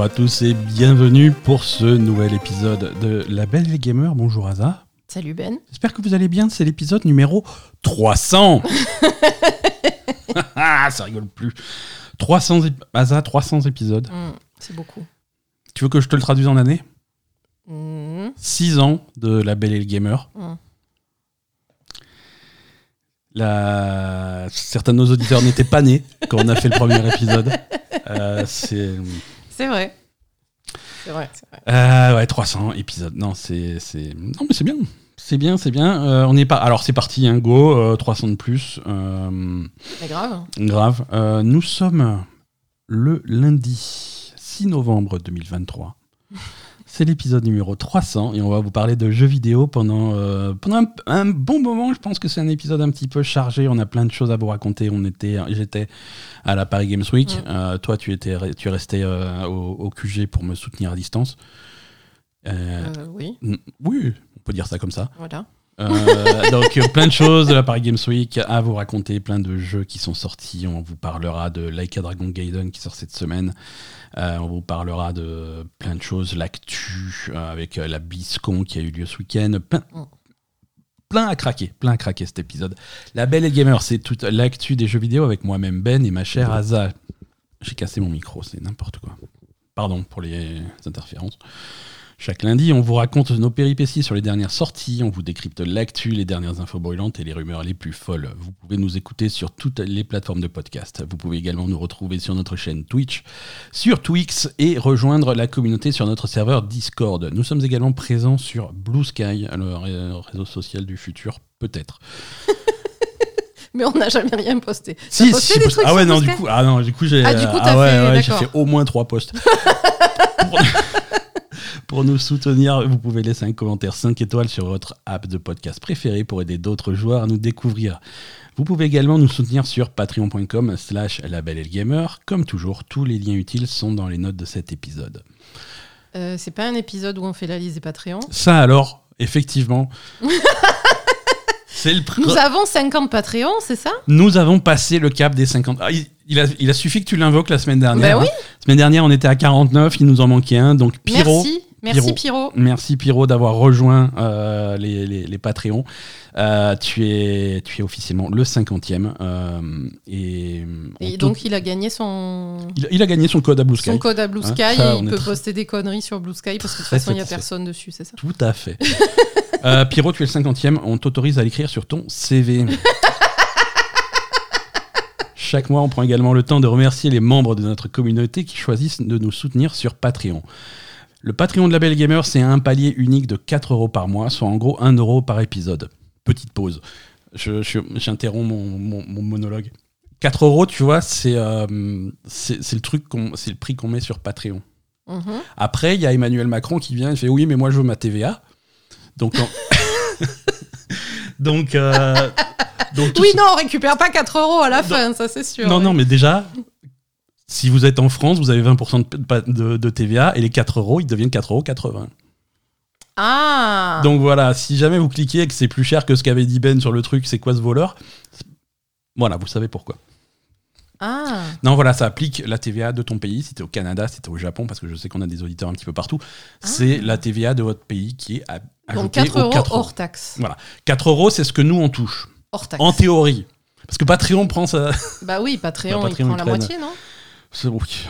Bonjour à tous et bienvenue pour ce nouvel épisode de La Belle et les Gamers. Bonjour Aza. Salut Ben. J'espère que vous allez bien. C'est l'épisode numéro 300. Ah, ça rigole plus. 300 ép- Aza, 300 épisodes. Hmm, c'est beaucoup. Tu veux que je te le traduise en année Hmm, 6 ans de La Belle et le Gamer. La... Certains de nos auditeurs n'étaient pas nés quand on a fait le premier épisode. Euh, c'est... C'est vrai. C'est vrai, c'est vrai. Euh, ouais, 300 épisodes. Non, c'est, c'est... Non, mais c'est bien. C'est bien, c'est bien. Euh, on est pas... Alors, c'est parti, hein, go. euh, 300 de plus. Euh, Mais grave. grave. Euh, nous sommes le lundi 6 novembre 2023. C'est l'épisode numéro 300 et on va vous parler de jeux vidéo pendant, euh, pendant un, un bon moment. Je pense que c'est un épisode un petit peu chargé. On a plein de choses à vous raconter. On était, j'étais à la Paris Games Week. Mm. Euh, toi, tu étais, tu es resté euh, au, au QG pour me soutenir à distance. Oui, oui, on peut dire ça comme ça. voilà. Euh, donc plein de choses de la Paris Games Week à vous raconter, plein de jeux qui sont sortis. On vous parlera de Like a Dragon Gaiden qui sort cette semaine. Euh, on vous parlera de plein de choses, l'actu euh, avec euh, la BlizzCon qui a eu lieu ce week-end. Plein, plein à craquer, plein à craquer cet épisode. La Belle et Gamer, c'est toute l'actu des jeux vidéo avec moi-même Ben et ma chère Aza. J'ai cassé mon micro, c'est n'importe quoi. Pardon pour les interférences. Chaque lundi, on vous raconte nos péripéties sur les dernières sorties, on vous décrypte l'actu, les dernières infos brûlantes et les rumeurs les plus folles. Vous pouvez nous écouter sur toutes les plateformes de podcast. Vous pouvez également nous retrouver sur notre chaîne Twitch, sur Twix et rejoindre la communauté sur notre serveur Discord. Nous sommes également présents sur Blue Sky, le ré- réseau social du futur, peut-être. Mais on n'a jamais rien posté. T'as Si, posté si, des parce- trucs ah ouais, non, du coup, ah non, du coup, j'ai Ah, coup, ah ouais, ouais, fait au moins trois posts. pour, pour nous soutenir, vous pouvez laisser un commentaire 5 étoiles sur votre app de podcast préférée pour aider d'autres joueurs à nous découvrir. Vous pouvez également nous soutenir sur patreon.com slash label et le gamer. Comme toujours, tous les liens utiles sont dans les notes de cet épisode. Euh, c'est pas un épisode où on fait la liste des Patreons. Ça alors, effectivement, c'est le pr- Nous avons 50 Patreons, c'est ça? Nous avons passé le cap des 50. Ah, il, il a, il a suffi que tu l'invoques la semaine dernière. Bah oui. hein. Semaine dernière, on était à 49, il nous en manquait un. Donc, Pyro. Merci. Merci Pyro. Merci Pyro d'avoir rejoint euh, les, les, les Patreons. Euh, tu, es, tu es officiellement le 50e. euh, et donc il a gagné son, il, il a gagné son code à Blue Sky. son code à Blue Hein, Sky ça, il peut très- poster des conneries sur Blue Sky parce que de toute façon il n'y a personne dessus, c'est ça Tout à fait. Pyro, tu es le 50e. On t'autorise à l'écrire sur ton CV. Chaque mois, on prend également le temps de remercier les membres de notre communauté qui choisissent de nous soutenir sur Patreon. Le Patreon de la Belle Gamer, c'est un palier unique de 4 euros par mois, soit en gros 1 euro par épisode. Petite pause. Je- je- J'interromps mon, mon- mon monologue. 4 euros, tu vois, c'est euh, c'est c'est le truc, qu'on- c'est le prix qu'on met sur Patreon. Mhm. Après, il y a Emmanuel Macron qui vient et fait oui, mais moi je veux ma TVA. Donc, en- donc, euh, donc Oui, ce- non, on récupère pas 4 euros à la fin, ça c'est sûr. non, non, mais déjà, si vous êtes en France, vous avez 20% de, pa- de- de TVA et les 4 euros, ils deviennent 4,80 euros. Ah Donc voilà, si jamais vous cliquez et que c'est plus cher que ce qu'avait dit Ben sur le truc, c'est quoi ce voleur Voilà, vous savez pourquoi. Ah Non, voilà, ça applique la TVA de ton pays. Si t'es au Canada, si t'es au Japon, parce que je sais qu'on a des auditeurs un petit peu partout, c'est la TVA de votre pays qui est a- Ah. Donc ajoutée 4 aux euros 4 euros. hors taxe. Voilà. 4 euros, c'est ce que nous on touche. Hors taxe. En théorie. Parce que Patreon prend ça. Bah oui, Patreon, Bah, il Patreon, prend ils la moitié, non? Oui.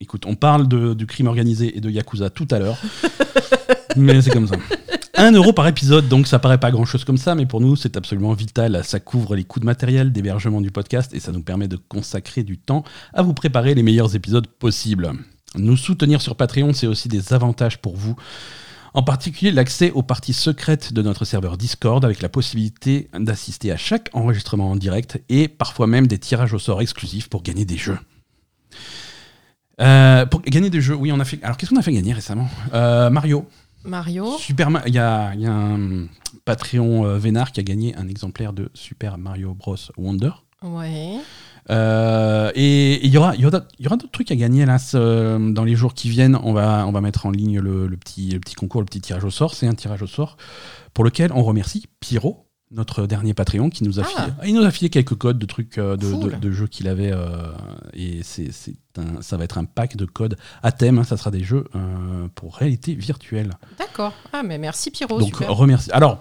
Écoute, on parle de- du crime organisé et de Yakuza tout à l'heure. mais c'est comme ça. 1 euro par épisode, donc ça paraît pas grand chose comme ça, mais pour nous c'est absolument vital. Ça couvre les coûts de matériel, d'hébergement du podcast et ça nous permet de consacrer du temps à vous préparer les meilleurs épisodes possibles. Nous soutenir sur Patreon, c'est aussi des avantages pour vous. En particulier l'accès aux parties secrètes de notre serveur Discord avec la possibilité d'assister à chaque enregistrement en direct et parfois même des tirages au sort exclusifs pour gagner des jeux. Euh, pour gagner des jeux, oui, on a fait. Alors, qu'est-ce qu'on a fait gagner récemment? Euh, Mario. Mario. Super Il y y a un Patreon euh, Vénard qui a gagné un exemplaire de Super Mario Bros. Wonder. Ouais. Et il y aura, y aura, y aura d'autres trucs à gagner là dans les jours qui viennent. On va, on va mettre en ligne le, le petit, le petit concours, le petit tirage au sort. C'est un tirage au sort pour lequel on remercie Pyro, notre dernier Patreon, qui nous a Ah. filé, il nous a filé quelques codes de trucs euh, de, Cool. de- de jeux qu'il avait. euh, et c'est, ça va être un pack de codes à thème. hein, ça sera des jeux euh, pour réalité virtuelle. D'accord. Ah, mais merci Pierrot. Donc super. remercie. Alors.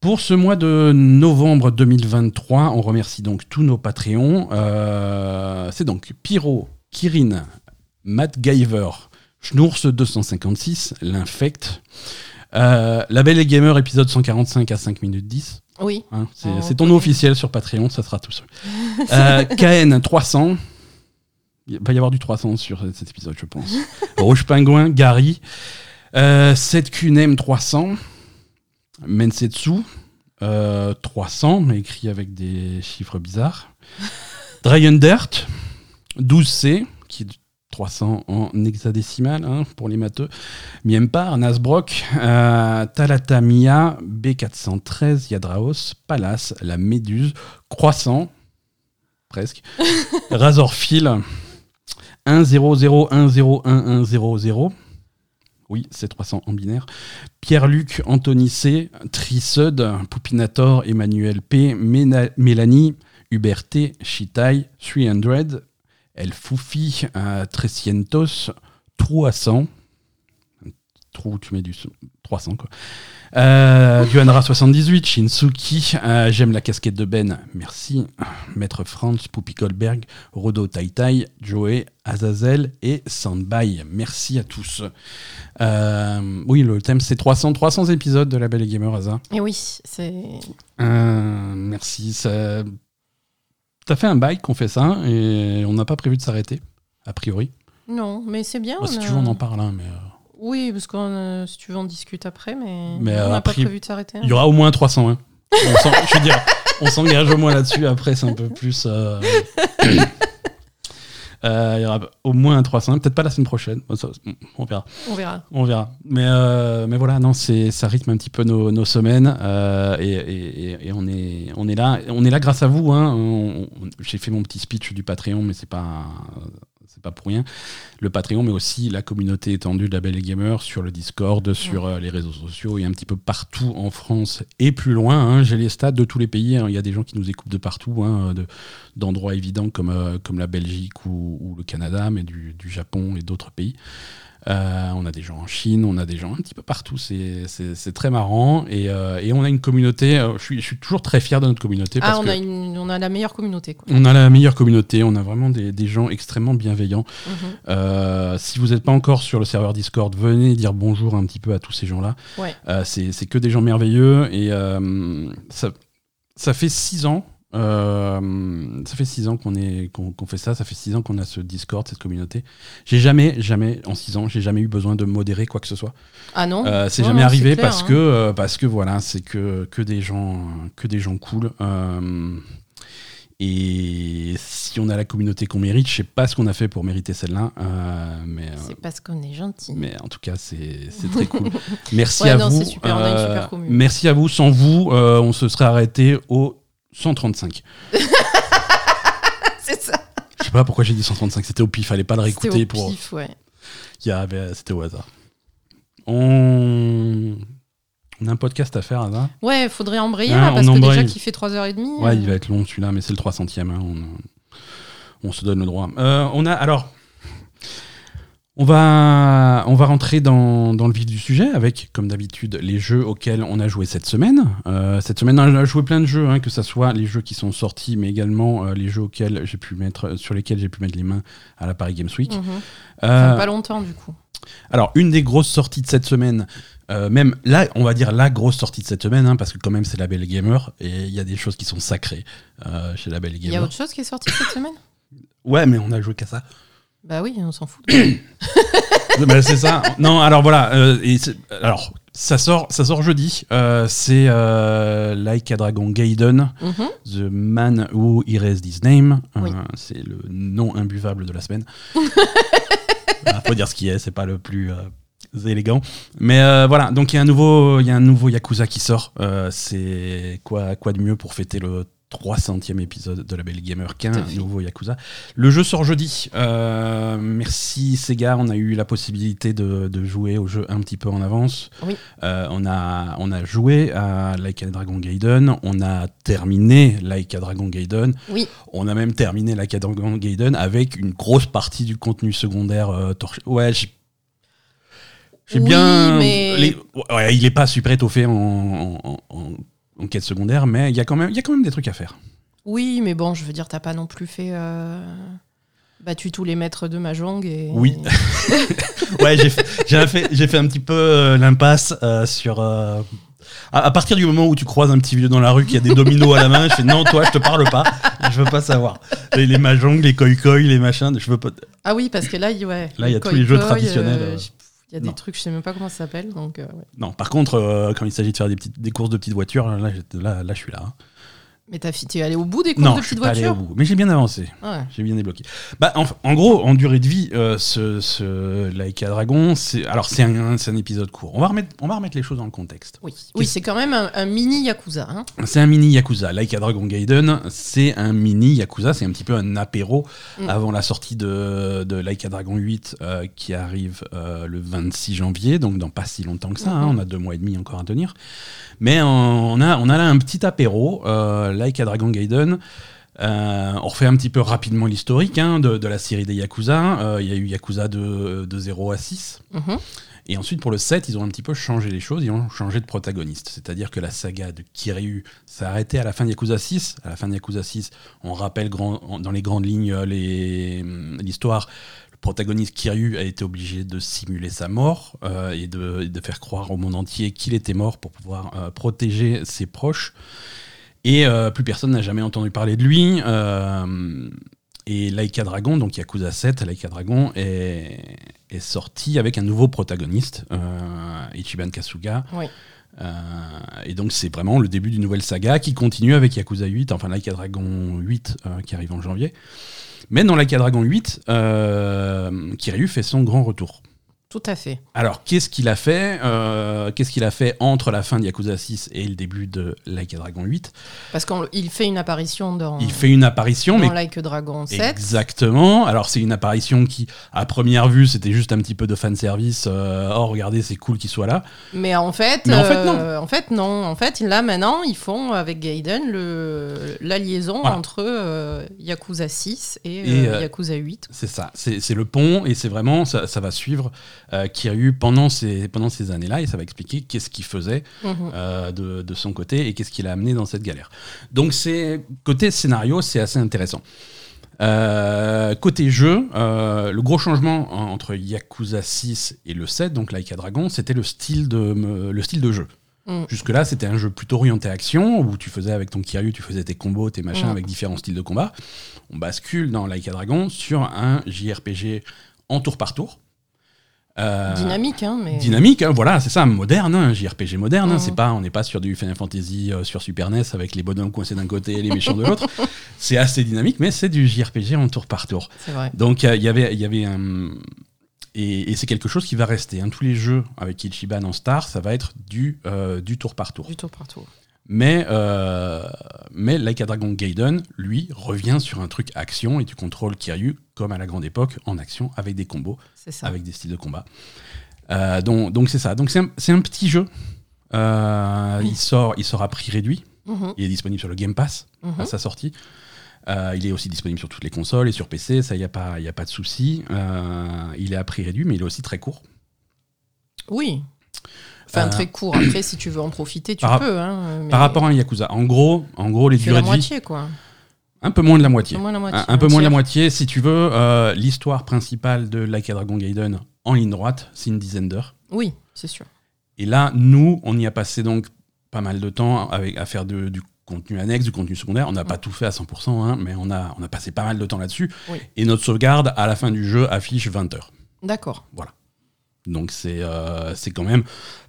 Pour ce mois de novembre 2023, on remercie donc tous nos Patreons. C'est donc Pyro, Kirin, Matt Giver, Schnours256, l'Infect, euh, La Belle et Gamer épisode 145 à 5 minutes 10. Oui. hein, c'est Oh, c'est ton nom officiel sur Patreon, ça sera tout seul. Euh, KN 300. Il va y avoir du 300 sur cet épisode, je pense. Rouge Pingouin, Gary. Euh, 7QNM 300. Mensetsu. euh, 300, mais écrit avec des chiffres bizarres. Dragon Dirt. 12C, qui est 300 en hexadécimal hein, pour les matheux. Miempar, Nasbrock, euh, Talatamia, B413, Yadraos, Palace, La Méduse, Croissant, presque, Razorfil, 100101100. Oui, c'est 300 en binaire. Pierre-Luc, Anthony C, Trisud, Poupinator, Emmanuel P, Ména- Mélanie, Hubert T, Chitai, 300, El Foufi, euh, Trecientos, Trou à 100. Trou où tu mets du so- 300 quoi. Euh, Duanra 78, Shinsuki, euh, j'aime la casquette de Ben, merci. Maître Franz, Poupy Goldberg, Rodo Tai Tai, Joey, Azazel et Sandby. Merci à tous. Euh, oui, le thème c'est 300, 300 épisodes de La Belle et Gamer Aza. Et oui, c'est. Euh, merci. Ça... T'as fait un bail qu'on fait ça et on n'a pas prévu de s'arrêter, a priori. Non, mais c'est bien. Bon, si tu veux, on en parle. hein, mais, euh, Oui, parce qu'on, euh, si tu veux, on discute après, mais, Mais, on n'a pas prévu de s'arrêter. hein. Il y aura au moins 300. hein. Je veux dire, on s'engage au moins là-dessus. Après, c'est un peu plus. euh, il y aura au moins un 300. Peut-être pas la semaine prochaine. Bon, ça, on verra. On verra. On verra. Mais, euh, mais voilà, non, ça rythme un petit peu nos, nos semaines. euh, et et- et- on, est, on, est là, on est là grâce à vous. hein. J'ai fait mon petit speech du Patreon, mais c'est pas. C'est pas pour rien. Le Patreon, mais aussi la communauté étendue de la Belle et Gamer sur le Discord, sur euh, les réseaux sociaux et un petit peu partout en France et plus loin. hein. J'ai les stats de tous les pays. hein. Il y a des gens qui nous écoutent de partout, hein, de- d'endroits évidents comme, euh, comme la Belgique ou, ou le Canada, mais du, du Japon et d'autres pays. Euh, on a des gens en Chine, on a des gens un petit peu partout. C'est- très marrant. Et, euh, et on a une communauté. euh, je, suis, je suis toujours très fier de notre communauté. Ah, parce on que a, une, on a la meilleure communauté. Quoi. on a la meilleure communauté. On a vraiment des, des gens extrêmement bienveillants. Mhm. Euh, si vous n'êtes pas encore sur le serveur Discord, venez dire bonjour un petit peu à tous ces gens-là. Ouais. C'est c'est que des gens merveilleux. Et ça, ça fait six ans. Euh, ça fait six ans qu'on est qu'on qu'on fait ça. Ça fait six ans qu'on a ce Discord, cette communauté. J'ai jamais, jamais en six ans, j'ai jamais eu besoin de modérer quoi que ce soit. Ah non Euh, c'est jamais non, arrivé clair, parce hein. que euh, parce que voilà, c'est que que des gens que des gens cool. Et si on a la communauté qu'on mérite, je sais pas ce qu'on a fait pour mériter celle-là, mais C'est parce qu'on est gentil. mais en tout cas, c'est très cool. Merci Ouais, à non, vous. c'est super, on a une super commune. merci à vous. Sans vous, on se serait arrêté au 135. c'est ça. Je sais pas pourquoi j'ai dit 135. C'était au pif. Fallait pas le réécouter au pour. pif, ouais. Il y avait- C'était au hasard. On... on a un podcast à faire, Ada. Ouais, faudrait embrayer Ah, là, parce que embraye. déjà qu'il fait 3h30. Ouais, euh, il va être long celui-là, mais c'est le 300e. hein, on, on se donne le droit. Euh, on a alors. On va, on va rentrer dans, dans le vif du sujet avec, comme d'habitude, les jeux auxquels on a joué cette semaine. Euh, cette semaine, on a joué plein de jeux, hein, que ce soit les jeux qui sont sortis, mais également euh, les jeux auxquels j'ai pu mettre, sur lesquels j'ai pu mettre les mains à la Paris Games Week. mhm. Euh, pas longtemps du coup. alors, une des grosses sorties de cette semaine, euh, même là, on va dire la grosse sortie de cette semaine, hein, parce que quand même c'est la Belle Gamer, et il y a des choses qui sont sacrées euh, chez la Belle Il y a Gamer. autre chose qui est sorti cette semaine? Ouais, mais on a joué qu'à ça. Bah oui, on s'en fout. Bah, c'est ça. Non, alors voilà. euh, et alors, ça sort, ça sort jeudi. Euh, c'est euh, Like a Dragon Gaiden, Mhm. The Man Who Erased His Name. Oui. c'est le nom imbuvable de la semaine. Ah, faut dire ce qui est, c'est pas le plus élégant. Mais euh, voilà, donc il y a un nouveau, il y a un nouveau Yakuza qui sort. Euh, c'est quoi, quoi de mieux pour fêter le 300e épisode de la Belle Gamer qu'un nouveau Yakuza. Le jeu sort jeudi. Euh, merci Sega, on a eu la possibilité de, de jouer au jeu un petit peu en avance. Oui. Euh, on, a, on a joué à Like a Dragon Gaiden, on a terminé Like a Dragon Gaiden, Oui, on a même terminé Like a Dragon Gaiden avec une grosse partie du contenu secondaire euh, torché. Ouais, j'ai Oui, bien. mais- les- ouais, il est pas super étoffé en, en- en- en quête secondaire, mais il y, a quand même- y a quand même des trucs à faire. oui, mais bon, je veux dire, t'as pas non plus fait. euh, battu tous les maîtres de Mahjong et. Oui. Ouais, j'ai fait, j'ai fait, fait un petit peu euh, l'impasse euh, sur. euh, à, à partir du moment où tu croises un petit vieux dans la rue qui a des dominos à la main, je fais non, toi, je te parle pas, je veux pas savoir. Les, les mahjong, les koi koi, les machins, je veux pas. Ah oui, parce que là, ouais. Là, il y a tous les jeux traditionnels, Il y a des trucs, je sais même pas comment ça s'appelle. Donc, euh, ouais. Non, par contre, euh, quand il s'agit de faire des, petites, des courses de petites voitures, là, là, là je suis là. hein. Mais t'as fi- t'es allé au bout des courses Non, de je suis petites pas allé au voitures bout. Mais j'ai bien avancé. Ouais. J'ai bien débloqué. Bah, en, en gros, en durée de vie, euh, ce, ce Laika Dragon, c'est alors c'est un, un épisode court. On va remettre, on va remettre les choses dans le contexte. Oui, oui c'est quand même un, un mini Yakuza. Hein. C'est un mini Yakuza. Laika Dragon Gaiden, c'est un mini Yakuza. C'est un petit peu un apéro Mm. avant la sortie de, de Laika Dragon 8 euh, qui arrive euh, le 26 janvier, donc dans pas si longtemps que ça. hein. Mhm. on a deux mois et demi encore à tenir. Mais on a, on a là un petit apéro, euh, Laika Dragon Gaiden. Euh, on refait un petit peu rapidement l'historique hein, de, de la série des Yakuza. Euh, Il y a eu Yakuza de, de 0 à 6. Mhm. Et ensuite, pour le 7, ils ont un petit peu changé les choses, ils ont changé de protagoniste. C'est-à-dire que la saga de Kiryu s'est arrêtée à la fin de Yakuza 6. À la fin de Yakuza 6, on rappelle grand- dans les grandes lignes euh, les- l'histoire. Le protagoniste Kiryu a été obligé de simuler sa mort euh, et de, et de faire croire au monde entier qu'il était mort pour pouvoir euh, protéger ses proches. Et euh, plus personne n'a jamais entendu parler de lui. euh, et Laika Dragon, donc Yakuza 7, Laika Dragon est, est sorti avec un nouveau protagoniste, euh, Ichiban Kasuga. Oui. Et donc c'est vraiment le début d'une nouvelle saga qui continue avec Yakuza 8, enfin Laika Dragon 8 euh, qui arrive en janvier. Mais dans Laika Dragon 8, euh, Kiryu fait son grand retour. Tout à fait. Alors, qu'est-ce qu'il a fait euh, Qu'est-ce qu'il a fait entre la fin de Yakuza 6 et le début de Like a Dragon 8 Parce qu'il fait une apparition dans, Il fait une apparition, dans mais Like a Dragon 7. Exactement. Alors c'est une apparition qui, à première vue, c'était juste un petit peu de fanservice. Euh, oh, regardez, c'est cool qu'il soit là. Mais en fait, Mais en fait, non. euh, en fait, non. En fait, là, maintenant, ils font avec Gaiden le, la liaison Voilà. entre euh, Yakuza 6 et, Et, Yakuza 8. C'est ça. C'est c'est le pont et c'est vraiment ça, ça va suivre euh, Kiryu pendant ces pendant ces années-là et ça va expliquer qu'est-ce qu'il faisait Mhm. euh, de, de son côté et qu'est-ce qu'il a amené dans cette galère. Donc c'est côté scénario, c'est assez intéressant. Euh, côté jeu, euh, le gros changement en- entre Yakuza 6 et le 7, donc Like a Dragon, c'était le style de le style de jeu. Mm. Jusque-là, c'était un jeu plutôt orienté action, où tu faisais avec ton Kiryu, tu faisais tes combos, tes machins Mm. avec différents styles de combat. On bascule dans Like a Dragon sur un JRPG en tour par tour. Euh, Dynamique, hein, mais. Dynamique, hein, voilà, c'est ça, moderne, hein, un JRPG moderne. hein, Mhm. c'est pas, on n'est pas sur du Final Fantasy euh, sur Super NES avec les bonhommes coincés d'un côté et les méchants de l'autre. c'est assez dynamique, mais c'est du JRPG en tour par tour. C'est vrai. Donc euh, il y avait, il y avait un et, et c'est quelque chose qui va rester. hein. Tous les jeux avec Ichiban en star, ça va être du, du tour par tour. Du tour par tour. Mais, euh, mais Like a Dragon Gaiden, lui, revient sur un truc action et tu contrôles Kiryu comme à la grande époque en action avec des combos ça. avec des styles de combat. Euh, donc donc c'est ça. Donc c'est un, petit jeu. Euh, il, sort, il sort à prix réduit. Mhm, Il est disponible sur le Game Pass mhm. à sa sortie. Euh, il est aussi disponible sur toutes les consoles et sur PC, ça, il n'y a, pas- y a pas de souci. Il est à prix réduit, mais il est aussi très court. Oui. Enfin, Euh, très court. Après, si tu veux en profiter, tu par peux. Hein, mais Par rapport à un Yakuza, en gros, en gros les durées de vie, moitié, quoi. un peu moins de la moitié. Un peu moins la moitié. Un, un peu moins de la moitié, si tu veux. euh, L'histoire principale de Like a Dragon Gaiden en ligne droite, c'est une dizaine d'heures. Oui, c'est sûr. Et là, nous, on y a passé donc pas mal de temps avec, à faire de- du contenu annexe, du contenu secondaire. On n'a pas tout fait à 100%, hein, mais on a, on a passé pas mal de temps là-dessus. Oui. Et notre sauvegarde, à la fin du jeu, affiche 20 heures. D'accord. Donc c'est euh, quand même,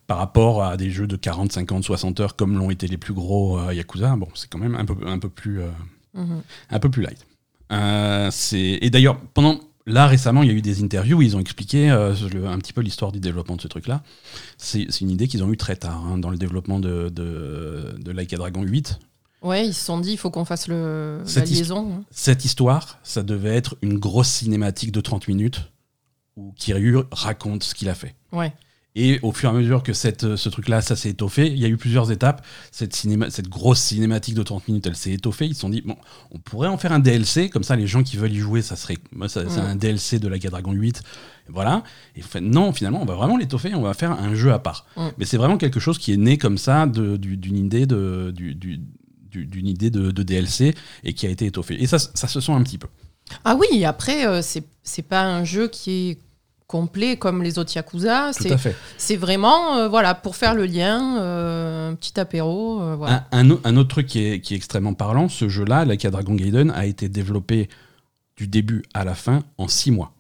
par rapport à des jeux de 40, 50, 60 heures, comme l'ont été les plus gros euh, Yakuza, bon, c'est quand même un peu, un peu, plus, euh, Mhm. un peu plus light. Euh, et d'ailleurs, pendant... Là, récemment, il y a eu des interviews où ils ont expliqué euh, le- un petit peu l'histoire du développement de ce truc-là. C'est une idée qu'ils ont eue très tard, hein, dans le développement de, de, de Like a Dragon 8. Ouais, ils se sont dit, il faut qu'on fasse le, la Cette his- liaison. hein. Cette histoire, ça devait être une grosse cinématique de 30 minutes où Kiryu raconte ce qu'il a fait. Ouais. Et au fur et à mesure que cette, ce truc-là, ça s'est étoffé, il y a eu plusieurs étapes. Cette, cinéma, cette grosse cinématique de 30 minutes, elle s'est étoffée. Ils se sont dit, bon, on pourrait en faire un DLC, comme ça les gens qui veulent y jouer, ça serait c'est Mm. un DLC de la Dragon 8. Voilà. Et fait, non, finalement, on va vraiment l'étoffer, on va faire un jeu à part. Mm. Mais c'est vraiment quelque chose qui est né comme ça de- du- d'une idée de. du- du- du- d'une idée de, de DLC et qui a été étoffé. Et ça, ça se sent un petit peu. Ah oui, après, euh, c'est c'est pas un jeu qui est complet comme les autres Yakuza. C'est vraiment euh, voilà, pour faire le lien, euh, un petit apéro. euh, voilà. Un, un au- un autre truc qui est, qui est extrêmement parlant, ce jeu-là, Like a Dragon Gaiden, a été développé du début à la fin en six mois.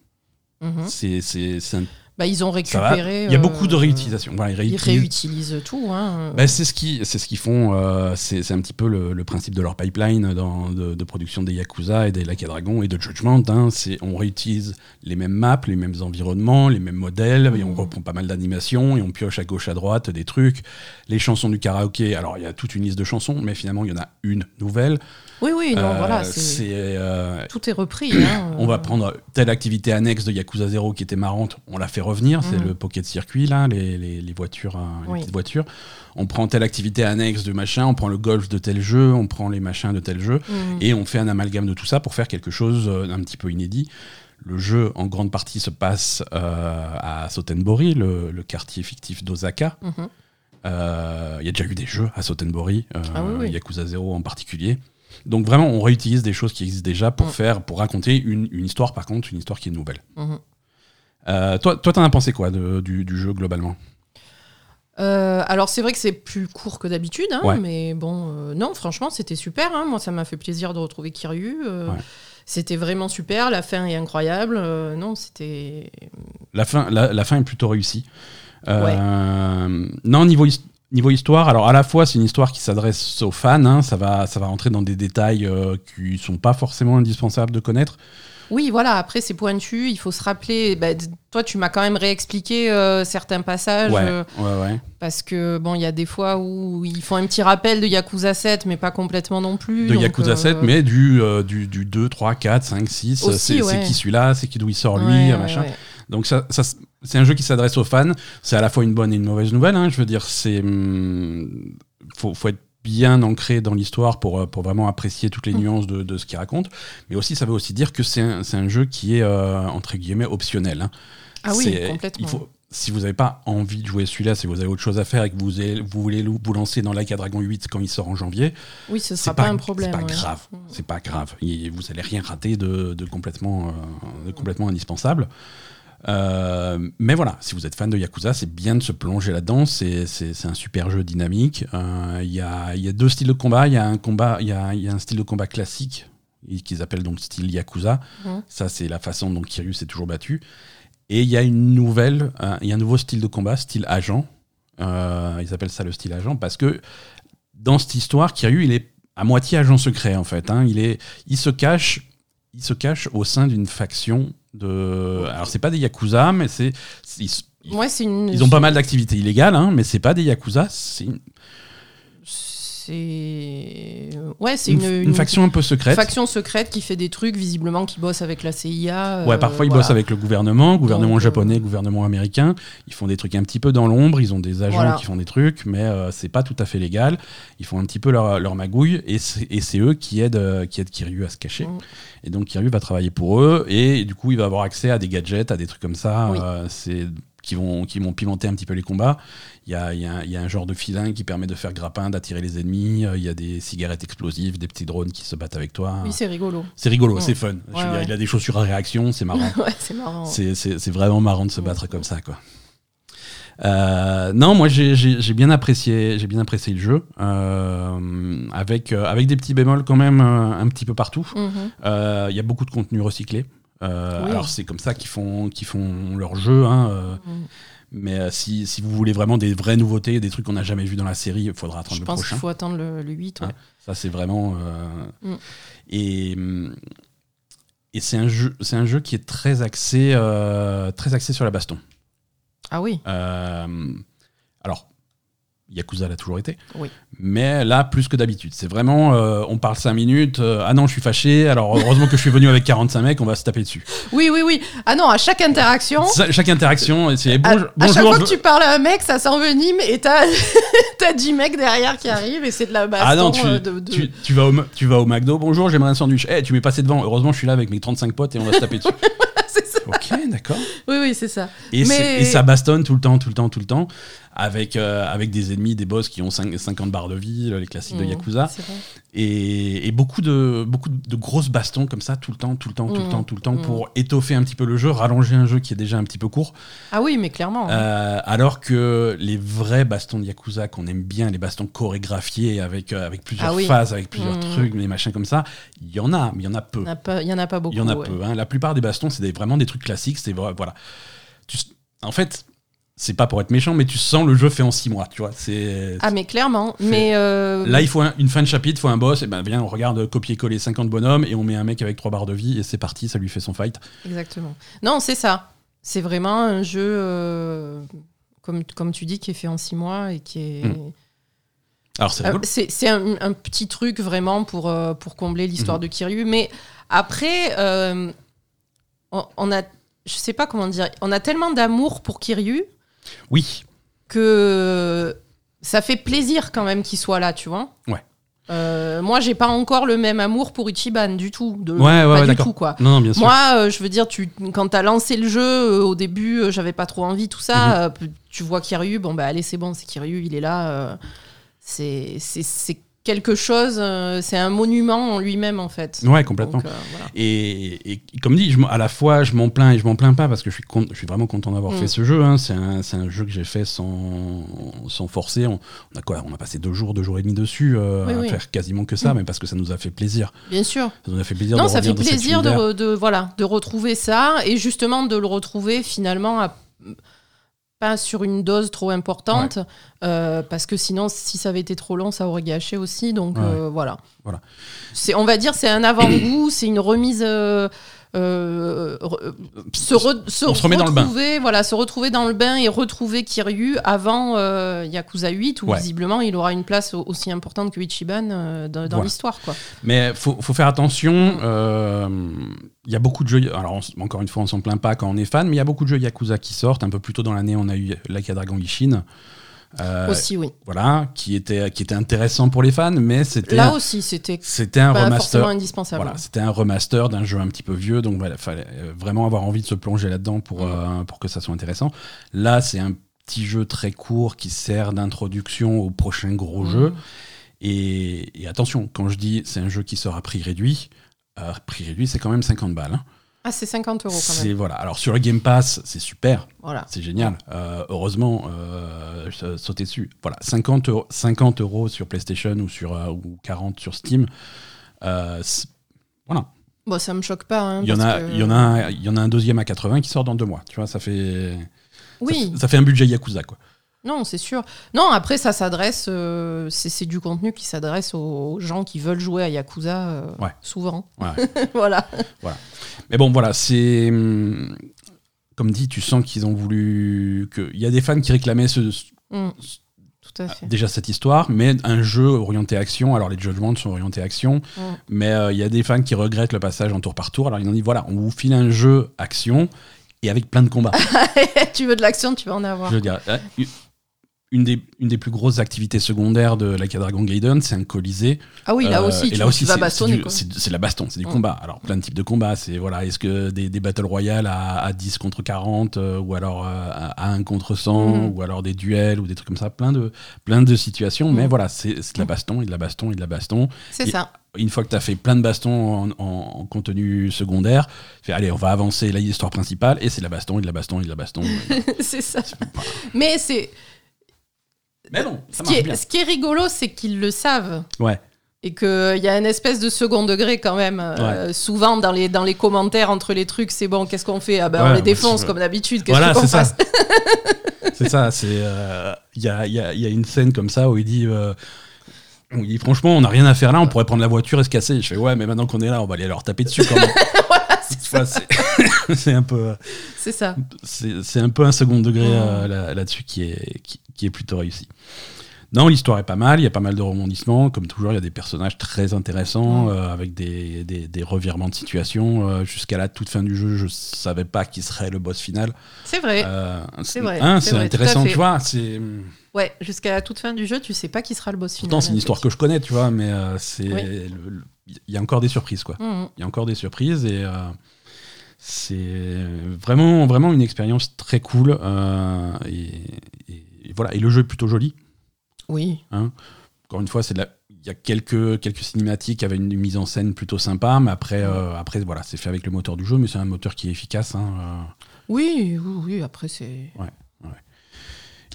Mhm. C'est, c'est, c'est un- Bah, ils ont récupéré. Il y a euh, beaucoup de réutilisation. Voilà, ils Ils réutilisent- réutilisent tout. Hein. Bah, c'est ce qu'ils font. euh, c'est, un petit peu le, le principe de leur pipeline dans, de, de production des Yakuza et des Like Dragon et de Judgment. hein. on réutilise les mêmes maps, les mêmes environnements, les mêmes modèles, et on Mhm. reprend pas mal d'animations et on pioche à gauche à droite des trucs. Les chansons du karaoké. Alors il y a toute une liste de chansons, mais finalement il y en a une nouvelle. Oui, oui, non, Euh, voilà. c'est- euh, Tout est repris. hein. on va prendre telle activité annexe de Yakuza 0 qui était marrante, on la fait revenir, c'est Mhm. le pocket circuit là, les, les- les voitures, hein, les Oui. petites voitures. On prend telle activité annexe de machin, on prend le golf de tel jeu, on prend les machins de tel jeu, Mhm. et on fait un amalgame de tout ça pour faire quelque chose euh, un petit peu inédit. Le jeu, en grande partie, se passe euh, à Sotenbori, le, le quartier fictif d'Osaka. Mhm. Euh, Il y a déjà eu des jeux à Sotenbori, euh, Ah oui, oui. Yakuza 0 en particulier. Donc vraiment, on réutilise des choses qui existent déjà pour Mm. faire, pour raconter une, une histoire, par contre, une histoire qui est nouvelle. Mhm. Euh, toi, toi, t'en as pensé quoi de- du, du jeu globalement? Euh, alors c'est vrai que c'est plus court que d'habitude, hein, Ouais. mais bon, euh, non, franchement, c'était super. hein. Moi, ça m'a fait plaisir de retrouver Kiryu. Ouais. C'était vraiment super. La fin est incroyable. non, c'était. la fin, la, la fin est plutôt réussie. Euh, Non, niveau, niveau histoire, alors à la fois, c'est une histoire qui s'adresse aux fans, hein, ça, va, ça va rentrer dans des détails euh, qui sont pas forcément indispensables de connaître. Oui, voilà. Après, c'est pointu. Il faut se rappeler. bah, toi, tu m'as quand même réexpliqué euh, certains passages. Ouais, euh, ouais, ouais. parce que, bon, il y a des fois où ils font un petit rappel de Yakuza 7, mais pas complètement non plus. de donc, Yakuza euh, 7, mais du, du, du 2, 3, 4, 5, 6. Aussi, c'est qui celui-là, c'est qui d'où il sort lui, ouais, ouais, machin. ouais. Donc ça, ça, c'est un jeu qui s'adresse aux fans. C'est à la fois une bonne et une mauvaise nouvelle. hein. Je veux dire, c'est hum, faut, faut être bien ancré dans l'histoire pour, euh, pour vraiment apprécier toutes les Mm. nuances de, de ce qu'il raconte. Mais aussi, ça veut aussi dire que c'est un, c'est un jeu qui est euh, entre guillemets optionnel. hein. Ah oui, complètement. Il faut, si vous n'avez pas envie de jouer celui-là, si vous avez autre chose à faire et que vous, avez- vous voulez vous lancer dans Like a Dragon 8 quand il sort en janvier, Oui, ce sera pas, pas, un problème. C'est pas ouais. grave. Mm. C'est pas grave. Et vous allez rien rater de, de complètement, euh, de complètement indispensable. Euh, mais voilà, si vous êtes fan de Yakuza, c'est bien de se plonger là-dedans. C'est un super jeu dynamique. Euh, Il y, a, y a deux styles de combat. Il y a un combat, y a, y a un style de combat classique qu'ils appellent donc style Yakuza. Mhm. Ça, c'est la façon dont Kiryu s'est toujours battu. Et il y a une nouvelle, euh, il y a un nouveau style de combat, style agent. Euh, ils appellent ça le style agent parce que dans cette histoire, Kiryu, il est à moitié agent secret en fait. hein. Il est, il se cache, il se cache au sein d'une faction de. Alors c'est pas des yakuza, mais c'est, Ouais, une. ils ont pas mal d'activités illégales, hein, mais c'est pas des yakuza. C'est une, C'est. Ouais, c'est une, une, une faction un peu secrète. faction secrète qui fait des trucs, visiblement, qui bosse avec la CIA. Ouais, euh, parfois ils voilà. bossent avec le gouvernement, gouvernement Donc, euh, japonais, gouvernement américain. Ils font des trucs un petit peu dans l'ombre. Ils ont des agents Voilà. qui font des trucs, mais euh, c'est pas tout à fait légal. Ils font un petit peu leur, leur magouille et c'est eux qui aident, euh, qui aident Kiryu à se cacher. Mm. Et donc Kiryu va travailler pour eux et du coup il va avoir accès à des gadgets, à des trucs comme ça. Oui. c'est qui vont, qui vont pimenter un petit peu les combats. Il y a, y a y a un genre de filin qui permet de faire grappin, d'attirer les ennemis. Euh, Il y a des cigarettes explosives, des petits drones qui se battent avec toi. Oui, c'est rigolo. c'est rigolo, Ouais. c'est fun. Je veux Ouais, dire, ouais. Il a des chaussures à réaction, c'est marrant. c'est marrant. C'est- vraiment marrant de se battre comme ça, quoi. Euh, non, moi j'ai bien apprécié, j'ai bien apprécié le jeu, euh, avec euh, avec des petits bémols quand même un petit peu partout. Mhm. Il y a beaucoup de contenu recyclé. Euh, Oui. Alors c'est comme ça qu'ils font qu'ils font leur jeu. hein, euh, Mhm. mais euh, si, si vous voulez vraiment des vraies nouveautés, des trucs qu'on n'a jamais vus dans la série, il faudra attendre Je le pense prochain. qu'il faut attendre le, le 8. ouais. Ah. Ça, c'est vraiment. Mm. Et, et c'est un, jeu, un jeu qui est très axé, très axé sur la baston. Ah oui. Alors, Yakuza l'a toujours été. Oui. Mais là, plus que d'habitude. C'est vraiment, euh, on parle 5 minutes, euh, ah non, je suis fâché, alors heureusement que je suis venu avec 45 mecs, on va se taper dessus. Oui, oui, oui. Ah non, à chaque interaction, Ça, chaque interaction, c'est bonjour. à chaque fois je- que tu parles à un mec, ça s'envenime et t'as t'as 10 mecs derrière qui arrivent et c'est de la baston. Ah non, tu, euh, de, de- tu, tu vas au, tu vas au McDo, bonjour, j'aimerais un sandwich. Eh, tu m'es passé devant, heureusement, je suis là avec mes 35 potes et on va se taper dessus. c'est ça. ok, d'accord. Oui, oui, c'est ça. Et, c'est- Mais- et ça bastonne tout le temps, tout le temps, tout le temps, avec, euh, avec des ennemis, des boss qui ont cinq- 50 barres de vie, les classiques de Mmh, Yakuza. Et, et beaucoup, de, beaucoup de grosses bastons comme ça, tout le temps, tout le temps, tout le Mm. temps, tout le temps, Mm. pour étoffer un petit peu le jeu, rallonger un jeu qui est déjà un petit peu court. Ah oui, mais clairement. Euh, alors que les vrais bastons de Yakuza qu'on aime bien, les bastons chorégraphiés avec, euh, avec plusieurs Ah oui. phases, avec plusieurs trucs, les machins comme ça, il y en a, mais il y en a peu. Il y en a pas- beaucoup. Il y en a ouais. peu. hein. La plupart des bastons, c'est des- vraiment des trucs classiques. C'est vrai- voilà. Tu- en fait, c'est pas pour être méchant, mais tu sens le jeu fait en six mois. Tu vois. C'est Ah, mais clairement. Mais. euh, là, il faut un- une fin de chapitre, il faut un boss. Et ben, viens, on regarde copier-coller 50 bonhommes et on met un mec avec trois barres de vie et c'est parti. Ça lui fait son fight. Exactement. Non, c'est ça. C'est vraiment un jeu, euh, comme, comme tu dis, qui est fait en six mois et qui est. Mm. Alors c'est Euh, rigolo. C'est c'est un, un petit truc vraiment pour, pour combler l'histoire Mhm. de Kiryu. Mais après, on, on a. Je sais pas comment dire. On a tellement d'amour pour Kiryu Oui. que ça fait plaisir quand même qu'il soit là, tu vois. Ouais. Euh, moi, j'ai pas encore le même amour pour Ichiban du tout. De, Ouais, ouais, pas ouais, du tout, quoi. Non, non, bien sûr. Moi, euh, je veux dire, tu, quand t'as lancé le jeu, euh, au début, euh, j'avais pas trop envie, tout Mhm. ça. euh, tu vois Kiryu, bon, bah allez, c'est bon, c'est Kiryu, il est là. c'est c'est- c'est quelque chose, euh, c'est un monument en lui-même, en fait. ouais, complètement. Donc, euh, voilà. Et, et comme dit, je à la fois je m'en plains et je m'en plains pas parce que je suis, con- je suis vraiment content d'avoir Mm. fait ce jeu. hein. C'est un, un jeu que j'ai fait sans, sans forcer. On, on a quoi? On a passé deux jours, deux jours et demi dessus euh, Oui, à oui. faire quasiment que ça, Mm. mais parce que ça nous a fait plaisir. Bien sûr. Ça nous a fait plaisir Non, de ça fait plaisir de, re- de, voilà, de retrouver ça et justement de le retrouver finalement à- pas sur une dose trop importante euh, parce que sinon si ça avait été trop long ça aurait gâché aussi donc Ouais. euh, voilà. Voilà. C'est on va dire c'est un avant-goût, c'est une remise euh, euh, re- se, re- se On se remet dans le retrouver, voilà, se retrouver dans le bain et retrouver Kiryu avant euh, Yakuza 8 où Ouais. visiblement il aura une place au- aussi importante que Ichiban euh, dans, l'histoire quoi. Mais faut, faut faire attention. euh, Il y a beaucoup de jeux. Alors, on encore une fois, on s'en plaint pas quand on est fan, mais il y a beaucoup de jeux Yakuza qui sortent. Un peu plus tôt dans l'année, on a eu Like a Dragon Ishin. Euh, aussi oui. voilà, qui était, qui était intéressant pour les fans, mais c'était Là un- aussi c'était c'était un pas remaster. indispensable. Voilà, c'était un remaster d'un jeu un petit peu vieux, donc il fallait euh, vraiment avoir envie de se plonger là-dedans pour, Mm. euh, pour que ça soit intéressant. Là, c'est un petit jeu très court qui sert d'introduction au prochain gros Mm. jeu. Et, et attention, quand je dis c'est un jeu qui sort à prix réduit, euh, prix réduit, c'est quand même 50 balles. hein. Ah, c'est 50 euros quand même. voilà. Alors sur le Game Pass, c'est super, Voilà. c'est génial. Euh, heureusement, euh, sautais dessus. Voilà, 50 euros, 50 euros sur PlayStation ou sur euh, ou 40 sur Steam. Voilà. Bon, ça me choque pas. hein, Il y, en a, que- il, y en a un, il y en a un deuxième à 80 qui sort dans deux mois. Tu vois, ça fait, Oui, ça, ça fait un budget Yakuza. Quoi. Non, c'est sûr. Non, après, ça s'adresse. euh, c'est du contenu qui s'adresse aux gens qui veulent jouer à Yakuza euh, Ouais. souvent. Ouais. voilà. Mais bon, voilà, c'est. hum, Comme dit, tu sens qu'ils ont voulu. que Il y a des fans qui réclamaient ce, Mm. Tout à fait. déjà cette histoire, mais un jeu orienté action. Alors les Judgments sont orientés action, Mm. mais euh, il y a des fans qui regrettent le passage en tour par tour. Alors ils ont dit voilà, on vous file un jeu action et avec plein de combats. tu veux de l'action, tu vas en avoir. Je veux dire, une des, une des plus grosses activités secondaires de la Dragon Gaiden, c'est un colisée. Ah oui, là Euh, aussi, et tu, là aussi, c'est- la baston, c'est du Mm. combat. Alors, plein de types de combats. C'est voilà, est-ce que des, des battle royale à, à 10 contre 40, euh, ou alors euh, à, à 1 contre 100, Mm. ou alors des duels, ou des trucs comme ça. Plein de, plein de situations. Mais Mm. voilà, c'est de la baston, et de la baston, et de la baston. C'est et- ça. Une fois que tu as fait plein de bastons en, en- en contenu secondaire, tu fais allez, on va avancer l'histoire principale, et c'est de la baston, et de la baston, et de la baston. c'est ça. Mais c'est. Mais non, ça Ce qui, est, bien. ce qui est rigolo, c'est qu'ils le savent. Ouais. Et qu'il y a une espèce de second degré quand même. euh, souvent dans les, dans les commentaires entre les trucs, c'est bon, qu'est-ce qu'on fait? Ah ben Ouais, on les défonce comme d'habitude. Qu'est-ce Voilà, qu'on c'est ça. fasse? C'est ça, c'est. euh, Il y, a, il y a- il y a une scène comme ça où il dit. euh, où il dit franchement, on n'a rien à faire là, on pourrait prendre la voiture et se casser. Je fais ouais, mais maintenant qu'on est là, on va aller leur taper dessus quand même. Voilà, c'est. c'est un peu, C'est ça. c'est un peu un second degré euh, là- là-dessus qui est qui, qui est plutôt réussi. Non, l'histoire est pas mal, il y a pas mal de rebondissements. Comme toujours, il y a des personnages très intéressants, euh, avec des, des, des revirements de situation. Euh, Jusqu'à la toute fin du jeu, je savais pas qui serait le boss final. C'est vrai. Euh, c'est vrai, hein, c'est intéressant, tu vois. C'est Ouais, jusqu'à la toute fin du jeu, tu sais pas qui sera le boss final. pourtant c'est une histoire que je connais, tu vois, mais euh, c'est Oui. il y a encore des surprises, quoi. Mhm. Il y a encore des surprises et euh, c'est vraiment vraiment une expérience très cool. euh, et, et- et voilà, et le jeu est plutôt joli. Oui. Encore une fois, c'est il y a quelques, quelques cinématiques avec une mise en scène plutôt sympa, mais après, euh, après voilà, c'est fait avec le moteur du jeu, mais c'est un moteur qui est efficace. hein, euh, Oui, oui, oui, après c'est.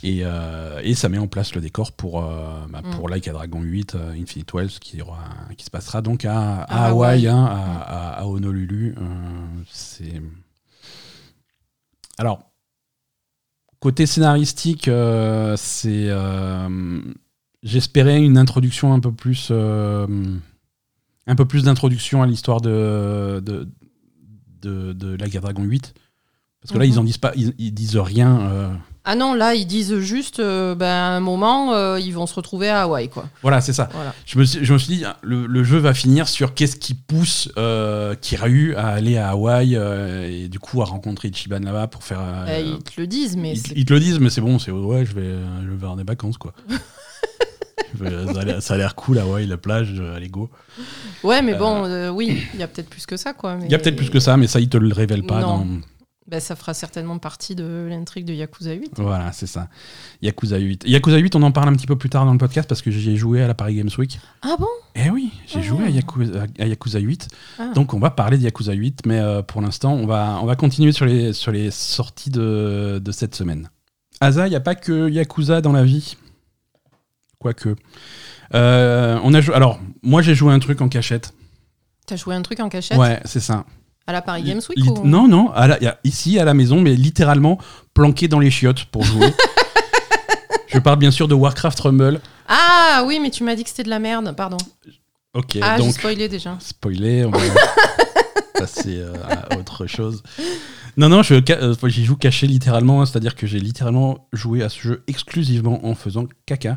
Et, euh, et ça met en place le décor pour, euh, bah, Mm. pour Like a Dragon 8, euh, Infinite Wells, qui, aura, qui se passera donc à, à À Hawaï, hein, à, à- Honolulu. c'est. Alors, côté scénaristique, euh, c'est. euh, J'espérais une introduction un peu plus. euh, un peu plus d'introduction à l'histoire de, de, de, de Like a Dragon 8. Parce que là, Mhm. ils en disent pas, ils, ils disent rien. Ah non, là, ils disent juste, euh, ben, à un moment, euh, ils vont se retrouver à Hawaï, quoi. Voilà, c'est ça. Voilà. Je me, suis, je me suis dit, le, le jeu va finir sur qu'est-ce qui pousse euh, Kiryu à aller à Hawaï euh, et du coup à rencontrer Ichiban là-bas pour faire. Eh, ils te le disent, mais ils, te le disent, mais c'est bon, c'est ouais, je vais, je vais avoir des vacances quoi. Ça a l'air- cool, Hawaï, la plage, allez go. Ouais, mais bon, oui, il y a peut-être plus que ça, quoi. Il y a peut-être plus que ça, mais ça, ils te le révèlent pas. Non. Dans... Ben, ça fera certainement partie de l'intrigue de Yakuza 8. Voilà, c'est ça. Yakuza 8. Yakuza 8, on en parle un petit peu plus tard dans le podcast parce que j'y ai joué à la Paris Games Week. Ah bon? Eh oui, j'ai Ah. joué à Yakuza, à Yakuza 8. Ah. Donc on va parler de Yakuza 8, mais euh, pour l'instant, on va, on va continuer sur les, sur les sorties de, de cette semaine. Asa, il n'y a pas que Yakuza dans la vie? Quoique. Euh, on a Alors, moi j'ai joué un truc en cachette. T'as joué un truc en cachette? Ouais, c'est ça. À la Paris Games Week ou- Non, non, à la- ici à la maison, mais littéralement planqué dans les chiottes pour jouer. Je parle bien sûr de Warcraft Rumble. Ah oui, mais tu m'as dit que c'était de la merde, pardon. Ok, ah, j'ai donc spoilé déjà. spoiler, on va passer euh, à autre chose. Non, non, euh, j'y joue caché littéralement, hein, c'est-à-dire que j'ai littéralement joué à ce jeu exclusivement en faisant caca.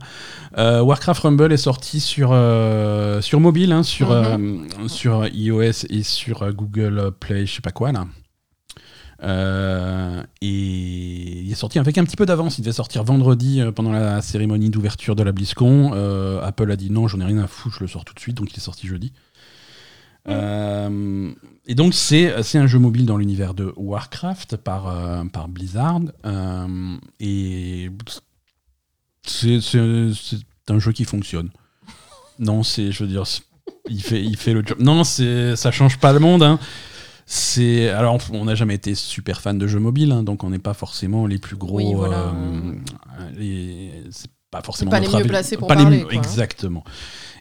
Euh, Warcraft Rumble est sorti sur, euh, sur mobile, hein, sur, Mhm. euh, sur iOS et sur euh, Google Play, je sais pas quoi là. Euh, et il est sorti avec un petit peu d'avance. Il devait sortir vendredi euh, pendant la cérémonie d'ouverture de la BlizzCon. Euh, Apple a dit non, j'en ai rien à foutre, je le sors tout de suite, donc il est sorti jeudi. Euh, et donc c'est un jeu mobile dans l'univers de Warcraft par, euh, par Blizzard. Euh, et c'est un jeu qui fonctionne. Non, c'est, je veux dire, il fait, il fait le job. Non, ça change pas le monde. hein. C'est, alors, on n'a jamais été super fan de jeux mobiles, hein, donc on n'est pas forcément les plus gros. Oui, voilà. les- pas forcément Pas les mieux placés pour pas les parler, quoi, hein. Exactement,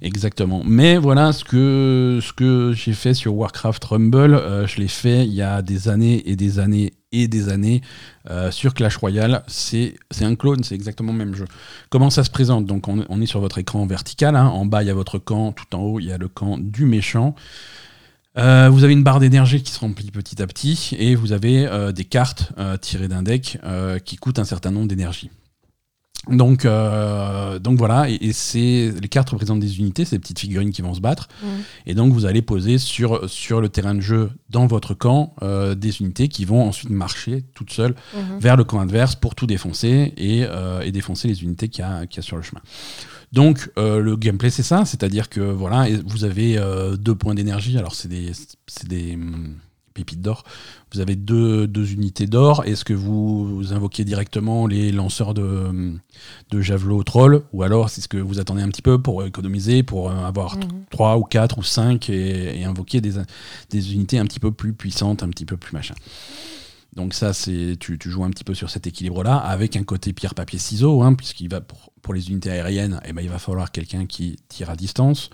exactement. Mais voilà ce que ce que j'ai fait sur Warcraft Rumble, euh, je l'ai fait il y a des années et des années et des années euh, sur Clash Royale. C'est c'est un clone, c'est exactement le même jeu. Comment ça se présente? Donc on, on est sur votre écran vertical. hein. En bas il y a votre camp, tout en haut il y a le camp du méchant. Euh, vous avez une barre d'énergie qui se remplit petit à petit et vous avez euh, des cartes euh, tirées d'un deck qui coûtent un certain nombre d'énergie. Donc, euh, donc voilà, et, et c'est les cartes représentent des unités, ces petites figurines qui vont se battre, et donc vous allez poser sur, sur le terrain de jeu dans votre camp euh, des unités qui vont ensuite marcher toutes seules Mhm. vers le camp adverse pour tout défoncer et, euh, et défoncer les unités qu'il y, a- qu'il y a sur le chemin. Donc euh, le gameplay c'est ça, c'est-à-dire que voilà, vous avez deux points d'énergie, alors c'est des, c'est des hum, pépites d'or, vous avez deux, deux unités d'or, est-ce que vous, vous invoquez directement les lanceurs de, de javelot troll, ou alors c'est ce que vous attendez un petit peu pour économiser, pour euh, avoir Mhm. 3 ou 4 ou 5 et, et invoquer des, des unités un petit peu plus puissantes, un petit peu plus machin. Donc ça, c'est tu, tu joues un petit peu sur cet équilibre-là, avec un côté pierre, papier, ciseaux, hein, puisqu'il va pour, pour les unités aériennes, eh ben, il va falloir quelqu'un qui tire à distance.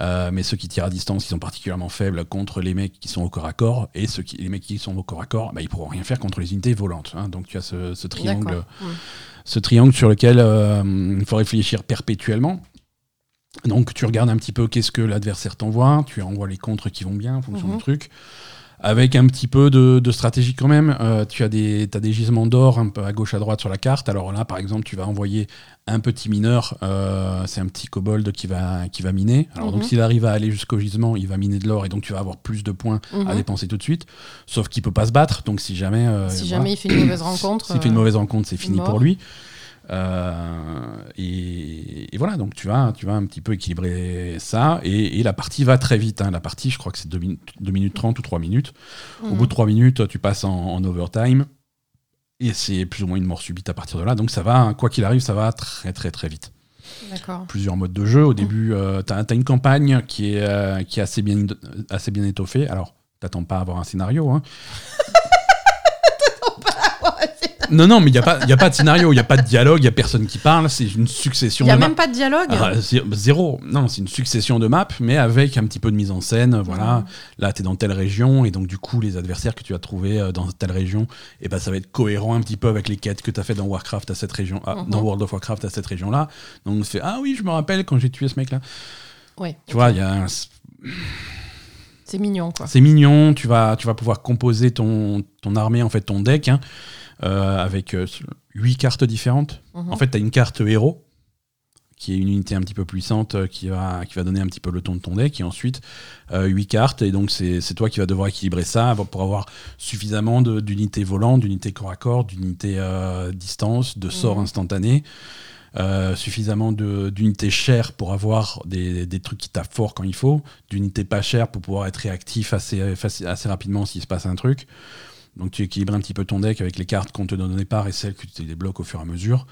Euh, mais ceux qui tirent à distance, ils sont particulièrement faibles contre les mecs qui sont au corps à corps, et ceux qui, les mecs qui sont au corps à corps, bah, ils pourront rien faire contre les unités volantes. hein. Donc tu as ce, ce triangle. Mhm. ce triangle sur lequel euh, il faut réfléchir perpétuellement. Donc tu regardes un petit peu qu'est-ce que l'adversaire t'envoie, tu envoies les contres qui vont bien en fonction Mhm. du truc. Avec un petit peu de, de stratégie quand même. Euh, tu as des, gisements d'or un peu à gauche à droite sur la carte. Alors là, par exemple, tu vas envoyer un petit mineur, euh, c'est un petit kobold qui va, qui va miner. Alors donc Mhm. s'il arrive à aller jusqu'au gisement, il va miner de l'or et donc tu vas avoir plus de points à Mhm. dépenser tout de suite. Sauf qu'il peut pas se battre, donc si jamais, euh, Si voilà. jamais il fait une mauvaise rencontre. S'il fait une mauvaise rencontre, c'est fini mort. pour lui. Euh, et, et voilà, donc tu vas, tu vas un petit peu équilibrer ça. Et, et la partie va très vite. hein. La partie, je crois que c'est 2 minutes, 2 minutes 30 ou 3 minutes. Au bout de 3 minutes, tu passes en, en overtime. Et c'est plus ou moins une mort subite à partir de là. Donc ça va, quoi qu'il arrive, ça va très très très vite. Plusieurs modes de jeu. Au début, tu as, une campagne qui est, euh, qui est assez, bien, assez bien étoffée. Alors, t'attends pas à avoir un scénario. Hein. Non, non, mais il n'y a, pas- y a pas de scénario, il n'y a pas de dialogue, il n'y a personne qui parle, c'est une succession Il n'y a de même maps. pas de dialogue. Ah, zé- zéro. Non, c'est une succession de maps, mais avec un petit peu de mise en scène. Voilà, là, tu es dans telle région, et donc, du coup, les adversaires que tu as trouvés euh, dans telle région, et ben, ça va être cohérent un petit peu avec les quêtes que tu as fait dans Warcraft à cette région, ah, Mhm. dans World of Warcraft à cette région-là. Donc, on se fait Ah oui, je me rappelle quand j'ai tué ce mec-là. Ouais. Tu vois, il y a un- C'est mignon, quoi. c'est mignon, tu vas, tu vas pouvoir composer ton, ton armée, en fait, ton deck, hein, avec 8 cartes différentes. Mhm. En fait, tu as une carte héros, qui est une unité un petit peu puissante, euh, qui va, qui va donner un petit peu le ton de ton deck, et ensuite 8 cartes, et donc c'est toi qui vas devoir équilibrer ça pour avoir suffisamment d'unités volantes, d'unités corps à corps, d'unités euh, distance, de sorts Mhm. instantanés. euh, suffisamment d'unités chères pour avoir des, des trucs qui tapent fort quand il faut, d'unités pas chères pour pouvoir être réactif assez, assez rapidement s'il se passe un truc. Donc tu équilibres un petit peu ton deck avec les cartes qu'on te donne au départ et celles que tu débloques au fur et à mesure.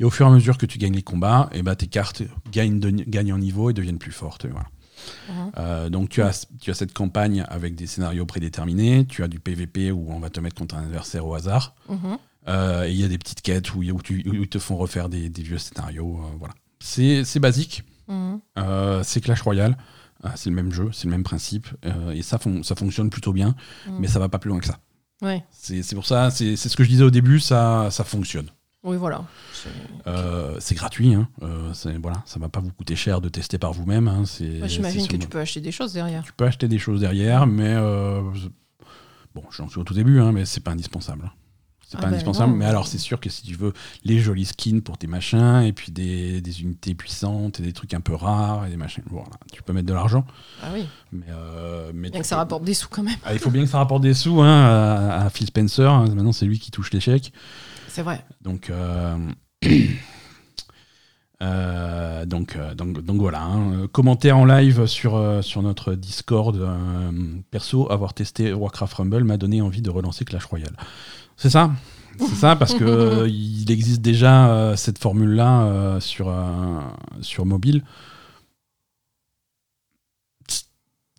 Et au fur et à mesure que tu gagnes les combats, et bah, tes cartes gagnent, de- gagnent en niveau et deviennent plus fortes. Mhm. Euh, donc tu as, tu as cette campagne avec des scénarios prédéterminés, tu as du PVP où on va te mettre contre un adversaire au hasard, Mhm. euh, et il y a des petites quêtes où, où tu- où ils te font refaire des, des vieux scénarios. euh, voilà. C'est c'est basique, euh, c'est Clash Royale, c'est le même jeu, c'est le même principe, et ça, fon- ça fonctionne plutôt bien, mais ça va pas plus loin que ça. Ouais. C'est pour ça, c'est ce que je disais au début, ça, ça fonctionne. Oui, voilà. C'est- Euh, gratuit, hein. euh, voilà, ça va pas vous coûter cher de tester par vous-même. hein, Ouais, J'imagine que tu peux acheter des choses derrière. tu peux acheter des choses derrière, mais euh, bon, j'en suis au tout début, hein, mais c'est pas indispensable. C'est Ah pas ben indispensable, non. mais alors c'est sûr que si tu veux les jolis skins pour tes machins, et puis des, des unités puissantes, et des trucs un peu rares, et des machins, voilà, tu peux mettre de l'argent, Ah oui. mais, euh, mais Bien que ça peux- rapporte des sous quand même. Ah, il faut bien que ça rapporte des sous hein, à, à Phil Spencer, hein, maintenant c'est lui qui touche les chèques. C'est vrai. Donc, euh, euh, donc, donc, donc voilà. hein. Commentaire en live sur, euh, sur notre Discord. euh, perso, avoir testé Warcraft Rumble m'a donné envie de relancer Clash Royale. C'est ça C'est ça, parce que euh, il existe déjà euh, cette formule-là euh, sur, euh, sur mobile.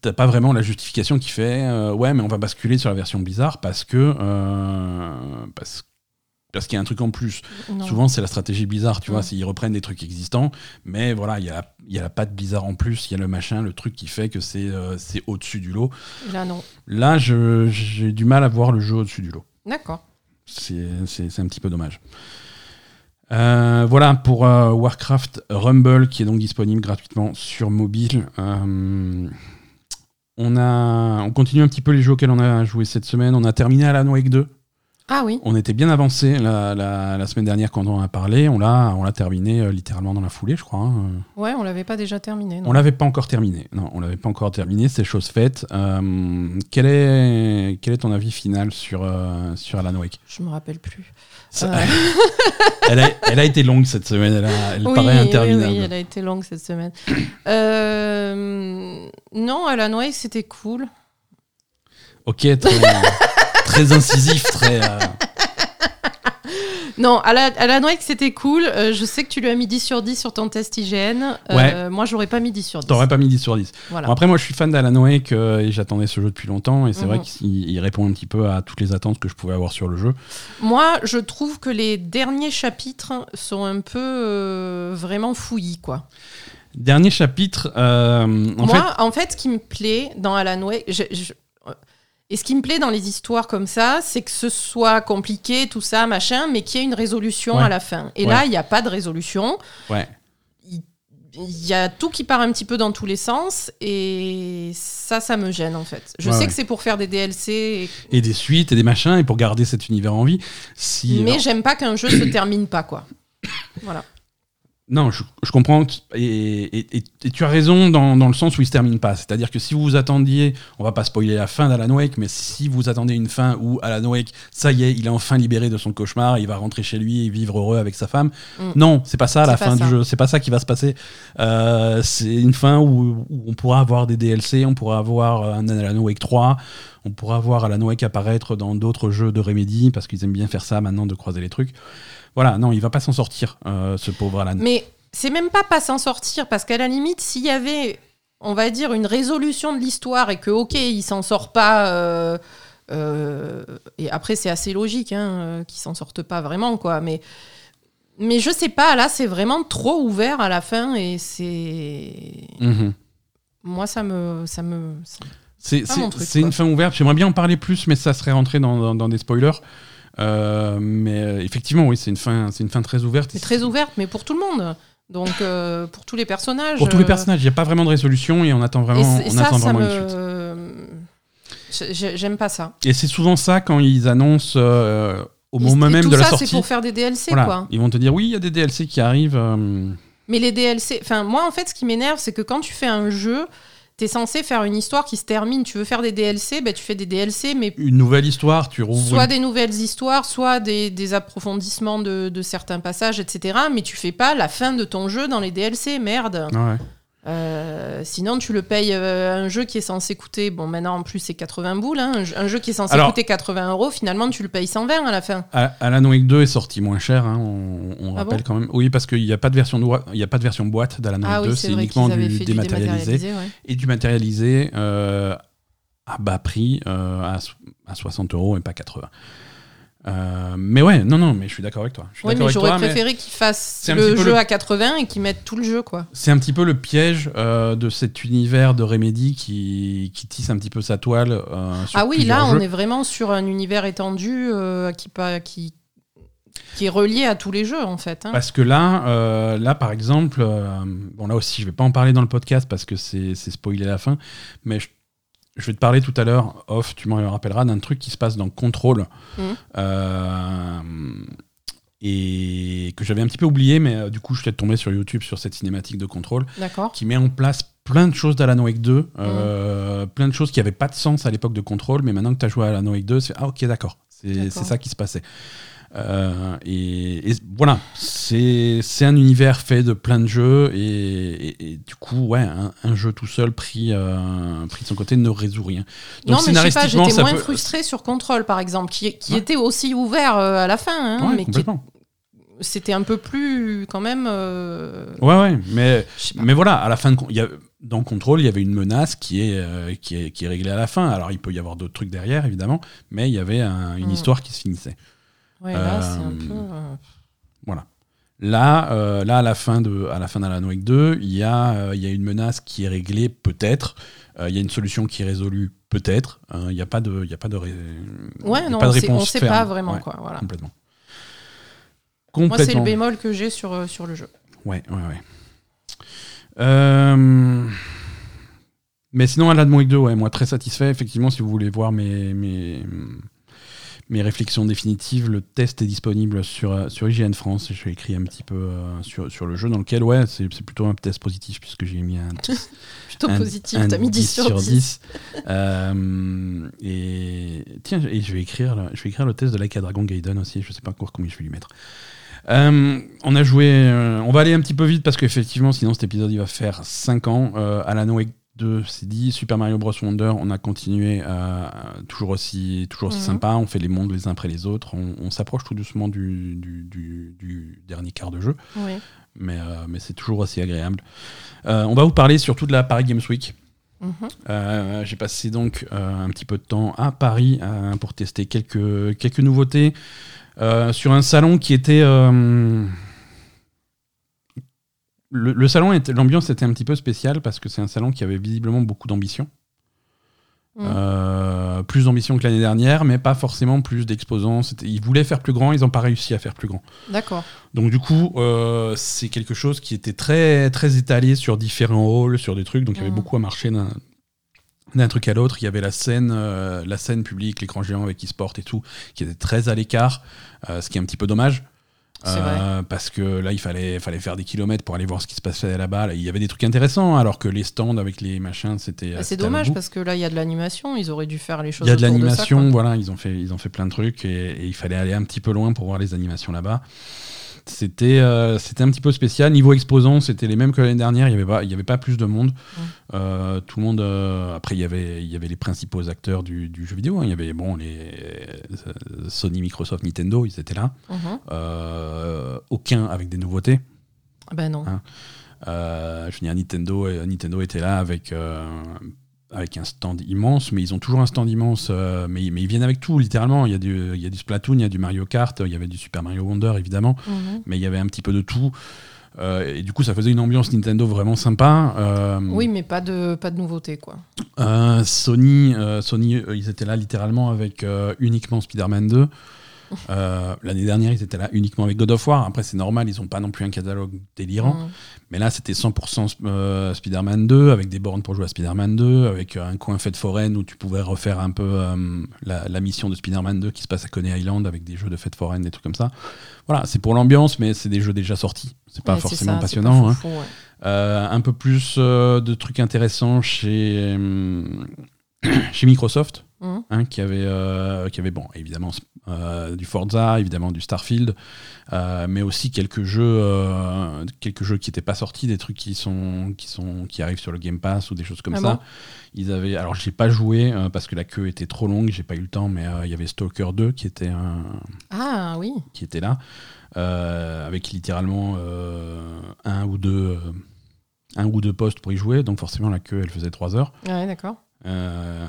T'as pas vraiment la justification qui fait ouais, mais on va basculer sur la version Blizzard parce que parce, parce qu'il y a un truc en plus. Non. Souvent, c'est la stratégie Blizzard, tu vois, Ouais. c'est ils reprennent des trucs existants, mais voilà, il y a, la- y a la patte Blizzard en plus, il y a le machin, le truc qui fait que c'est c'est au-dessus du lot. Là, non. Là, j'ai du mal à voir le jeu au-dessus du lot. D'accord. C'est un petit peu dommage. Euh, voilà pour euh, Warcraft Rumble qui est donc disponible gratuitement sur mobile. Euh, on, a, on continue un petit peu les jeux auxquels on a joué cette semaine. On a terminé Alan Wake 2. Ah oui. On était bien avancé la, la- la semaine dernière quand on en a parlé. On l'a, on l'a terminé euh, littéralement dans la foulée, je crois. hein. Ouais, on l'avait pas déjà terminé. non On l'avait pas encore terminé. Non, on l'avait pas encore terminé. C'est chose faite. Euh, quel est quel est ton avis final sur euh, sur Alan Wake? Je me rappelle plus. Ça- Euh. elle, a, elle a été longue cette semaine. Elle, a- elle oui, paraît oui, interminable. oui, elle a été longue cette semaine. Non, Alan Wake, c'était cool. Ok, très, très incisif, très. euh, Non, Alan, Alan Wake, c'était cool. Euh, je sais que tu lui as mis 10 sur 10 sur ton test IGN. Euh, Ouais. Moi, j'aurais pas mis 10 sur 10. T'aurais pas mis 10 sur 10. Voilà. Bon, après, moi, je suis fan d'Alan Wake euh, et j'attendais ce jeu depuis longtemps. Et c'est Mhm. vrai qu'il il répond un petit peu à toutes les attentes que je pouvais avoir sur le jeu. Moi, je trouve que les derniers chapitres sont un peu vraiment fouillis, quoi. Dernier chapitre. en Moi, fait, en fait, ce qui me plaît dans Alan Wake, je- je- et ce qui me plaît dans les histoires comme ça, c'est que ce soit compliqué, tout ça, machin, mais qu'il y ait une résolution Ouais. à la fin. Et Ouais. là, il n'y a pas de résolution. ouais. il y a tout qui part un petit peu dans tous les sens et ça, ça me gêne en fait. Je Ouais, sais que c'est pour faire des DLC, et- Et des suites et des machins, et pour garder cet univers en vie. Si, mais alors- j'aime pas qu'un jeu se termine pas quoi. Voilà. Non, je, je comprends. Et, et- et- et tu as raison dans, dans le sens où il se termine pas. C'est-à-dire que si vous vous attendiez, on va pas spoiler la fin d'Alan Wake, mais si vous attendez une fin où Alan Wake, ça y est, il est enfin libéré de son cauchemar, il va rentrer chez lui et vivre heureux avec sa femme. Mm. Non, c'est pas ça la fin ça. du jeu. C'est pas ça qui va se passer. Euh, c'est une fin où, où on pourra avoir des DLC, on pourra avoir un Alan Wake 3, on pourra voir Alan Wake apparaître dans d'autres jeux de Remedy parce qu'ils aiment bien faire ça maintenant de croiser les trucs. Voilà, non, il va pas s'en sortir, euh, ce pauvre Alan. Mais c'est même pas pas s'en sortir parce qu'à la limite, s'il y avait, on va dire, une résolution de l'histoire et que ok, il s'en sort pas. euh, euh, et après, c'est assez logique hein, qu'il s'en sorte pas vraiment quoi. Mais mais je sais pas. Là, c'est vraiment trop ouvert à la fin et c'est Mhm. moi ça me ça me ça- C'est une fin ouverte. J'aimerais bien en parler plus, mais ça serait rentré dans, dans- dans des spoilers. Euh, mais euh, effectivement, oui, c'est une fin, c'est une fin très ouverte. c'est très ouverte, mais pour tout le monde. Donc euh, pour tous les personnages. Pour tous les personnages, il n'y a pas vraiment de résolution et on attend vraiment, et on ça, attend ça vraiment une suite. me. J'ai- J'aime pas ça. Et c'est souvent ça quand ils annoncent euh, au moment et même tout de la ça, sortie. c'est pour faire des DLC, Voilà, quoi. ils vont te dire oui, il y a des DLC qui arrivent. Mais les DLC, enfin moi en fait, ce qui m'énerve, c'est que quand tu fais un jeu, t'es censé faire une histoire qui se termine. Tu veux faire des DLC, ben tu fais des DLC, mais une nouvelle histoire, tu rouvres. soit une- des nouvelles histoires, soit des, des approfondissements de, de certains passages, etc. Mais tu fais pas la fin de ton jeu dans les DLC, merde. Ouais. Euh, sinon, tu le payes euh, un jeu qui est censé coûter, bon maintenant en plus c'est 80 boules, hein, un, jeu, un jeu qui est censé Alors- coûter 80 euros, finalement tu le payes 120 à la fin. A- Alan Wake 2 est sorti moins cher, hein, on, on Ah rappelle bon quand même. Oui, parce qu'il n'y a pas de version de- il y a pas de version boîte d'Alan Wake Ah 2, oui, c'est c'est vrai uniquement du dématérialisé. ouais. et du matérialisé euh, à bas prix, à 60 euros et pas 80. Euh, mais ouais, non, non, mais je suis d'accord avec toi. Je suis Oui, mais j'aurais préféré qu'ils fassent le jeu le- à 80 et qu'ils mettent tout le jeu, quoi. C'est un petit peu le piège euh, de cet univers de Remedy qui, qui tisse un petit peu sa toile. euh, sur Ah oui, là, on est vraiment sur un univers étendu qui, pas- qui, qui est relié à tous les jeux, en fait. hein. Parce que là, euh, là par exemple, euh, bon là aussi, je vais pas en parler dans le podcast parce que c'est c'est spoiler la fin, mais je, je vais te parler tout à l'heure, off, tu m'en rappelleras, d'un truc qui se passe dans Control. Mhm. Euh, et que j'avais un petit peu oublié, mais euh, du coup, je suis tombé sur YouTube sur cette cinématique de Control D'accord. qui met en place plein de choses d'Alan Wake 2, euh, plein de choses qui n'avaient pas de sens à l'époque de Control, mais maintenant que tu as joué à Alan Wake 2, c'est ah ok d'accord, c'est D'accord. c'est ça qui se passait. Euh, et, et voilà, c'est un univers fait de plein de jeux et, et- et du coup ouais, un, un jeu tout seul pris euh, pris de son côté ne résout rien. non, mais je sais pas, j'étais moins peut- frustrée sur Control, par exemple, qui, qui Ouais. était aussi ouvert euh, à la fin, hein, Ouais, mais qui c'était un peu plus, quand même... euh, Ouais ouais, mais. Mais voilà, à la fin de, y a, dans Control, il y avait une menace qui est, euh, qui est, qui est réglée à la fin. Alors, il peut y avoir d'autres trucs derrière, évidemment, mais il y avait un- une Mm. histoire qui se finissait. Ouais, là, c'est un Euh, peu... euh, Voilà. Là, euh, là à la fin de, à la fin d'Alan Wake 2, il y, euh, y a une menace qui est réglée, peut-être. Euh, il y a une solution qui est résolue, peut-être. Euh, il n'y a pas de, il y a pas de, ré- y Ouais, a non, pas de on sait, on réponse sait ferme. pas vraiment, Ouais, quoi. Voilà. Complètement. Moi, c'est le bémol que j'ai sur, sur le jeu. Ouais, ouais, ouais. Mais sinon, Alan Wake 2, ouais, moi très satisfait. Effectivement, si vous voulez voir mes, mes, mes réflexions définitives, le test est disponible sur, sur IGN France. J'ai écrit un petit peu euh, sur, sur le jeu, dans lequel, ouais, c'est c'est plutôt un test positif, puisque j'ai mis un, Plutôt un- positif, un t'as mis 10 sur 10. Euh, et tiens, et je vais écrire, le- je vais écrire le test de Like a Dragon Gaiden aussi. Je sais pas encore combien je vais lui mettre. Euh, on a joué, euh, on va aller un petit peu vite parce qu'effectivement, sinon cet épisode il va faire 5 ans. Euh, Alan Wake 2, c'est dit. Super Mario Bros Wonder, on a continué euh, toujours aussi, toujours aussi Mhm. sympa. On fait les mondes les uns après les autres. On, on s'approche tout doucement du, du, du- du dernier quart de jeu Oui. mais, euh, mais c'est toujours aussi agréable. Euh, on va vous parler surtout de la Paris Games Week. Mhm. J'ai passé donc un petit peu de temps à Paris pour tester quelques, quelques nouveautés sur un salon qui était. Le, le salon, était- l'ambiance était un petit peu spéciale parce que c'est un salon qui avait visiblement beaucoup d'ambition. Mhm. Euh, plus d'ambition que l'année dernière, mais pas forcément plus d'exposants. C'était- Ils voulaient faire plus grand, ils n'ont pas réussi à faire plus grand. D'accord. Donc du coup, euh, c'est quelque chose qui était très très étalé sur différents halls, sur des trucs. Donc il y avait Mhm. beaucoup à marcher d'un d'un truc à l'autre. Il y avait la scène, euh, la scène publique, l'écran géant avec e-sport et tout, qui était très à l'écart, euh, ce qui est un petit peu dommage. Euh, parce que là, il fallait, fallait faire des kilomètres pour aller voir ce qui se passait là-bas. Là, il y avait des trucs intéressants, alors que les stands avec les machins, c'était. Bah, c'est dommage parce que là, il y a de l'animation. Ils auraient dû faire les choses. Il y a de l'animation, voilà, ils ont, fait, ils ont fait plein de trucs et, et il fallait aller un petit peu loin pour voir les animations là-bas. C'était euh, c'était un petit peu spécial. Niveau exposants, c'était les mêmes que l'année dernière. Il n'y avait, pas- il y avait pas plus de monde. Euh, tout le monde. euh, après, il y avait, il y avait les principaux acteurs du, du jeu vidéo. hein. Il y avait bon, les Sony, Microsoft, Nintendo, ils étaient là. Mhm. Aucun avec des nouveautés. Ben non. Ah. Euh, je veux dire, Nintendo, Nintendo était là avec, avec un stand immense, mais ils ont toujours un stand immense, euh, mais, mais ils viennent avec tout, littéralement. Il y, a du, il y a du Splatoon, il y a du Mario Kart, il y avait du Super Mario Wonder, évidemment, Mhm. mais il y avait un petit peu de tout. Euh, et du coup, ça faisait une ambiance Nintendo vraiment sympa. Euh, Oui, mais pas de, pas de nouveauté, quoi. Sony, Sony ils étaient là littéralement avec uniquement Spider-Man 2. Euh, L'année dernière, ils étaient là uniquement avec God of War. Après, c'est normal, ils n'ont pas non plus un catalogue délirant. Mhm. Mais là, c'était 100% Sp- euh, Spider-Man 2, avec des bornes pour jouer à Spider-Man 2, avec euh, un coin fête foraine où tu pouvais refaire un peu euh, la, la mission de Spider-Man 2 qui se passe à Coney Island avec des jeux de fête foraine, des trucs comme ça. Voilà, c'est pour l'ambiance, mais c'est des jeux déjà sortis. C'est pas Ouais, forcément ça, passionnant. pas hein. foufou, ouais. Un peu plus de trucs intéressants chez, hum, chez Microsoft, Mhm. hein, qui, avait, euh, qui avait, bon, évidemment, euh, du Forza, évidemment du Starfield, euh, mais aussi quelques jeux, quelques jeux qui n'étaient pas sortis, des trucs qui, sont, qui, sont, qui arrivent sur le Game Pass ou des choses comme Ah ça. bon? Ils avaient, alors, j'ai pas joué parce que la queue était trop longue, j'ai pas eu le temps, mais il y avait Stalker 2 qui était un, Ah oui. qui était là, avec littéralement un ou deux un ou deux postes pour y jouer, donc forcément la queue elle faisait 3 heures. Ouais, d'accord. Euh,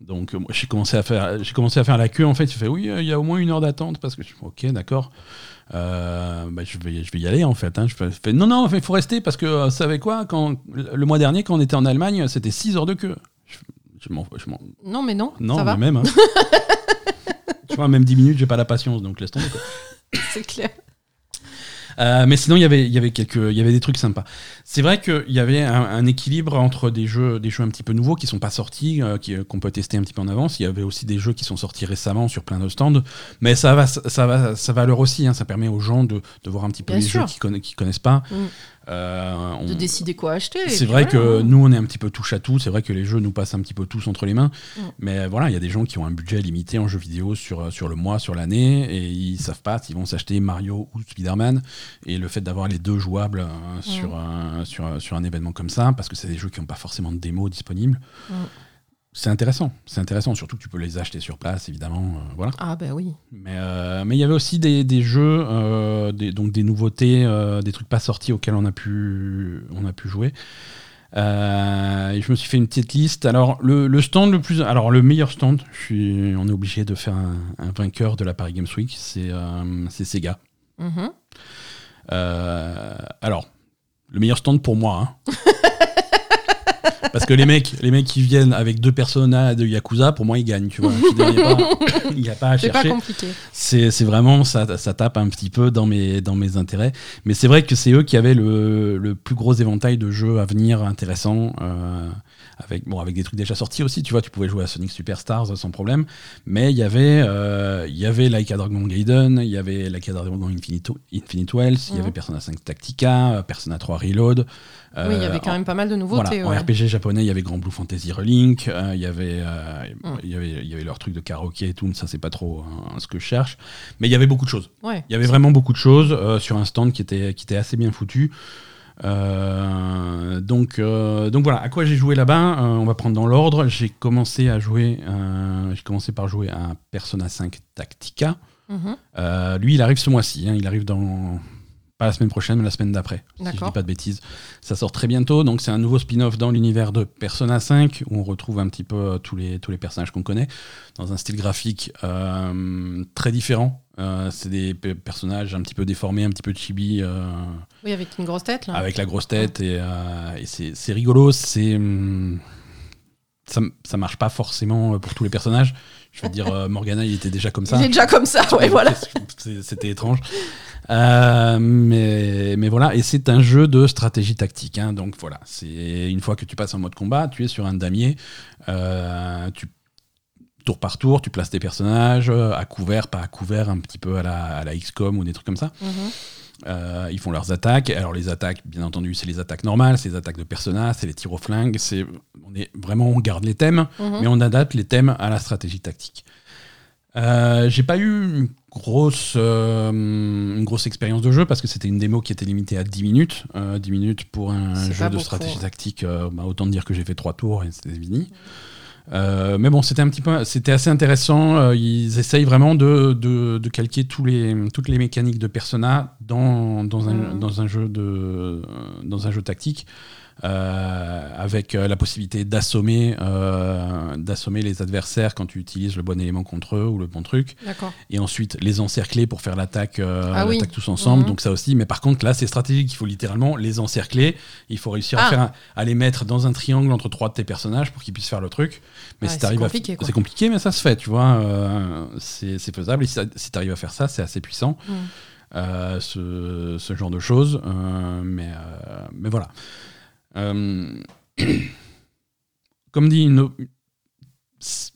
donc j'ai commencé à faire j'ai commencé à faire la queue en fait, il fait oui, euh, il y a au moins une heure d'attente parce que je ok d'accord. Euh, bah, je, vais, je vais y aller en fait. hein. Je fais, non, non, il faut rester parce que euh, vous savez quoi quand, Le mois dernier, quand on était en Allemagne, c'était 6 heures de queue. Je, je m'en- je m'en- Non, mais non. non, ça va. mais même. hein. tu vois, même 10 minutes, j'ai pas la patience, donc laisse tomber. C'est clair. Euh, mais sinon, il y avait, il y avait quelques, y avait des trucs sympas. C'est vrai qu'il y avait un, un équilibre entre des jeux, des jeux un petit peu nouveaux qui sont pas sortis, euh, qui- qu'on peut tester un petit peu en avance. Il y avait aussi des jeux qui sont sortis récemment sur plein de stands. Mais ça va, ça va, ça va leur aussi. hein. Ça permet aux gens de, de voir un petit peu Bien les sûr. jeux qu'ils qu'ils connaissent pas. Mm. Euh, on- De décider quoi acheter. et c'est vrai voilà, que hein. nous, on est un petit peu touche à tout. C'est vrai que les jeux nous passent un petit peu tous entre les mains. Mm. Mais voilà, il y a des gens qui ont un budget limité en jeux vidéo sur, sur le mois, sur l'année, et ils savent pas s'ils vont s'acheter Mario ou Spider-Man. Et le fait d'avoir les deux jouables euh, sur, un, sur, sur un événement comme ça, parce que c'est des jeux qui n'ont pas forcément de démo disponible, Mm. C'est intéressant. C'est intéressant, surtout que tu peux les acheter sur place, évidemment. euh, voilà. Ah, ben oui. Mais euh, mais il y avait aussi des, des jeux, euh, des, donc des nouveautés, des trucs pas sortis auxquels on a pu, on a pu jouer. Et je me suis fait une petite liste. Alors le, le stand le plus, alors le meilleur stand, je suis, on est obligé de faire un, un vainqueur de la Paris Games Week, c'est c'est Sega. Mhm. Euh, alors le meilleur stand pour moi. hein. Parce que les mecs, les mecs qui viennent avec deux personnages de Yakuza, pour moi, ils gagnent. Tu vois. Il n'y a, pas- a à C'est pas chercher compliqué. c'est vraiment ça, ça tape un petit peu dans mes, dans mes intérêts. Mais c'est vrai que c'est eux qui avaient le, le plus gros éventail de jeux à venir intéressants. euh, avec, bon, avec des trucs déjà sortis aussi, tu vois, tu pouvais jouer à Sonic Superstars sans problème. Mais il y avait, euh, il y avait Like a Dragon Gaiden, il y avait Like a Dragon Infinite, Infinite Wells, il y Mhm. avait Persona 5 Tactica, euh, Persona 3 Reload. Oui, il y Euh, avait quand en- même pas mal de voilà, nouveautés. en ouais. RPG japonais, il y avait Grand Blue Fantasy Relink, euh, il y avait, euh, Mm. il y avait, il y avait leur truc de karaoké et tout, mais ça c'est pas trop hein, ce que je cherche. Mais il y avait beaucoup de choses. Ouais. Il y avait vraiment beaucoup de choses sur un stand qui était, qui était assez bien foutu. Euh, donc, euh, donc voilà, à quoi j'ai joué là-bas Euh, On va prendre dans l'ordre. J'ai commencé à jouer, j'ai commencé par jouer à Persona 5 Tactica. Mhm. Euh, lui, il arrive ce mois-ci. hein, il arrive dans pas la semaine prochaine, mais la semaine d'après. Si je dis pas de bêtises. Ça sort très bientôt. Donc c'est un nouveau spin-off dans l'univers de Persona 5 où on retrouve un petit peu euh, tous les tous les personnages qu'on connaît dans un style graphique euh, très différent. Euh, c'est des pe- personnages un petit peu déformés, un petit peu chibi. euh, Oui, avec une grosse tête, là. avec la grosse tête et, c'est rigolo. C'est hum, ça, ça marche pas forcément pour tous les personnages. Je veux dire, euh, Morgana, il était déjà comme ça. Il est déjà comme ça, ouais, voilà. C'était étrange. Euh, mais, mais voilà, et c'est un jeu de stratégie tactique. hein. donc voilà, c'est une fois que tu passes en mode combat, tu es sur un damier. euh, tu, tour par tour, tu places tes personnages à couvert, pas à couvert, un petit peu à la, à la XCOM ou des trucs comme ça. Mhm. Euh, ils font leurs attaques. Alors les attaques, bien entendu, c'est les attaques normales, c'est les attaques de Persona, c'est les tirs au flingue. C'est, on est vraiment, on garde les thèmes, Mhm. mais on adapte les thèmes à la stratégie tactique. Euh, j'ai pas eu une grosse, euh, une grosse expérience de jeu parce que c'était une démo qui était limitée à 10 minutes. Euh, 10 minutes pour un jeu de beaucoup, stratégie ouais. tactique, bah, autant dire que j'ai fait trois tours et c'était fini. Euh, mais bon, c'était un petit peu, c'était assez intéressant. Euh, ils essayent vraiment de, de, de calquer tous les, toutes les mécaniques de Persona dans, dans, un, Mhm. dans un jeu de, dans un jeu tactique, euh, avec euh, la possibilité d'assommer, euh, d'assommer les adversaires quand tu utilises le bon élément contre eux ou le bon truc, D'accord. et ensuite les encercler pour faire l'attaque, euh, Ah oui. tous ensemble. Mhm. Donc ça aussi. Mais par contre, là, c'est stratégique. Il faut littéralement les encercler. Il faut réussir à Ah. faire, un- à les mettre dans un triangle entre trois de tes personnages pour qu'ils puissent faire le truc. Mais si c'est à- compliqué, compliqué, mais ça se fait, tu vois. euh, c'est faisable. Et si, tu arrives à faire ça, c'est assez puissant. Mhm. euh, ce, ce genre de choses. euh, mais, euh, mais voilà. Comme dit, une-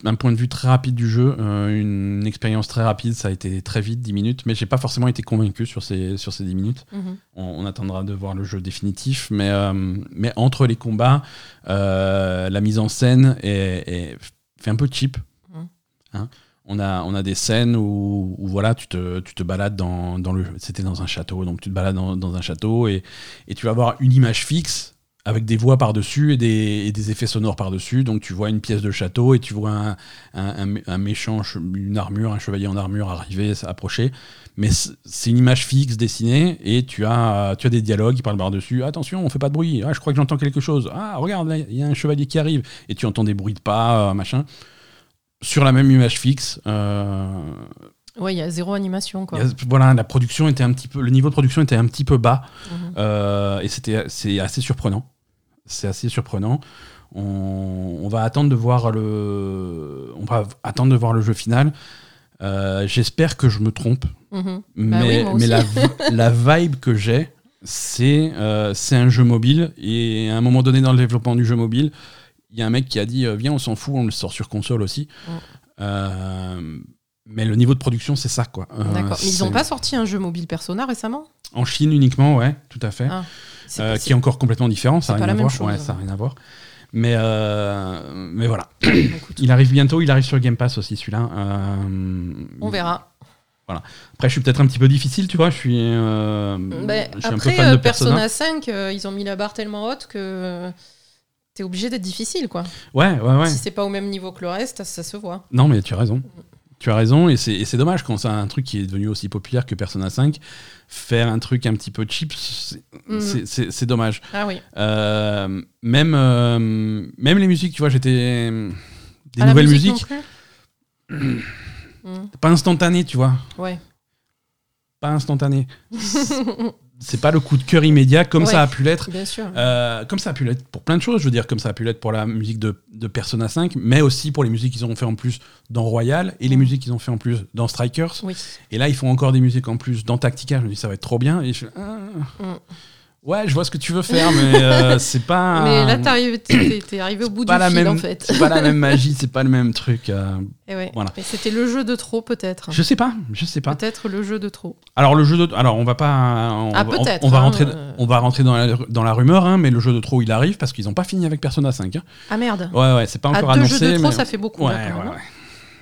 un point de vue très rapide du jeu, euh, une expérience très rapide, ça a été très vite, 10 minutes, mais j'ai pas forcément été convaincu sur ces, sur ces 10 minutes. Mhm. On, on attendra de voir le jeu définitif, mais, euh, mais entre les combats, euh, la mise en scène est, est- fait un peu cheap. Mhm. Hein. on, a, on a des scènes où, où voilà, tu, te, tu te balades dans, dans le. C'était dans un château, donc tu te balades dans, dans un château et, et tu vas avoir une image fixe avec des voix par-dessus et des, et des effets sonores par-dessus. Donc tu vois une pièce de château et tu vois un, un, un- un méchant, une armure, un chevalier en armure arriver, s'approcher. Mais c'est une image fixe dessinée et tu as, tu as des dialogues qui parlent par-dessus. Attention, on fait pas de bruit. Ah, je crois que j'entends quelque chose. Ah, regarde, il y a un chevalier qui arrive. Et tu entends des bruits de pas, euh, machin. Sur la même image fixe. euh, Ouais, il y a zéro animation, quoi. a- voilà, la production était un petit peu, le niveau de production était un petit peu bas. Mhm. Euh, et c'était c'est assez surprenant. C'est assez surprenant. On, on va attendre de voir le, on va attendre de voir le jeu final. Euh, J'espère que je me trompe, Mhm. mais, oui, moi mais aussi. la, la vibe que j'ai, c'est euh, c'est un jeu mobile. Et à un moment donné dans le développement du jeu mobile, il y a un mec qui a dit euh, Viens, on s'en fout, on le sort sur console aussi. Mm. Euh, mais le niveau de production, c'est ça, quoi. D'accord. Mais ils c'est- ont pas sorti un jeu mobile Persona récemment? En Chine uniquement, ouais, tout à fait. Ah, Euh, qui est encore complètement différent, ça n'a rien. Ouais, rien à voir. Mais, euh, mais voilà. Écoute, Il arrive bientôt, il arrive sur Game Pass aussi celui-là. Euh, on verra. Après, je suis peut-être un petit peu difficile, tu vois. Je suis, je suis un peu après, fan de Persona. Persona 5, euh, ils ont mis la barre tellement haute que t'es obligé d'être difficile, quoi. Ouais, ouais, ouais. Si c'est pas au même niveau que le reste, ça se voit. Non, mais tu as raison. Tu as raison, et c'est dommage quand c'est un truc qui est devenu aussi populaire que Persona 5. Faire un truc un petit peu cheap, c'est Mhm. dommage. Ah oui. Euh, même, euh, même les musiques, tu vois, j'étais. Des nouvelles musique musiques, pas instantanées, tu vois. Ouais. Pas instantanées. c'est pas le coup de cœur immédiat comme Ouais. ça a pu l'être. Bien sûr. Euh, comme ça a pu l'être pour plein de choses, je veux dire, comme ça a pu l'être pour la musique de, de Persona 5, mais aussi pour les musiques qu'ils ont fait en plus dans Royal et les musiques qu'ils ont fait en plus dans Strikers. Oui. Et là, ils font encore des musiques en plus dans Tactica. Je me dis, ça va être trop bien. Et je fais, ah, Mm. Ouais, je vois ce que tu veux faire, mais euh, c'est pas. Mais là, t'es t'es arrivé au bout du fil, même, en fait. c'est pas la même magie, c'est pas le même truc. euh, Et ouais. Voilà. C'était le jeu de trop, peut-être. je sais pas, je sais pas. Peut-être le jeu de trop. Alors le jeu de, alors on va pas, on, Ah, on- peut-être, on va hein, rentrer, euh. on va rentrer dans la, dans la rumeur, hein, mais le jeu de trop il arrive parce qu'ils ont pas fini avec Persona 5. hein. Ah merde. Ouais, ouais, c'est pas Ah, encore deux annoncé. jeux de trop, mais- ça fait beaucoup. Ouais, ouais, ouais.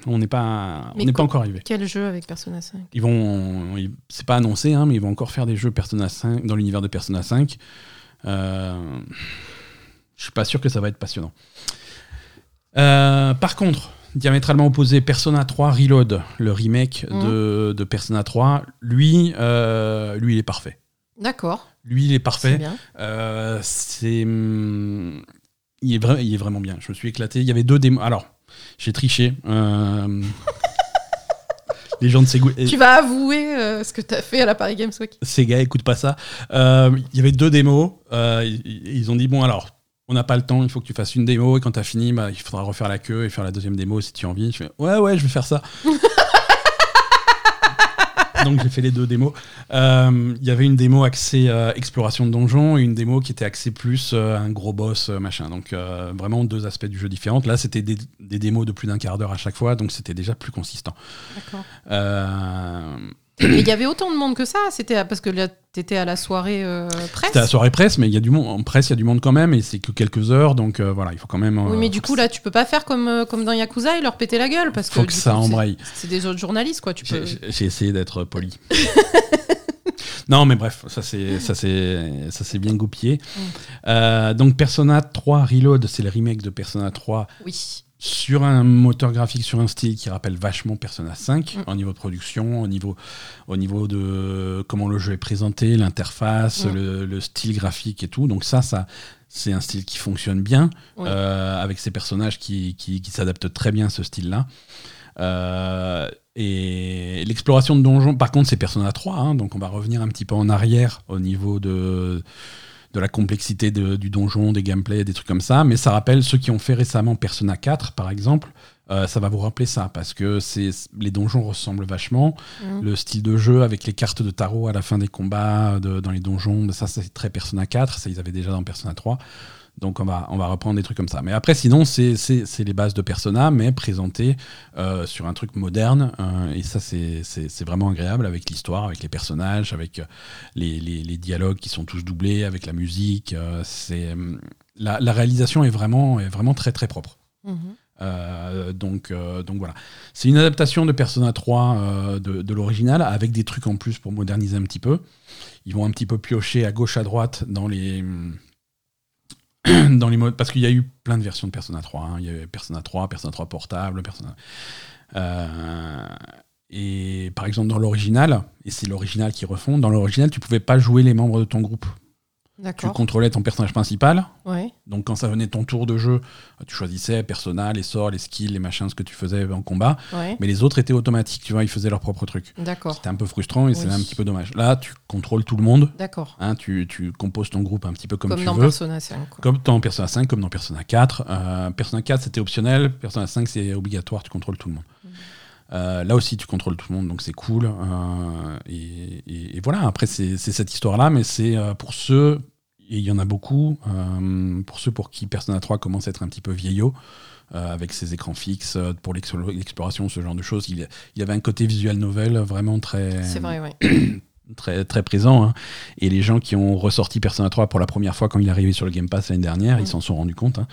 On n'est pas, on Mais n'est pas co- encore arrivé. Quel jeu avec Persona 5 Ils vont, c'est pas annoncé, hein, mais ils vont encore faire des jeux Persona 5 dans l'univers de Persona 5. Euh, je suis pas sûr que ça va être passionnant. Euh, par contre, diamétralement opposé, Persona 3 Reload, le remake Mhm. de, de Persona 3, lui, euh, lui, il est parfait. D'accord. Lui, il est C'est parfait. bien. Euh, c'est, hum, il est, vra- il est vraiment bien. Je me suis éclaté. Il y avait deux démos. Alors, j'ai triché. Euh, les gens de Sega, Tu vas avouer euh, ce que t'as fait à la Paris Games Week. Sega écoute pas ça. Euh, il y avait deux démos. Ils, ils ont dit bon alors. on n'a pas le temps, il faut que tu fasses une démo et quand tu as fini, bah, il faudra refaire la queue et faire la deuxième démo si tu as envie. Je fais ouais, ouais, je vais faire ça. Donc j'ai fait les deux démos. Euh, Il y avait une démo axée euh, exploration de donjons et une démo qui était axée plus euh, un gros boss machin. Donc vraiment deux aspects du jeu différents. Là c'était des, des démos de plus d'un quart d'heure à chaque fois, donc c'était déjà plus consistant. D'accord. Euh, Mais il y avait autant de monde que ça C'était parce que là, t'étais à la soirée euh, presse c'était la soirée presse, mais il y a du monde en presse, il y a du monde quand même et c'est que quelques heures, donc euh, voilà, il faut quand même. Oui, euh, mais du coup, là, tu peux pas faire comme, euh, comme dans Yakuza et leur péter la gueule parce Faut que, ça coup, c'est- embraye. C'est des autres journalistes, quoi. Tu peux... J'ai j'ai essayé d'être poli. non, mais bref, ça c'est ça c'est ça c'est bien goupillé. Mm. Euh, donc Persona 3 Reload, c'est le remake de Persona 3 Oui. Sur un moteur graphique, sur un style qui rappelle vachement Persona 5 Mm. au niveau de production, au niveau au niveau de comment le jeu est présenté, l'interface, Mm. le, le style graphique et tout. Donc ça ça c'est un style qui fonctionne bien Oui. euh, avec ces personnages qui, qui, qui s'adaptent très bien à ce style-là. Euh, et l'exploration de donjons, par contre, c'est Persona 3, hein, donc on va revenir un petit peu en arrière au niveau de, de la complexité de- du donjon, des gameplays, des trucs comme ça. Mais ça rappelle ceux qui ont fait récemment Persona 4, par exemple. euh, ça va vous rappeler ça parce que c'est les donjons ressemblent vachement. Mhm. Le style de jeu avec les cartes de tarot à la fin des combats de- dans les donjons, ça c'est très Persona 4, ça ils avaient déjà dans Persona 3. Donc on va, on va reprendre des trucs comme ça. Mais après, sinon, c'est les bases de Persona, mais présentées euh, sur un truc moderne. euh, et ça, c'est vraiment agréable avec l'histoire, avec les personnages, avec euh, les, les- les dialogues qui sont tous doublés, avec la musique. euh, c'est hum, la, la réalisation est vraiment, est vraiment très très propre. Mhm. Donc, donc voilà. C'est une adaptation de Persona 3 euh, de, de l'original avec des trucs en plus pour moderniser un petit peu. Ils vont un petit peu piocher à gauche à droite dans les dans les modes parce qu'il y a eu plein de versions de Persona 3. hein. Il y avait Persona 3, Persona 3 portable, Persona. Euh, et par exemple dans l'original, et c'est l'original qui refond, dans l'original tu pouvais pas jouer les membres de ton groupe. Tu contrôlais ton personnage principal, Ouais. donc quand ça venait ton tour de jeu, tu choisissais persona, les sorts, les skills, les machins, ce que tu faisais en combat. Ouais. Mais les autres étaient automatiques, tu vois, ils faisaient leur propre truc. C'était un peu frustrant et Oui. c'est un petit peu dommage. Là, tu contrôles tout le monde, D'accord. hein, tu, tu composes ton groupe un petit peu comme, Comme, tu dans veux. Persona 5. quoi. Comme dans Persona 5, comme dans Persona 4. Euh, Persona 4, c'était optionnel. Persona 5, c'est obligatoire, tu contrôles tout le monde. Mhm. Euh, là aussi, tu contrôles tout le monde, donc c'est cool. Euh, et, et- et voilà, après, c'est cette histoire-là, mais c'est euh, pour ceux, et il y en a beaucoup, pour ceux pour qui Persona 3 commence à être un petit peu vieillot, euh, avec ses écrans fixes, euh, pour l'explo- l'exploration, ce genre de choses. Il, il y avait un côté visual novel vraiment très, C'est vrai, ouais. très, très présent. hein. Et les gens qui ont ressorti Persona 3 pour la première fois quand il est arrivé sur le Game Pass l'année dernière, ils s'en sont rendus compte. hein.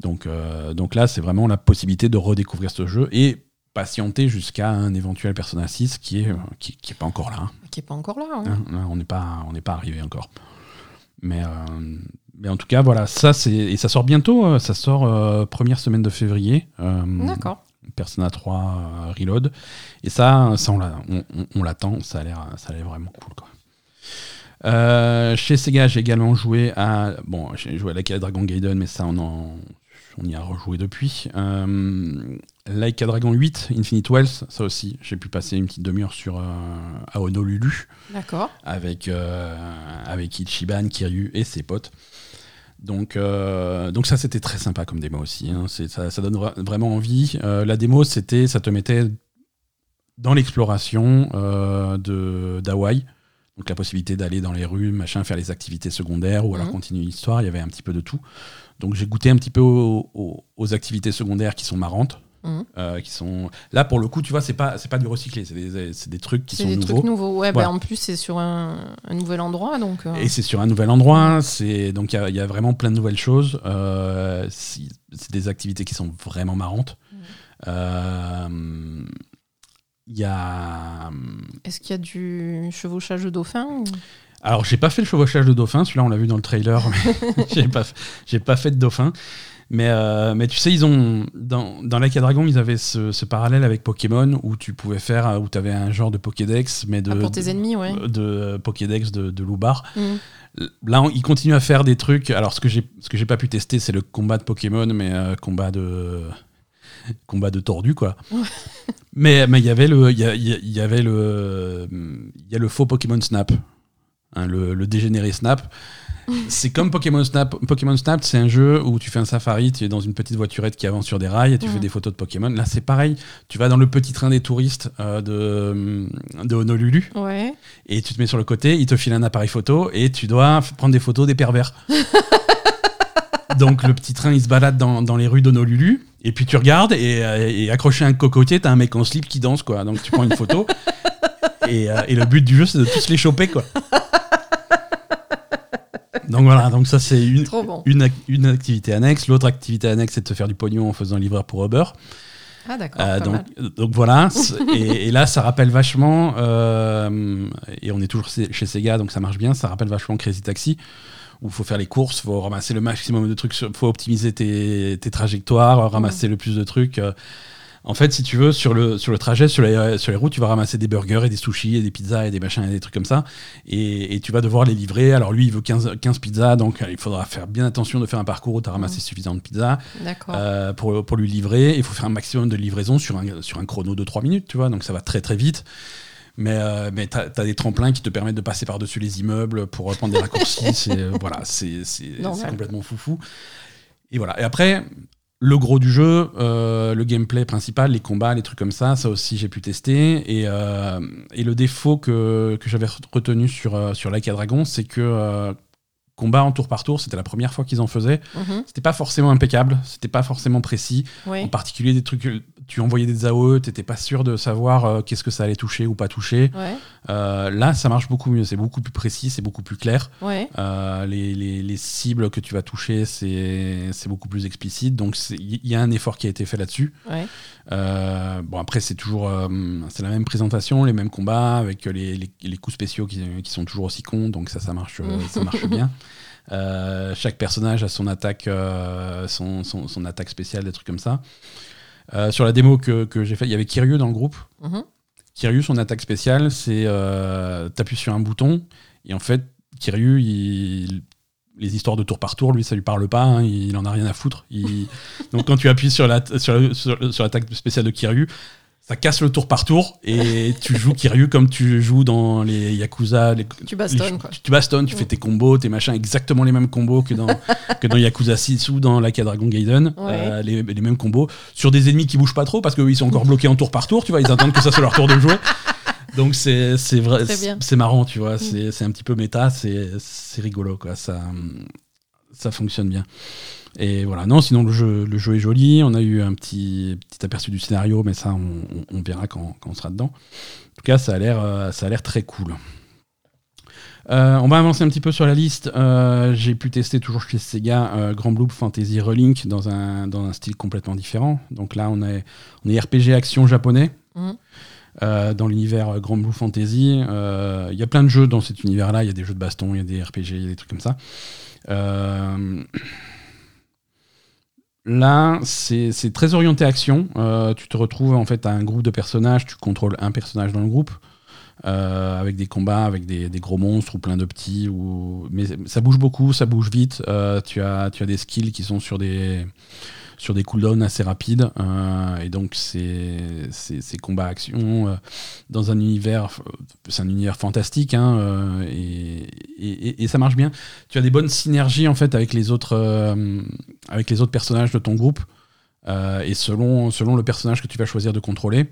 Donc, euh, donc là, c'est vraiment la possibilité de redécouvrir ce jeu et patienter jusqu'à un éventuel Persona 6 qui est, euh, qui, qui est pas encore là. Qui est pas encore là. hein. Hein, on n'est pas, on n'est pas arrivé encore. Mais, euh, mais en tout cas, voilà, ça c'est et ça sort bientôt. euh, Ça sort euh, première semaine de février. euh, D'accord. Persona 3 euh, Reload. Et ça, ça on, l'a- on- on- on l'attend. Ça a l'air, ça a l'air vraiment cool. Quoi. Euh, chez Sega, j'ai également joué à bon, j'ai joué à Like a Dragon Gaiden, mais ça on en, on y a rejoué depuis. Euh, like a Dragon 8, Infinite Wealth, ça aussi, j'ai pu passer une petite demi-heure sur euh, à Honolulu D'accord. avec, euh, avec Ichiban, Kiryu et ses potes. Donc, euh, donc ça, c'était très sympa comme démo aussi. hein. Ça, ça donne vra- vraiment envie. Euh, la démo, c'était, ça te mettait dans l'exploration euh, de d'Hawaï. Donc la possibilité d'aller dans les rues, machin, faire les activités secondaires ou alors Mhm. continuer l'histoire. Il y avait un petit peu de tout. Donc j'ai goûté un petit peu aux, aux- aux activités secondaires qui sont marrantes. Mhm. euh, qui sont là pour le coup tu vois c'est pas c'est pas du recyclé c'est des, des trucs qui C'est sont des nouveaux trucs nouveaux. Ouais, Voilà. bah, en plus, c'est sur un, un nouvel endroit. Donc, euh, Et c'est sur un nouvel endroit, c'est donc il y y, a vraiment plein de nouvelles choses. Euh, c'est des activités qui sont vraiment marrantes. Euh, Il y a est-ce qu'il y a du chevauchage de dauphin ou- alors j'ai pas fait le chevauchage de dauphin, celui-là on l'a vu dans le trailer, mais j'ai pas j'ai pas fait de dauphin. Mais, euh, mais tu sais, ils ont dans, dans Like a Dragon, ils avaient ce, ce parallèle avec Pokémon où tu pouvais faire, où tu avais un genre de Pokédex, mais de, Ah, pour tes de- ennemis, ouais. de Pokédex de, de loubar. Mhm. Là, on- ils continuent à faire des trucs. Alors, ce que j'ai, pas pu tester, c'est le combat de Pokémon, mais euh, combat de combat de tordu, quoi. Mais mais il y avait le, il y, a- y a- y avait le, il y a le faux Pokémon Snap, hein, le, le dégénéré Snap. C'est comme Pokémon Snap. Pokémon Snap, c'est un jeu où tu fais un safari, tu es dans une petite voiturette qui avance sur des rails et tu fais des photos de Pokémon. Là, c'est pareil. Tu vas dans le petit train des touristes euh, de, de Honolulu Ouais. et tu te mets sur le côté, il te file un appareil photo et tu dois prendre des photos des pervers. Donc le petit train il se balade dans, dans les rues d'Honolulu et puis tu regardes et, euh, et accroché à un cocotier, t'as un mec en slip qui danse quoi. Donc tu prends une photo et, euh, et le but du jeu c'est de tous les choper quoi. Donc voilà, donc ça c'est une, bon. une, ac- une activité annexe. L'autre activité annexe c'est de te faire du pognon en faisant livreur pour Uber. Ah, d'accord. Euh, pas donc, voilà, et, et là ça rappelle vachement, euh, et on est toujours chez Sega donc ça marche bien, ça rappelle vachement Crazy Taxi, où il faut faire les courses, il faut ramasser le maximum de trucs, il faut optimiser tes, tes trajectoires, ramasser le plus de trucs. euh. En fait, si tu veux, sur le, sur le trajet, sur les, sur les routes, tu vas ramasser des burgers et des sushis et des pizzas et des machins et des trucs comme ça. Et, et tu vas devoir les livrer. Alors lui, il veut 15, 15 pizzas, donc euh, il faudra faire bien attention de faire un parcours où tu as ramassé suffisamment de pizzas. Euh, pour, pour lui livrer. Il faut faire un maximum de livraison sur un, sur un chrono de 3 minutes, tu vois, donc ça va très très vite. Mais, euh, mais tu as, des tremplins qui te permettent de passer par-dessus les immeubles pour prendre des raccourcis. c'est euh, voilà, c'est c'est- Normal. c'est complètement foufou. Et voilà. Et après, le gros du jeu, euh, le gameplay principal, les combats, les trucs comme ça, ça aussi j'ai pu tester. Et, euh, et le défaut que, que j'avais retenu sur, euh, sur Like a Dragon, c'est que euh, combat en tour par tour, c'était la première fois qu'ils en faisaient. Mhm. C'était pas forcément impeccable, c'était pas forcément précis. Oui. En particulier des trucs, tu envoyais des AOE, t'étais pas sûr de savoir euh, qu'est-ce que ça allait toucher ou pas toucher. Ouais. Euh, là, ça marche beaucoup mieux, c'est beaucoup plus précis, c'est beaucoup plus clair. Ouais. Euh, les, les- les cibles que tu vas toucher, c'est beaucoup plus explicite. Donc il y a un effort qui a été fait là-dessus. Ouais. Bon après c'est toujours c'est la même présentation, les mêmes combats avec les, les- les coups spéciaux qui, qui sont toujours aussi cons, donc ça ça marche ça marche bien. Chaque personnage a son attaque son, son, son attaque spéciale des trucs comme ça. Euh, sur la démo que, que j'ai fait, il y avait Kiryu dans le groupe. Mhm. Kiryu son attaque spéciale c'est euh, t'appuies sur un bouton et en fait Kiryu il les histoires de tour par tour, lui, ça lui parle pas, hein, il en a rien à foutre. Il- Donc quand tu appuies sur la sur, le- sur, le- sur l'attaque spéciale de Kiryu, ça casse le tour par tour et tu joues Kiryu comme tu joues dans les Yakuza. les- Tu bastonnes, les- quoi. Tu, tu bastonnes, tu fais tes combos, tes machins, exactement les mêmes combos que dans, que dans Yakuza 6 ou dans Like a Dragon Gaiden. Ouais. Euh, les, les mêmes combos sur des ennemis qui bougent pas trop parce qu'ils sont encore bloqués en tour par tour, tu vois, ils attendent que ça soit leur tour de jouer. Donc c'est c'est vrai, c'est marrant, tu vois, c'est c'est un petit peu méta, c'est c'est rigolo quoi, ça ça fonctionne bien. Et voilà, non, sinon le jeu, le jeu est joli, on a eu un petit, petit aperçu du scénario, mais ça on, on- on verra quand, quand on sera dedans. En tout cas, ça a l'air euh, ça a l'air très cool. Euh, on va avancer un petit peu sur la liste. Euh, J'ai pu tester toujours chez Sega Grand Blue Fantasy Relink dans un, dans un style complètement différent. Donc là, on est, on est RPG action japonais. Mhm. Euh, dans l'univers Grand Blue Fantasy. Euh, Il y a plein de jeux dans cet univers-là. Il y a des jeux de baston, il y a des RPG, il y a des trucs comme ça. Euh, Là, c'est très orienté action. Euh, tu te retrouves en fait à un groupe de personnages, tu contrôles un personnage dans le groupe, euh, avec des combats, avec des, gros monstres ou plein de petits. Mais ça bouge beaucoup, ça bouge vite. Tu as des skills qui sont sur des, sur des cooldowns assez rapides. euh, et donc, c'est c'est- ces combats action euh, dans un univers, c'est un univers fantastique. hein, euh, et, et- ça marche bien. Tu as des bonnes synergies en fait avec les autres, avec les autres personnages de ton groupe. Et selon, selon le personnage que tu vas choisir de contrôler,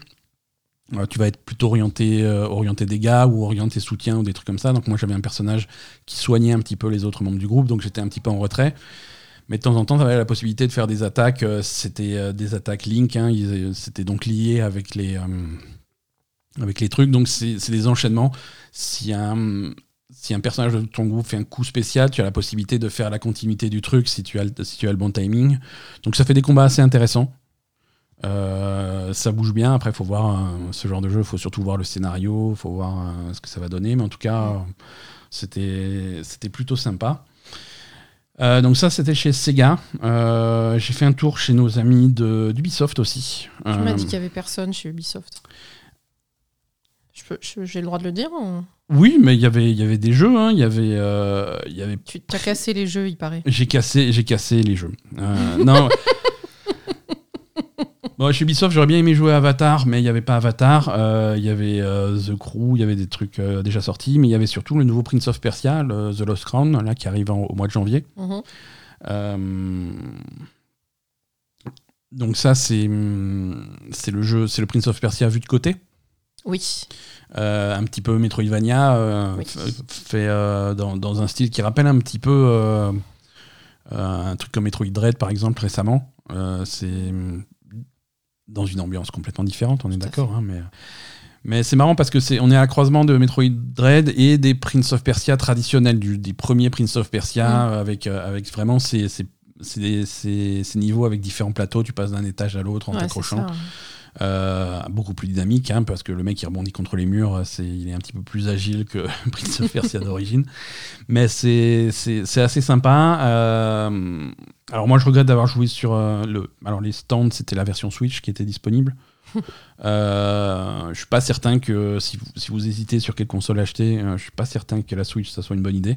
tu vas être plutôt orienté, euh, orienté dégâts ou orienté soutien ou des trucs comme ça. Donc moi j'avais un personnage qui soignait un petit peu les autres membres du groupe, donc j'étais un petit peu en retrait. Mais de temps en temps, tu avais la possibilité de faire des attaques. euh, C'était euh, des attaques Link. hein, ils- C'était donc lié avec les, euh, avec les trucs. Donc c'est des enchaînements. Si un, si un personnage de ton groupe fait un coup spécial, tu as la possibilité de faire la continuité du truc si tu as, si tu as le bon timing. Donc ça fait des combats assez intéressants. Euh, ça bouge bien. Après, faut voir euh, ce genre de jeu. Il faut surtout voir le scénario. Il faut voir euh, ce que ça va donner. Mais en tout cas, euh, c'était c'était plutôt sympa. Euh, donc ça, c'était chez Sega. Euh, J'ai fait un tour chez nos amis de- d'Ubisoft aussi. Tu m'as Euh, dit qu'il y avait personne chez Ubisoft. Je peux- je- J'ai le droit de le dire ou- Oui, mais il y avait- il y avait des jeux. hein. Y avait, euh, y avait Tu as cassé les jeux, il paraît. J'ai cassé, j'ai cassé les jeux. Euh, non. Bon, chez Ubisoft, j'aurais bien aimé jouer à Avatar, mais il n'y avait pas Avatar. Euh, Il y avait euh, The Crew, il y avait des trucs euh, déjà sortis, mais il y avait surtout le nouveau Prince of Persia, le The Lost Crown, là, qui arrive en- au mois de janvier. Mhm. Donc ça, c'est hum, c'est le jeu, c'est le Prince of Persia vu de côté. Oui. Euh, un petit peu Metroidvania, euh, Oui. fait euh, dans, dans un style qui rappelle un petit peu un truc comme Metroid Dread par exemple récemment. C'est hum, dans une ambiance complètement différente, on est d'accord, hein, mais mais c'est marrant parce que c'est on est à croisement de Metroid Dread et des Prince of Persia traditionnels, du, des premiers Prince of Persia Mm. avec euh, avec vraiment ces, ces, ces- niveaux avec différents plateaux, tu passes d'un étage à l'autre en Ouais, t'accrochant. Euh, beaucoup plus dynamique, hein, parce que le mec qui rebondit contre les murs, c'est, il est un petit peu plus agile que Prince of Persia d'origine. Mais c'est, c'est, c'est assez sympa. Euh, alors moi, je regrette d'avoir joué sur euh, le. Alors les stands, c'était la version Switch qui était disponible. Euh, je suis pas certain que si vous, si vous hésitez sur quelle console acheter, euh, je suis pas certain que la Switch ça soit une bonne idée.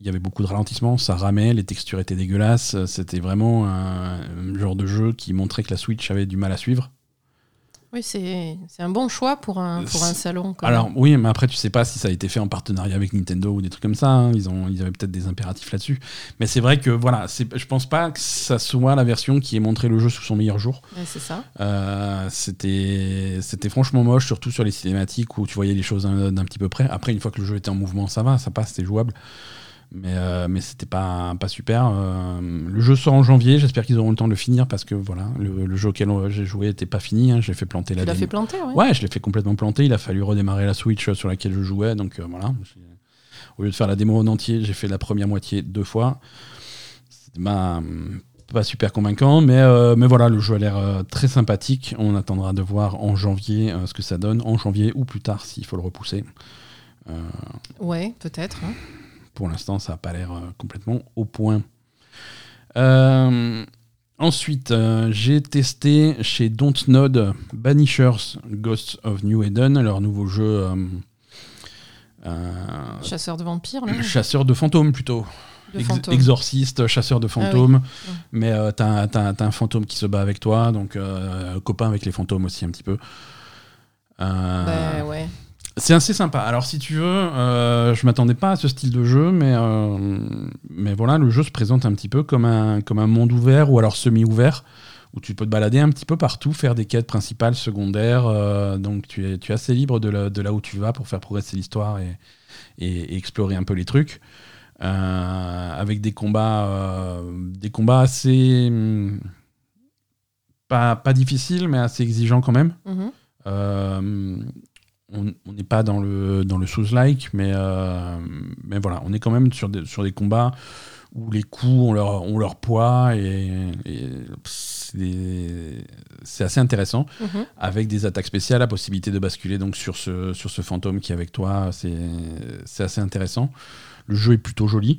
Il y avait beaucoup de ralentissements, ça ramait, les textures étaient dégueulasses. C'était vraiment un, un genre de jeu qui montrait que la Switch avait du mal à suivre. Oui, c'est c'est un bon choix pour un, pour un C'est- salon. quand Alors même. oui, mais après tu sais pas si ça a été fait en partenariat avec Nintendo ou des trucs comme ça. hein. Ils ont, ils avaient peut-être des impératifs là-dessus. Mais c'est vrai que voilà, c'est, je pense pas que ça soit la version qui ait montré le jeu sous son meilleur jour. C'est ça. Euh, c'était, franchement moche, surtout sur les cinématiques où tu voyais les choses d'un, d'un petit peu près. Après, une fois que le jeu était en mouvement, ça va, ça passe, c'était jouable. Mais, euh, mais c'était pas, pas super. Euh, le jeu sort en janvier, j'espère qu'ils auront le temps de le finir parce que voilà, le, le jeu auquel j'ai joué n'était pas fini. hein. J'ai fait planter la Tu l'as fait planter, ouais. Ouais, je l'ai fait complètement planter. Il a fallu redémarrer la Switch sur laquelle je jouais. Donc euh, voilà. Au lieu de faire la démo en entier, j'ai fait la première moitié deux fois. C'était bah, pas super convaincant, mais, euh, mais voilà, le jeu a l'air euh, très sympathique. On attendra de voir en janvier euh, ce que ça donne. En janvier ou plus tard s'il faut le repousser. Ouais, peut-être. hein. Pour l'instant, ça n'a pas l'air euh, complètement au point. Euh, ensuite, euh, j'ai testé chez Dontnod Banishers Ghosts of New Eden, leur nouveau jeu euh, euh, Chasseur de vampires, là. chasseur de fantômes plutôt. De Ex- fantômes. exorciste, chasseur de Ah oui. fantômes. Mais euh, t'as, t'as un fantôme qui se bat avec toi, donc euh, copain avec les fantômes aussi un petit peu. Euh, Bah ouais. C'est assez sympa. Alors, si tu veux, euh, je m'attendais pas à ce style de jeu, mais, euh, mais voilà, le jeu se présente un petit peu comme un, comme un monde ouvert ou alors semi-ouvert, où tu peux te balader un petit peu partout, faire des quêtes principales, secondaires. euh, donc, tu es, tu es assez libre de, la- de là où tu vas pour faire progresser l'histoire et, et- et explorer un peu les trucs. Avec des combats, des combats assez. hum, pas, pas difficiles, mais assez exigeants quand même. Mhm. On n'est pas dans le, dans le Souls-like, mais, euh, mais voilà, on est quand même sur des, sur des combats où les coups ont leur, ont leur poids et, et c'est assez intéressant. Mhm. Avec des attaques spéciales, la possibilité de basculer donc sur ce, sur ce fantôme qui est avec toi, c'est c'est assez intéressant. Le jeu est plutôt joli.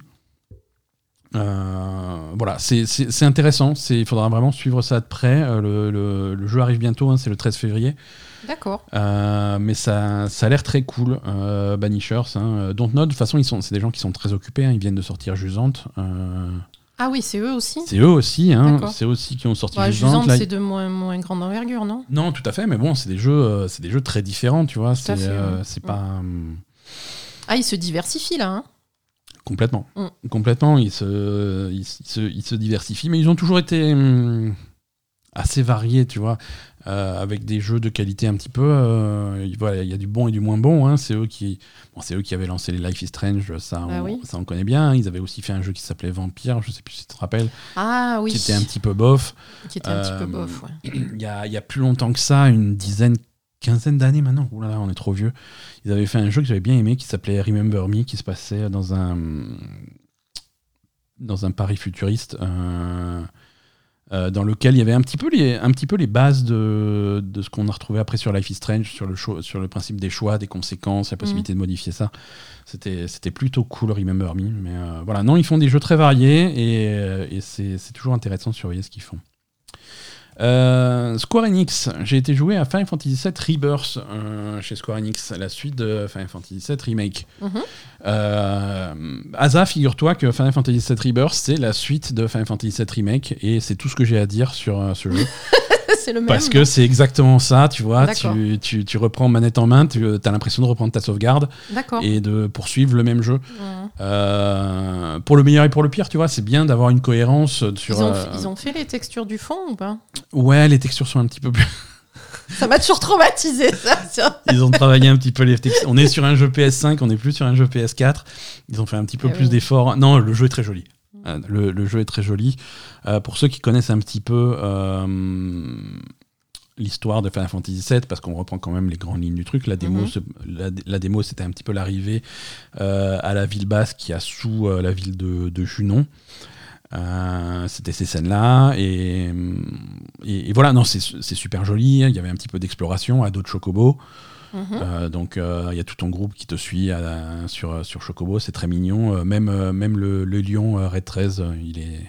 Euh, voilà, c'est- intéressant. Il faudra vraiment suivre ça de près. Euh, le, le- le jeu arrive bientôt, hein, c'est le 13 février. D'accord. Euh, mais ça, ça a l'air très cool, euh, Banishers. Hein. Dontnod, de toute façon, c'est des gens qui sont très occupés. hein, Ils viennent de sortir Jusante. Euh, Ah oui, c'est eux aussi. c'est eux aussi. Hein, c'est eux aussi qui ont sorti Ouais, Jusante. Jusante, c'est de moins, moins grande envergure, non? Non, tout à fait, mais bon, c'est des jeux, c'est des jeux très différents, tu vois. C'est ouais. pas hum, Ah, ils se diversifient là. Hein complètement, Mm. complètement. Ils se, ils, se- ils se, diversifient, mais ils ont toujours été hum, assez variés, tu vois, euh, avec des jeux de qualité un petit peu. euh, il- voilà, il y a du bon et du moins bon. hein. C'est eux qui, bon, c'est eux qui avaient lancé les Life is Strange, ça, Ah on, oui. ça on connaît bien. Ils avaient aussi fait un jeu qui s'appelait Vampire, je sais plus si tu te rappelles, Ah oui. qui était un petit peu bof. Qui était un petit Euh, peu bof, ouais. il y a, il y a plus longtemps que ça, une dizaine, quinzaine d'années maintenant. Ouh là là, on est trop vieux. Ils avaient fait un jeu que j'avais bien aimé qui s'appelait Remember Me, qui se passait dans un dans un Paris futuriste. euh, euh, dans lequel il y avait un petit peu les, un petit peu les bases de, de ce qu'on a retrouvé après sur Life is Strange, sur le, cho- sur le principe des choix, des conséquences, la possibilité de modifier ça. C'était c'était plutôt cool, Remember Me. Mais euh, voilà, non, ils font des jeux très variés et, et c'est c'est toujours intéressant de surveiller ce qu'ils font. Euh, Square Enix, j'ai été joué à Final Fantasy VII Rebirth euh, chez Square Enix, la suite de Final Fantasy VII Remake. Euh, Asa, figure-toi que Final Fantasy VII Rebirth, c'est la suite de Final Fantasy VII Remake, et c'est tout ce que j'ai à dire sur ce jeu. c'est le même. Parce que c'est exactement ça, tu vois. Tu, tu, tu reprends manette en main, tu as l'impression de reprendre ta sauvegarde et de poursuivre le même jeu. Euh, pour le meilleur et pour le pire, tu vois, c'est bien d'avoir une cohérence sur. Ils, ont, euh, ils ont fait les textures du fond ou pas? Ouais, les textures sont un petit peu plus. Ça m'a toujours traumatisé, ça. Ils ont travaillé un petit peu les textures. On est sur un jeu PS5, on n'est plus sur un jeu PS4. Ils ont fait un petit peu Eh plus oui. d'efforts. Non, le jeu est très joli. Euh, Le, le jeu est très joli. Euh, pour ceux qui connaissent un petit peu euh, l'histoire de Final Fantasy VII, parce qu'on reprend quand même les grandes lignes du truc, la démo, Mhm. se- la, la démo c'était un petit peu l'arrivée euh, à la ville basse qui a sous euh, la ville de, de Junon. Euh, c'était ces scènes-là et, et, et voilà non c'est super joli il y avait un petit peu d'exploration à d'autres chocobos Mhm. Euh, donc euh, il y a tout ton groupe qui te suit à- sur, sur Chocobo, c'est très mignon. Euh, même, euh, même le, le lion euh, Red 13, euh, il est.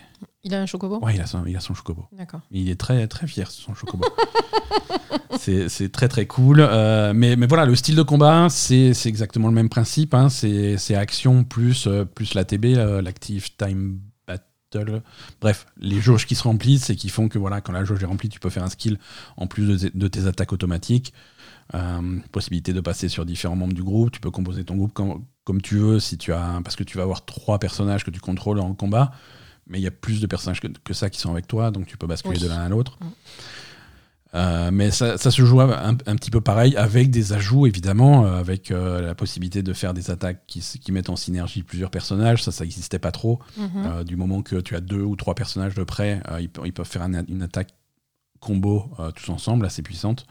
Il a un chocobo? Ouais, il a son, il a son Chocobo. D'accord. Il est très très fier de son Chocobo. c'est très très cool. Euh, mais, mais voilà, le style de combat, c'est exactement le même principe. hein. C'est action plus, euh, plus l'ATB, euh, l'Active Time Battle. Bref, les jauges qui se remplissent et qui font que voilà, quand la jauge est remplie, tu peux faire un skill en plus de, de tes attaques automatiques. Euh, possibilité de passer sur différents membres du groupe. Tu peux composer ton groupe comme, comme tu veux si tu as parce que tu vas avoir trois personnages que tu contrôles en combat, mais il y a plus de personnages que, que ça qui sont avec toi, donc tu peux basculer Oui. de l'un à l'autre. Euh, mais ça, ça se joue un, un petit peu pareil, avec des ajouts évidemment, euh, avec euh, la possibilité de faire des attaques qui, mettent en synergie plusieurs personnages. Ça, ça n'existait pas trop. Mhm. Du moment que tu as deux ou trois personnages de près, ils, pe- ils peuvent faire un- une attaque combo tous ensemble, assez puissante.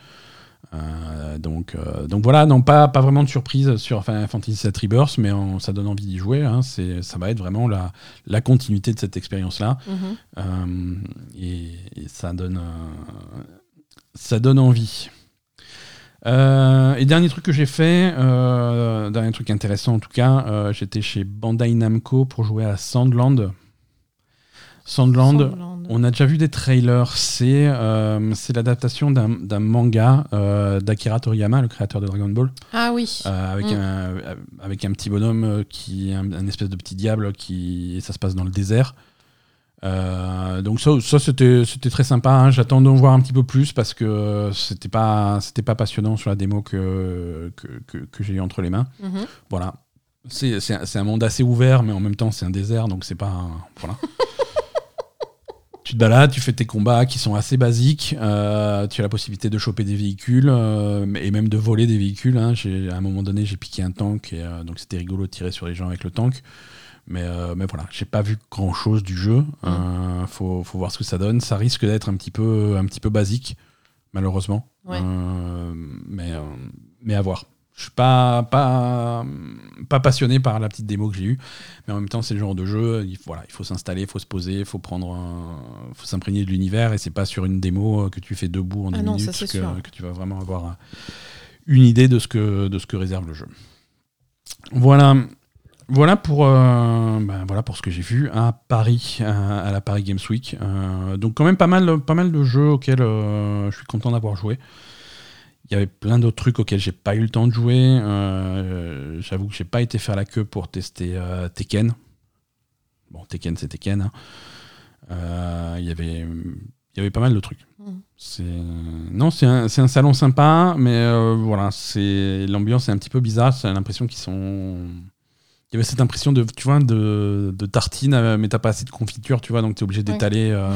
Euh, donc, euh, donc voilà, non, pas, pas vraiment de surprise sur Final Fantasy VII Rebirth, mais on- ça donne envie d'y jouer. hein. C'est- ça va être vraiment la, la continuité de cette expérience-là. Mhm. Euh, et, et ça donne ça donne envie. Et dernier truc que j'ai fait, dernier truc intéressant en tout cas, j'étais chez Bandai Namco pour jouer à Sandland. Sandland, Sandland. on a déjà vu des trailers. C'est euh, c'est l'adaptation d'un d'un manga euh, d'Akira Toriyama, le créateur de Dragon Ball. Ah oui. Euh, avec, Mm. un, avec un petit bonhomme qui un, un espèce de petit diable qui et ça se passe dans le désert. Donc ça, ça c'était c'était très sympa. hein. J'attends d'en voir un petit peu plus parce que c'était pas c'était pas passionnant sur la démo que que, que, que j'ai eu entre les mains. Mhm. Voilà. C'est c'est un, monde assez ouvert, mais en même temps c'est un désert, donc c'est pas un- voilà. tu te balades, tu fais tes combats qui sont assez basiques. euh, tu as la possibilité de choper des véhicules euh, et même de voler des véhicules. hein. J'ai- À un moment donné, j'ai piqué un tank et euh, donc c'était rigolo de tirer sur les gens avec le tank. Mais, euh, mais voilà, j'ai pas vu grand chose du jeu. Euh, faut, faut voir ce que ça donne. Ça risque d'être un petit peu, un petit peu basique, malheureusement. Ouais. Euh, mais, euh, mais à voir. Je suis pas, pas, pas passionné par la petite démo que j'ai eue, mais en même temps, c'est le genre de jeu. Il faut, voilà, il faut s'installer, il faut se poser, il faut prendre, un- faut s'imprégner de l'univers, et c'est pas sur une démo que tu fais debout en Ah 10 non, ça, minutes que, tu vas vraiment avoir euh, une idée de ce que, de ce que réserve le jeu. Voilà. Voilà pour, euh, ben voilà pour ce que j'ai vu à Paris, à, à la Paris Games Week. Euh, donc quand même pas mal, pas mal de jeux auxquels euh, je suis content d'avoir joué. Il y avait plein d'autres trucs auxquels j'ai pas eu le temps de jouer. Euh, J'avoue que j'ai pas été faire la queue pour tester euh, Tekken. Bon, Tekken, c'est Tekken. hein. Euh, Il y avait, il y avait pas mal de trucs. C'est non, c'est un, un salon sympa, mais euh, voilà, l'ambiance est un petit peu bizarre. C'est l'impression qu'ils sont il y avait cette impression de, tu vois, de, de tartine, euh, mais t'as pas assez de confiture, tu vois, donc t'es obligé Ouais. d'étaler. euh,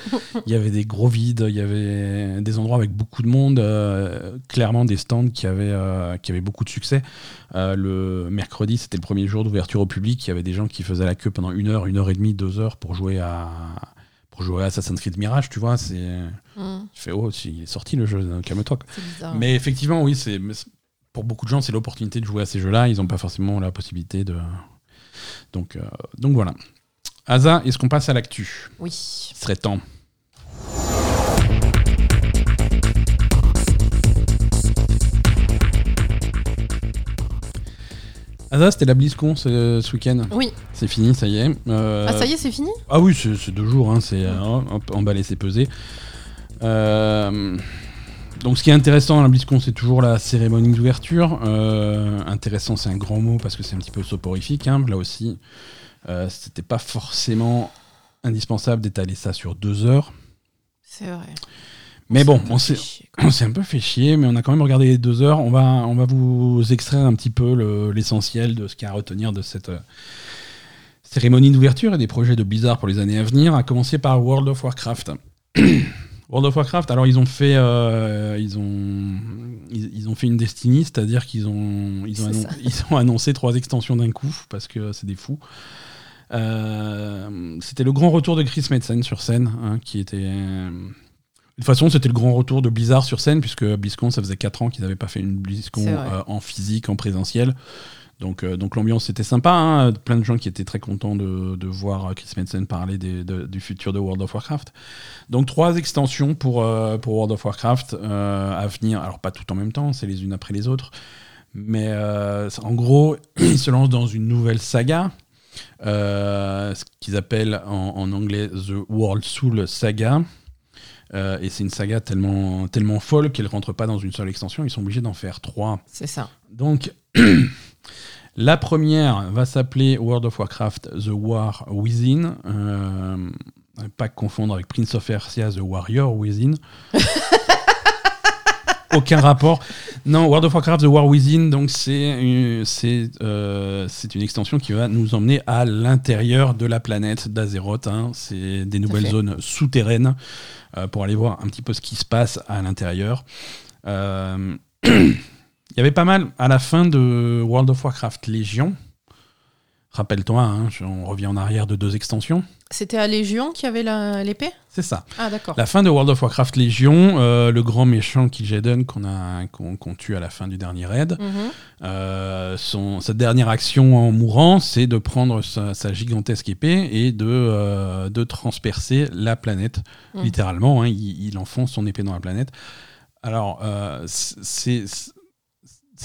il y avait des gros vides, il y avait des endroits avec beaucoup de monde, euh, clairement des stands qui avaient, euh, qui avaient beaucoup de succès. Le mercredi, c'était le premier jour d'ouverture au public, il y avait des gens qui faisaient la queue pendant une heure, une heure et demie, deux heures pour jouer à pour jouer à Assassin's Creed Mirage, tu vois, c'est je fais oh, il est sorti le jeu, calme-toi. Mais effectivement, oui, c'est- pour beaucoup de gens, c'est l'opportunité de jouer à ces jeux-là. Ils n'ont pas forcément la possibilité de. Donc, euh, donc voilà. Asa, est-ce qu'on passe à l'actu? Oui. Serait temps. Asa, c'était la BlizzCon ce, ce week-end. Oui. C'est fini, ça y est. Euh, Ah, ça y est, c'est fini? Ah oui, c'est deux jours, hein, c'est euh, emballer, c'est peser. Euh, donc ce qui est intéressant dans la BlizzCon, c'est toujours la cérémonie d'ouverture. Euh, intéressant, c'est un grand mot parce que c'est un petit peu soporifique. hein. Là aussi, euh, c'était pas forcément indispensable d'étaler ça sur deux heures. C'est vrai. Mais bon, on s'est on un peu fait chier, mais on a quand même regardé les deux heures. On va, on va vous extraire un petit peu le- l'essentiel de ce qu'il y a à retenir de cette euh, cérémonie d'ouverture et des projets de Blizzard pour les années à venir, à commencer par World of Warcraft. World of Warcraft, alors ils ont fait, euh, ils ont, ils, ils ont fait une Destiny, c'est-à-dire qu'ils ont, ils ont, annon- ils ont annoncé trois extensions d'un coup parce que c'est des fous. Euh, c'était le grand retour de Chris Metzen sur scène, hein, qui était. euh, de toute façon, c'était le grand retour de Blizzard sur scène, puisque BlizzCon, ça faisait 4 ans qu'ils n'avaient pas fait une BlizzCon en physique, en présentiel. Donc, euh, donc l'ambiance était sympa. hein. Plein de gens qui étaient très contents de, de voir Chris Metzen parler des- de- du futur de World of Warcraft. Donc trois extensions pour, euh, pour World of Warcraft euh, à venir. Alors pas tout en même temps, c'est les unes après les autres. Mais euh, en gros, ils se lancent dans une nouvelle saga. euh, ce qu'ils appellent en, en anglais The World Soul Saga. Euh, et c'est une saga tellement, tellement folle qu'elle rentre pas dans une seule extension. Ils sont obligés d'en faire trois. C'est ça. Donc, la première va s'appeler World of Warcraft The War Within. Euh, pas confondre avec Prince of Persia The Warrior Within. Aucun rapport. Non, World of Warcraft The War Within, donc c'est une, c'est, euh, c'est une extension qui va nous emmener à l'intérieur de la planète d'Azeroth. hein. C'est des nouvelles zones souterraines euh, pour aller voir un petit peu ce qui se passe à l'intérieur. Il y avait pas mal à la fin de World of Warcraft Légion. Rappelle-toi, hein, on revient en arrière de deux extensions. C'était à Légion qui avait la- l'épée? C'est ça. Ah, d'accord. La fin de World of Warcraft Légion, euh, le grand méchant Kil'jaeden qu'on qu'on qu'on tue à la fin du dernier raid, Mhm. euh, son, sa dernière action en mourant, c'est de prendre sa, sa gigantesque épée et de, euh, de transpercer la planète, Mm. littéralement. hein, il, il enfonce son épée dans la planète. Alors, c'est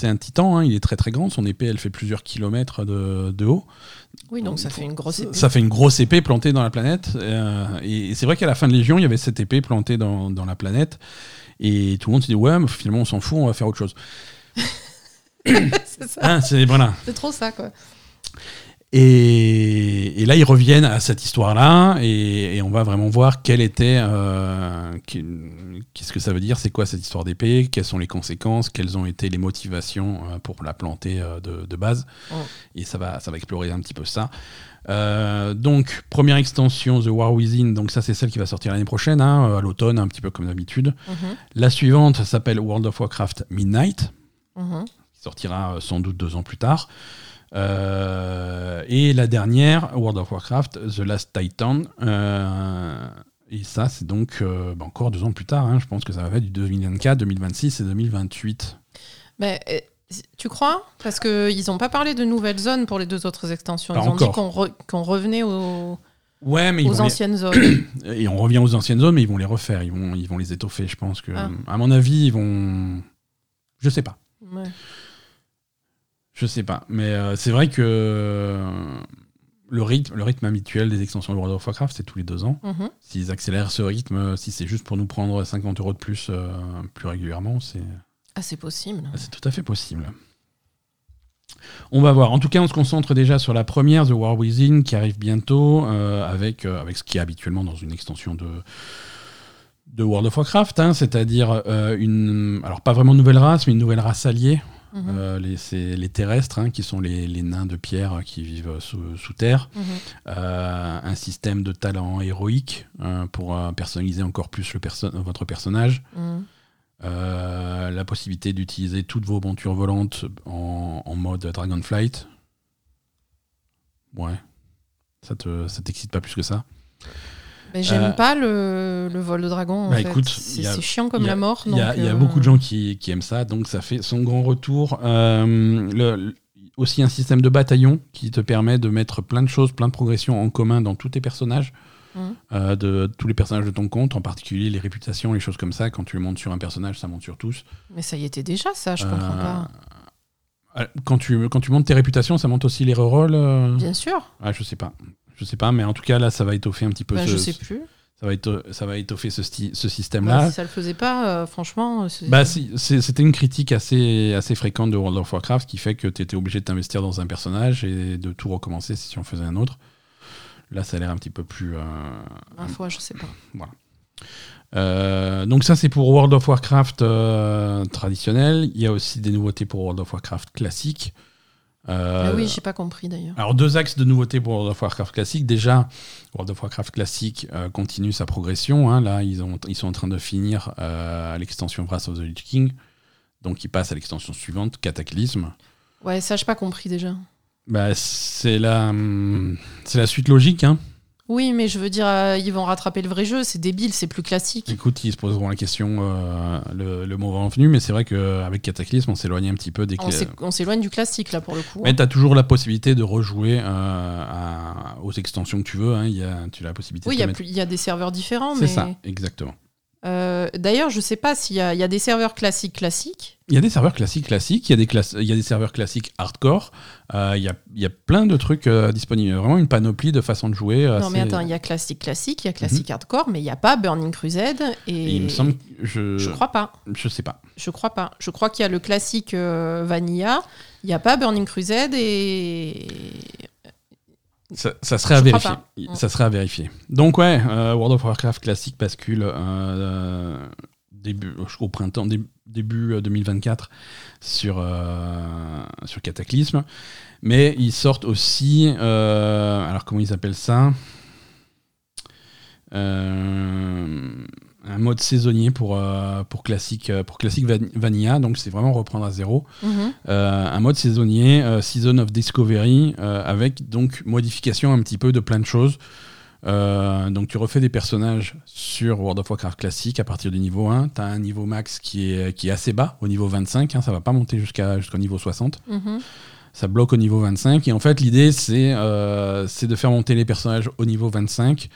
c'est un titan, hein, il est très très grand, son épée elle fait plusieurs kilomètres de, de haut. Oui, donc ça fait une grosse épée. Ça fait une grosse épée plantée dans la planète. euh, et c'est vrai qu'à la fin de Légion, il y avait cette épée plantée dans, dans la planète. Et tout le monde s'est dit, ouais, mais finalement, on s'en fout, on va faire autre chose. c'est ça. Hein, c'est voilà. C'est trop ça, quoi. Et, et là, ils reviennent à cette histoire-là, et, et on va vraiment voir quelle était, euh, qu'est-ce que ça veut dire, c'est quoi cette histoire d'épée, quelles sont les conséquences, quelles ont été les motivations euh, pour la planter euh, de, de base. Et ça va, ça va explorer un petit peu ça. Euh, donc, première extension, The War Within, donc ça c'est celle qui va sortir l'année prochaine, hein, à l'automne, un petit peu comme d'habitude. Mhm. La suivante s'appelle World of Warcraft Midnight Mhm. qui sortira sans doute deux ans plus tard. Euh, et la dernière, World of Warcraft, The Last Titan. Euh, et ça, c'est donc euh, bah, encore deux ans plus tard. hein. Je pense que ça va être du 2024, 2026 et 2028. Mais euh, tu crois? Parce qu'ils n'ont pas parlé de nouvelles zones pour les deux autres extensions. Pas Ils ont dit qu'on re- qu'on revenait aux, Ouais, mais aux les- anciennes zones. et on revient aux anciennes zones, mais ils vont les refaire. Ils vont, ils vont les étoffer. Je pense que, Ah. à mon avis, ils vont. Je sais pas. Ouais. Je sais pas, mais euh, c'est vrai que euh, le rythme, le rythme habituel des extensions de World of Warcraft, c'est tous les deux ans. Mhm. S'ils accélèrent ce rythme, euh, si c'est juste pour nous prendre 50 euros de plus euh, plus régulièrement, c'est Ah, c'est possible. c'est tout à fait possible. On va voir. En tout cas, on se concentre déjà sur la première, The War Within, qui arrive bientôt, avec, avec ce qui est habituellement dans une extension de, de World of Warcraft, hein, c'est-à-dire une. Alors, pas vraiment une nouvelle race, mais une nouvelle race alliée. Mhm. Euh, les, c'est les terrestres, hein, qui sont les, les nains de pierre qui vivent sous, sous terre. Mhm. Euh, un système de talent héroïque euh, pour personnaliser encore plus le perso- votre personnage. Mhm. La possibilité d'utiliser toutes vos montures volantes en, en mode Dragonflight. Ouais. Ça te, ça t'excite pas plus que ça? Mais j'aime Euh, pas le, le vol de dragon. bah, c'est chiant comme a- la mort. Il y a, y euh, beaucoup de gens qui, qui aiment ça, donc ça fait son grand retour. Euh, le- aussi un système de bataillon qui te permet de mettre plein de choses, plein de progressions en commun dans tous tes personnages, euh, de tous les personnages de ton compte, en particulier les réputations, les choses comme ça. Quand tu montes sur un personnage, ça monte sur tous. Mais ça y était déjà, ça, je comprends pas. Quand tu, quand tu montes tes réputations, ça monte aussi les rerolls Bien sûr. Ah, je sais pas. Je sais pas, mais en tout cas, là, ça va étoffer un petit peu Ben, ce, je sais plus. ça, va éto- ça va étoffer ce, ce Bah, système-là. si ça le faisait pas, euh, franchement. c'est- Bah, c'était une critique assez, assez fréquente de World of Warcraft qui fait que tu étais obligé de t'investir dans un personnage et de tout recommencer si tu en faisais un autre. Là, ça a l'air un petit peu plus. euh, Ma foi, je sais pas. euh, Euh, donc ça c'est pour World of Warcraft euh, traditionnel. Il y a aussi des nouveautés pour World of Warcraft classique. Euh, Ah oui, j'ai pas compris d'ailleurs. alors deux axes de nouveautés pour World of Warcraft classique. Déjà, World of Warcraft classique euh, continue sa progression. hein. Là, ils, ont, ils sont en train de finir euh, l'extension Wrath of the Lich King. Donc ils passent à l'extension suivante, Cataclysme. Ouais, ça j'ai pas compris déjà. Bah, c'est la, hum, c'est la suite logique. Hein. Oui, mais je veux dire, euh, ils vont rattraper le vrai jeu, c'est débile, c'est plus classique. Écoute, ils se poseront la question euh, le, le moment venu, mais c'est vrai qu'avec Cataclysme, on s'éloigne un petit peu des On s'éloigne du classique là pour le coup. Mais tu as toujours la possibilité de rejouer euh, à- aux extensions que tu veux. hein. Il y a, tu as la possibilité Oui, il de y, a mettre- y des serveurs différents, C'est mais ça, exactement. Euh, d'ailleurs, je sais pas s'il y, a- il y a des serveurs classiques classiques. Il y a des serveurs classiques classiques, il y a des, classes- il y a des serveurs classiques hardcore, euh, il, y a, il y a plein de trucs euh, disponibles, vraiment une panoplie de façons de jouer. Non, assez- mais attends, il y a classique classique, il y a classique hardcore, mais il n'y a pas Burning Crusade et, Et il me semble, que je, je crois pas. je sais pas. Je crois pas. Je crois qu'il y a le classique euh, Vanilla, il n'y a pas Burning Crusade et Ça, ça serait à vérifier. Mm. Ça serait à vérifier. Donc ouais, euh, World of Warcraft classique bascule euh, début au printemps dé- début euh, 2024 sur euh, sur Cataclysme, mais ils sortent aussi euh, alors comment ils appellent ça? Euh, un mode saisonnier pour euh, pour classique pour classique Van- Vanilla donc c'est vraiment reprendre à zéro Mhm. euh, un mode saisonnier, euh, Season of Discovery, euh, avec donc modification un petit peu de plein de choses. Euh, donc tu refais des personnages sur World of Warcraft classique à partir du niveau 1. Tu as un niveau max qui est, qui est assez bas, au niveau 25, hein, ça va pas monter jusqu'à jusqu'au niveau 60. Mhm. Ça bloque au niveau 25. Et en fait l'idée c'est euh, c'est de faire monter les personnages au niveau 25,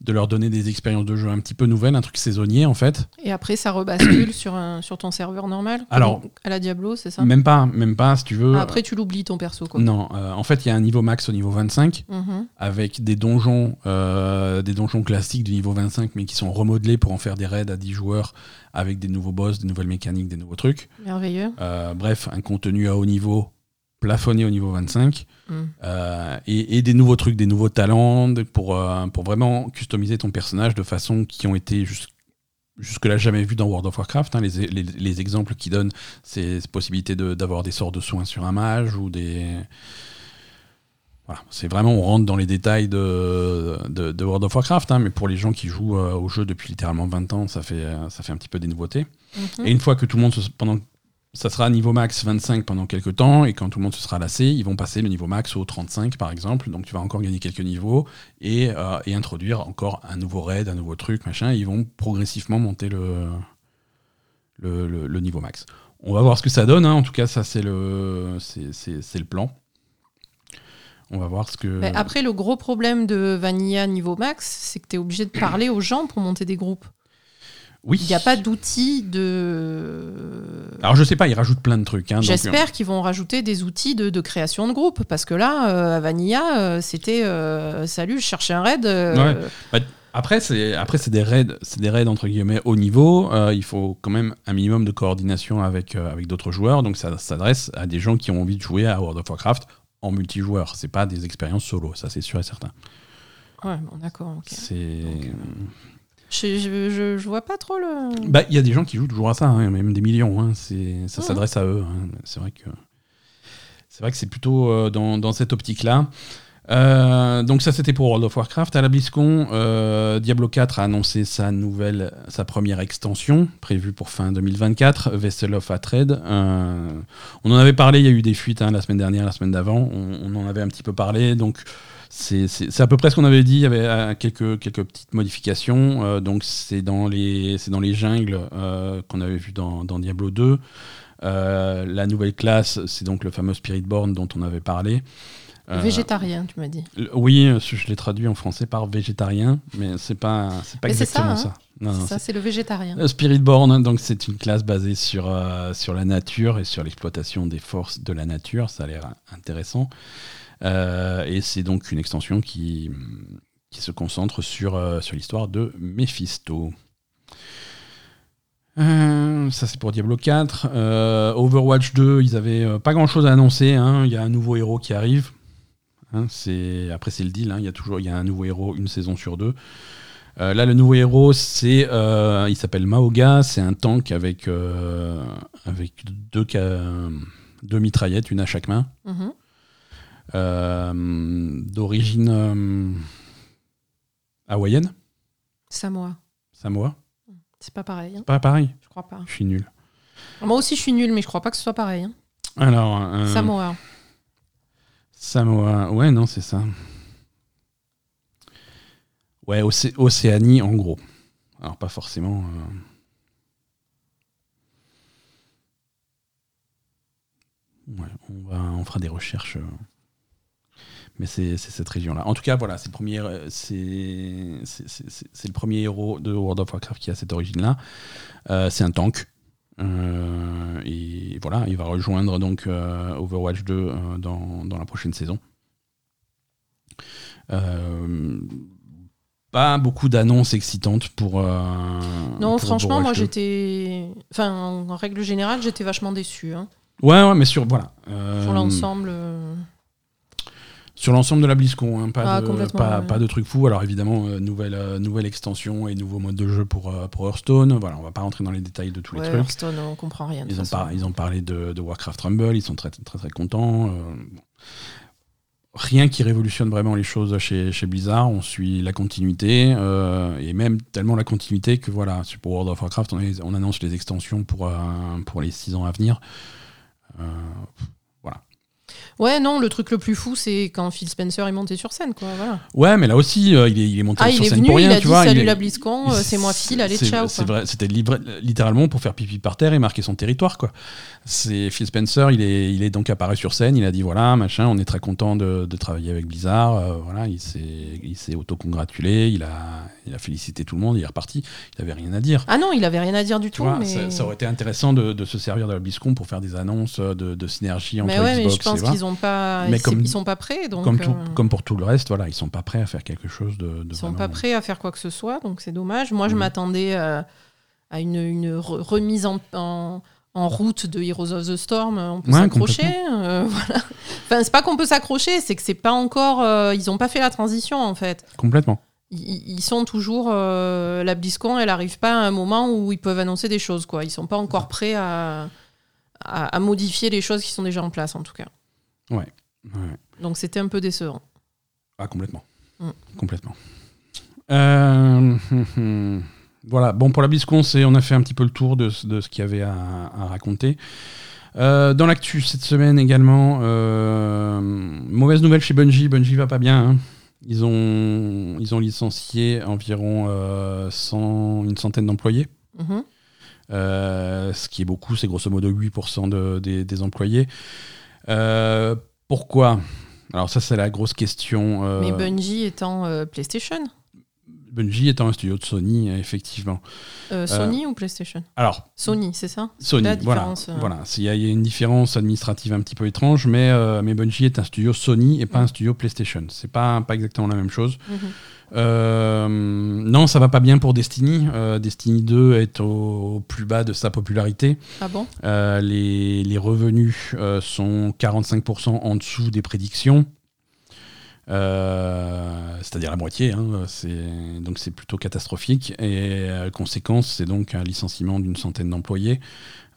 de leur donner des expériences de jeu un petit peu nouvelles, un truc saisonnier en fait. Et après, ça rebascule sur, un, sur ton serveur normal Alors- Donc, À la Diablo, c'est ça? Même pas, même pas si tu veux. Ah, Après, tu l'oublies ton perso, quoi. non, euh, en fait il y a un niveau max au niveau 25. Mhm. avec des donjons, euh, des donjons classiques du niveau 25, mais qui sont remodelés pour en faire des raids à 10 joueurs avec des nouveaux boss, des nouvelles mécaniques, des nouveaux trucs. Merveilleux. Euh, bref, un contenu à haut niveau plafonné au niveau 25 Mhm. euh, et, et des nouveaux trucs, des nouveaux talents de- pour, euh, pour vraiment customiser ton personnage de façon qui ont été jus- jusque-là jamais vues dans World of Warcraft. hein. Les, les- les exemples qu'ils donnent, c'est possibilité de- d'avoir des sorts de soins sur un mage ou des. Voilà, c'est vraiment, on rentre dans les détails de, de, de World of Warcraft, hein, mais pour les gens qui jouent euh, au jeu depuis littéralement 20 ans, ça fait, ça fait un petit peu des nouveautés. Mhm. Et une fois que tout le monde se, pendant ça sera niveau max 25 pendant quelques temps et quand tout le monde se sera lassé, ils vont passer le niveau max au 35 par exemple. Donc tu vas encore gagner quelques niveaux et, euh, et introduire encore un nouveau raid, un nouveau truc, machin. Et ils vont progressivement monter le, le, niveau max. On va voir ce que ça donne. hein. En tout cas, ça c'est le le plan. On va voir ce que. Après, le gros problème de Vanilla niveau max, c'est que tu es obligé de parler aux gens pour monter des groupes. Oui. Il n'y a pas d'outils de. Alors je sais pas, ils rajoutent plein de trucs. hein, donc, J'espère qu'ils vont rajouter des outils de, de création de groupe. Parce que là, euh, à Vanilla, euh, c'était euh, salut, je cherchais un raid. euh, Après, c'est après c'est des raids, c'est des raids entre guillemets haut niveau. Euh, il faut quand même un minimum de coordination avec euh, avec d'autres joueurs. Donc ça s'adresse à des gens qui ont envie de jouer à World of Warcraft en multijoueur. C'est pas des expériences solo, ça c'est sûr et certain. Ouais, bon, d'accord. ok. C'est Je, je, je- je vois pas trop le. bah il y a des gens qui jouent toujours à ça, hein, même des millions. hein. C'est ça Mhm. s'adresse à eux. hein. C'est vrai que c'est vrai que c'est plutôt euh, dans, dans cette optique-là. Euh, donc ça c'était pour World of Warcraft. À la BlizzCon, euh, Diablo 4 a annoncé sa nouvelle, sa première extension prévue pour fin 2024, Vessel of Atred. On en avait parlé, il y a eu des fuites la semaine dernière, la semaine d'avant. On, on en avait un petit peu parlé, donc c'est à peu près ce qu'on avait dit. Il y avait euh, quelques, quelques petites modifications. Euh, donc c'est dans les dans les jungles euh, qu'on avait vu dans, dans Diablo 2. Euh, la nouvelle classe, c'est donc le fameux Spiritborn dont on avait parlé. Végétarien, tu m'as dit. le- Oui, je l'ai traduit en français par végétarien, mais c'est pas, pas Mais exactement ça, ça. hein. Non, non, C'est ça, c'est le végétarien. Spiritborn, donc c'est une classe basée sur, euh, sur la nature et sur l'exploitation des forces de la nature. Ça a l'air intéressant. Euh, et c'est donc une extension qui, qui se concentre sur, euh, sur l'histoire de Mephisto. Euh, ça c'est pour Diablo 4. Euh, Overwatch 2, ils avaient euh, pas grand chose à annoncer. hein. Il y a un nouveau héros qui arrive. Hein, après c'est le deal. hein. Il y a toujours y a un nouveau héros une saison sur deux. Là, le nouveau héros, c'est, il s'appelle Maoga. C'est un tank avec avec deux deux mitraillettes, une à chaque main, Mhm. Euh, d'origine euh, hawaïenne, Samoa. Samoa. C'est pas pareil, hein. Pas pareil. je crois pas. Je suis nul. Moi aussi, je suis nulle, mais je crois pas que ce soit pareil. hein. Alors, euh, Samoa. Samoa. Ouais, non, c'est ça. Ouais, Océ- Océanie, en gros. Alors, pas forcément. euh, Ouais, on, va, on fera des recherches. euh, Mais c'est cette région-là. En tout cas, voilà, c'est le premier, euh, c'est le premier héros de World of Warcraft qui a cette origine-là. Euh, c'est un tank. Euh, et voilà, il va rejoindre donc euh, Overwatch 2 euh, dans, dans la prochaine saison. Pas beaucoup d'annonces excitantes pour. Non, pour franchement, moi Overwatch 2. j'étais. Enfin, en règle générale, j'étais vachement déçu. Hein. Ouais, ouais, mais sur voilà. Sur l'ensemble. Sur l'ensemble de la BlizzCon, hein, pas, Ah, de, pas, ouais. pas de trucs fous. Alors évidemment, euh, nouvelle, euh, nouvelle extension et nouveau mode de jeu pour, euh, pour Hearthstone. Voilà, on va pas rentrer dans les détails de tous les Ouais, trucs. Hearthstone, on comprend rien. de Ils ont, par- ils ont parlé de, de Warcraft Rumble, ils sont très très très, contents. Rien qui révolutionne vraiment les choses chez, chez Blizzard, on suit la continuité, et même tellement la continuité que voilà, pour World of Warcraft, on, on annonce les extensions pour, pour les 6 ans à venir. Ouais, non, le truc le plus fou, c'est quand Phil Spencer est monté sur scène, quoi. Voilà. ouais, mais là aussi, euh, il, est, il est monté Ah, sur il est scène venu, pour rien, il a tu dit vois. salut il est- la BlizzCon, euh, c'est moi Phil, allez ciao. C'est quoi. vrai, c'était littéralement pour faire pipi par terre et marquer son territoire, quoi. C'est Phil Spencer, il est, il est donc apparu sur scène, il a dit voilà, machin, on est très content de, de travailler avec Blizzard, euh, voilà, il s'est, il s'est auto-congratulé, il a, il a félicité tout le monde, il est reparti, il avait rien à dire. Ah non, il avait rien à dire du Tu tout. vois, mais... ça, ça aurait été intéressant de, de se servir de la BlizzCon pour faire des annonces de, de synergie entre Mais ouais, mais Xbox je pense et qu'ils pas, Mais ils, comme- ils sont pas prêts, donc comme, tout- euh, comme pour tout le reste, voilà, ils sont pas prêts à faire quelque chose de, de ils sont vraiment- pas prêts à faire quoi que ce soit, donc c'est dommage. Moi, je m'attendais à une, une re- remise en, en, en route de Heroes of the Storm. On peut Ouais, s'accrocher, euh, voilà. Enfin, c'est pas qu'on peut s'accrocher, c'est que c'est pas encore, euh, ils ont pas fait la transition en fait. Complètement. Ils, ils sont toujours euh, la BlizzCon, elle arrive pas à un moment où ils peuvent annoncer des choses, quoi. Ils sont pas encore prêts à, à, à modifier les choses qui sont déjà en place, en tout cas. Ouais. Donc c'était un peu décevant. Ah, complètement. Mm. Complètement. Euh, hum, hum. voilà, bon, pour la BlizzCon, on a fait un petit peu le tour de, ce- de ce qu'il y avait à, à raconter. Euh, dans l'actu cette semaine également, euh, mauvaise nouvelle chez Bungie. Bungie va pas bien. hein. Ils, ont, ils ont licencié environ 100 une centaine d'employés. Mhm. Euh, ce qui est beaucoup, c'est grosso modo 8% de- des, des employés. Euh, pourquoi? Alors ça, c'est la grosse question. euh, Mais Bungie étant euh, PlayStation Bungie étant un studio de Sony, effectivement. Euh, Sony ou PlayStation? Alors, Sony, c'est ça? Sony, La voilà. euh. voilà. Y, il y a une différence administrative un petit peu étrange, mais, euh, mais Bungie est un studio Sony et pas Mm. un studio PlayStation. C'est pas, pas exactement la même chose. Mhm. Euh, non, ça va pas bien pour Destiny. Euh, Destiny 2 est au, au plus bas de sa popularité. Ah bon? Euh, les, les revenus euh, sont 45% en dessous des prédictions. Euh, c'est-à-dire la moitié, hein, donc c'est plutôt catastrophique. Et euh, conséquence, c'est donc un licenciement d'une centaine d'employés.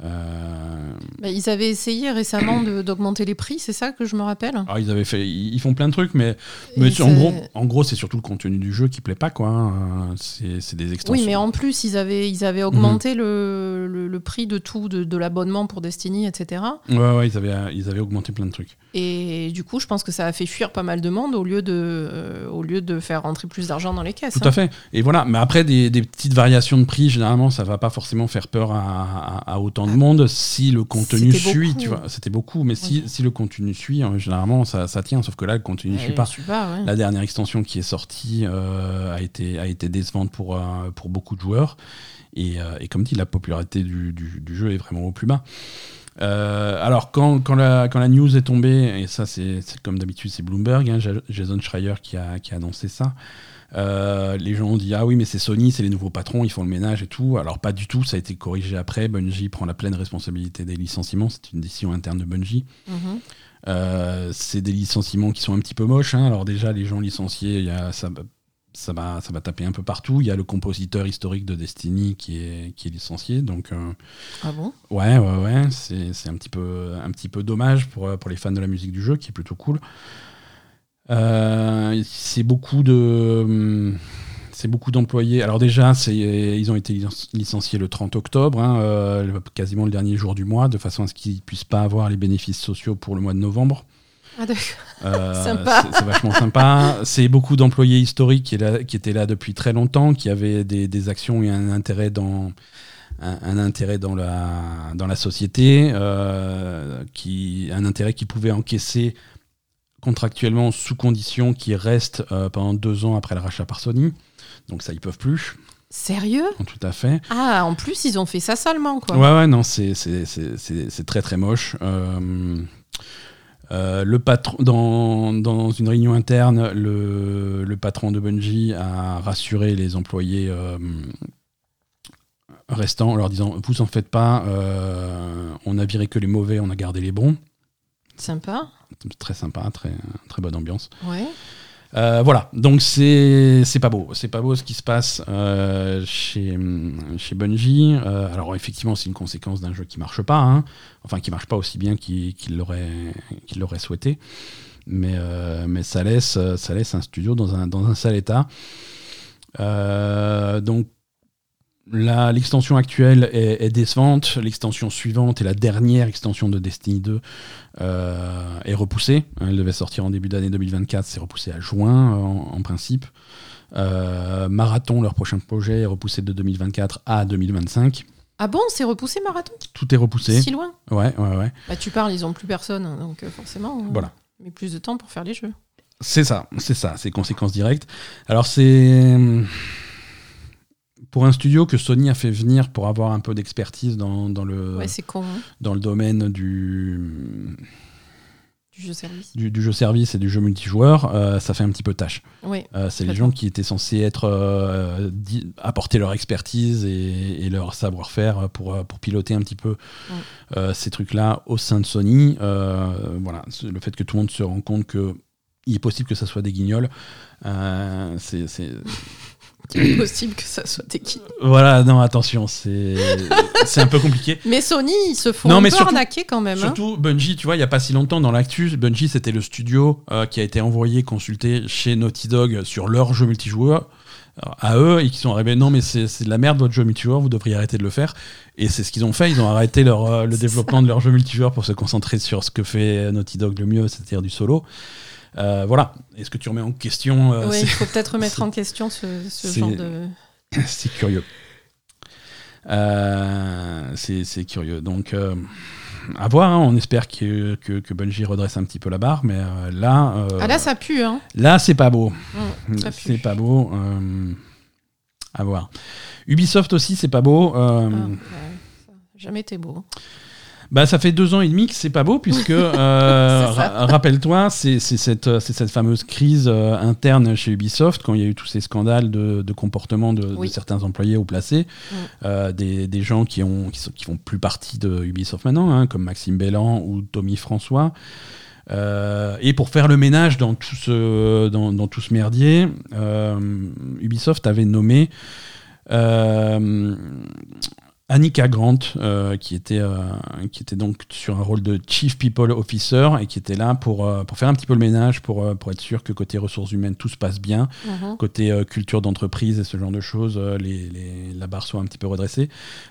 Euh, Bah, Ils avaient essayé récemment d'augmenter les prix, c'est ça que je me rappelle? Alors ils avaient fait, ils font plein de trucs, mais, en gros, en gros, c'est surtout le contenu du jeu qui plaît pas, quoi. hein. C'est des extensions. Oui, mais en plus, ils avaient, ils avaient augmenté le, le, le prix de tout, de, de l'abonnement pour Destiny, etc. Ouais, ouais, ils avaient, ils avaient augmenté plein de trucs. Et du coup, je pense que ça a fait fuir pas mal de monde au lieu de, euh, au lieu de faire rentrer plus d'argent dans les caisses. Tout hein. à fait. Et voilà. Mais après, des, des petites variations de prix, généralement, ça va pas forcément faire peur à, à- à autant de monde si le contenu suit. beaucoup. Tu vois, c'était beaucoup. Mais si, si le contenu suit, euh, généralement, ça, ça tient. Sauf que là, le contenu ne suit pas. Ouais. La dernière extension qui est sortie euh, a, été, a été décevante pour, euh, pour beaucoup de joueurs. Et, euh, et comme dit, la popularité du, du- du jeu est vraiment au plus bas. Euh, alors, quand, quand, la, quand la news est tombée, et ça, c'est comme d'habitude, c'est Bloomberg, hein, Ja- Jason Schreier qui a, qui a annoncé ça. Euh, les gens ont dit Ah oui, mais c'est Sony, c'est les nouveaux patrons, ils font le ménage et tout. Alors, pas du tout, ça a été corrigé après. Bungie prend la pleine responsabilité des licenciements. C'est une décision interne de Bungie. Mhm. Euh, c'est des licenciements qui sont un petit peu moches. hein. Alors déjà, les gens licenciés, il y a ça, ça va, ça va taper un peu partout. Il y a le compositeur historique de Destiny qui est, qui est licencié. Donc, euh, Ah bon? ouais, ouais, ouais. C'est c'est un, petit peu- un petit peu dommage pour, pour les fans de la musique du jeu, qui est plutôt cool. Euh, c'est beaucoup de. hum, C'est beaucoup d'employés. Alors déjà, ils ont été lic- licenciés le 30 octobre, hein, euh, quasiment le dernier jour du mois, de façon à ce qu'ils puissent pas avoir les bénéfices sociaux pour le mois de novembre. Ah, d'accord. Euh, c'est- C'est vachement sympa. C'est beaucoup d'employés historiques qui, est là- qui étaient là depuis très longtemps, qui avaient des, des actions et un intérêt dans, un, un intérêt dans la, dans la société, euh, qui, un intérêt qu'ils pouvaient encaisser contractuellement sous condition qui reste euh, pendant deux ans après le rachat par Sony. Donc ça, ils peuvent plus, Sérieux? Tout à fait. Ah, en plus, ils ont fait ça salement, quoi. Ouais, ouais, non, c'est- très très moche. Euh, euh, le patron, dans, dans une réunion interne, le, le patron de Bungie a rassuré les employés euh, restants en leur disant Vous en faites pas, on a viré que les mauvais, on a gardé les bons. Sympa. Très sympa, très, très bonne ambiance. Ouais. Euh, voilà, donc c'est pas beau, c'est pas beau ce qui se passe euh, chez chez Bungie. Euh, alors effectivement, c'est une conséquence d'un jeu qui marche pas, hein. enfin qui marche pas aussi bien qu'il l'aurait souhaité, mais mais ça laisse ça laisse un studio dans un dans un sale état. Donc l'extension actuelle est, est décevante. L'extension suivante et la dernière extension de Destiny 2 euh, est repoussée. Elle devait sortir en début d'année 2024, c'est repoussé à juin en, en principe. Euh, Marathon, leur prochain projet, est repoussé de 2024 à 2025. Ah bon, c'est repoussé Marathon? Tout est repoussé. Si loin? Ouais, ouais, ouais. Bah, tu parles, ils ont plus personne, hein, donc euh, forcément. euh, Voilà. Mais plus de temps pour faire les jeux. C'est ça, c'est ça, c'est conséquences directes. Alors c'est pour un studio que Sony a fait venir pour avoir un peu d'expertise dans, dans le Ouais, c'est con, hein, dans le domaine du, du jeu service. du, du jeu service et du jeu multijoueur, euh, ça fait un petit peu tâche. Oui. Euh, c'est les gens qui étaient censés être euh, di- apporter leur expertise et, et leur savoir-faire pour, pour piloter un petit peu ces trucs-là au sein de Sony. Voilà, le fait que tout le monde se rend compte que il est possible que ça soit des guignols. c'est c'est- possible que ça soit équipe. voilà, non, attention, c'est c'est un peu compliqué. Mais Sony, ils se font Non, un mais peu surtout- arnaquer quand même. hein. Surtout Bungie, tu vois, il n'y a pas si longtemps dans l'actu, Bungie c'était le studio euh, qui a été envoyé consulter chez Naughty Dog sur leur jeu multijoueur alors, à eux et qui sont arrivés non mais c'est de la merde votre jeu multijoueur, vous devriez arrêter de le faire. Et c'est ce qu'ils ont fait, ils ont arrêté leur, euh, le développement de leur jeu multijoueur pour se concentrer sur ce que fait Naughty Dog le mieux, c'est-à-dire du solo. Euh, voilà, est-ce que tu remets en question euh, c'est- il faut peut-être remettre en question ce, genre de. c'est curieux. Euh, c'est curieux. Donc, euh, à voir. hein. On espère que, que, que Bungie redresse un petit peu la barre. Mais là, Ah là, ça pue, hein. là, c'est pas beau. Mm, ça pue. C'est pas beau. à voir. Ubisoft aussi, c'est pas beau. Ah, ouais, jamais été beau. Bah, ça fait deux ans et demi que c'est pas beau, puisque, euh, ra- rappelle-toi, c'est cette, euh, cette fameuse crise euh, interne chez Ubisoft, quand il y a eu tous ces scandales de, de comportement de, certains employés ou placés, Mm. euh, des, des gens qui, ont, qui, sont- qui font plus partie de Ubisoft maintenant, hein, comme Maxime Bellan ou Tommy François. Euh, et pour faire le ménage dans tout ce, dans, dans tout ce merdier, euh, Ubisoft avait nommé euh, Annika Grant, euh, qui, était, euh, qui était donc sur un rôle de Chief People Officer et qui était là pour, euh, pour faire un petit peu le ménage, pour, euh, pour être sûr que côté ressources humaines, tout se passe bien, Mhm. côté culture d'entreprise et ce genre de choses, les, les- la barre soit un petit peu redressée.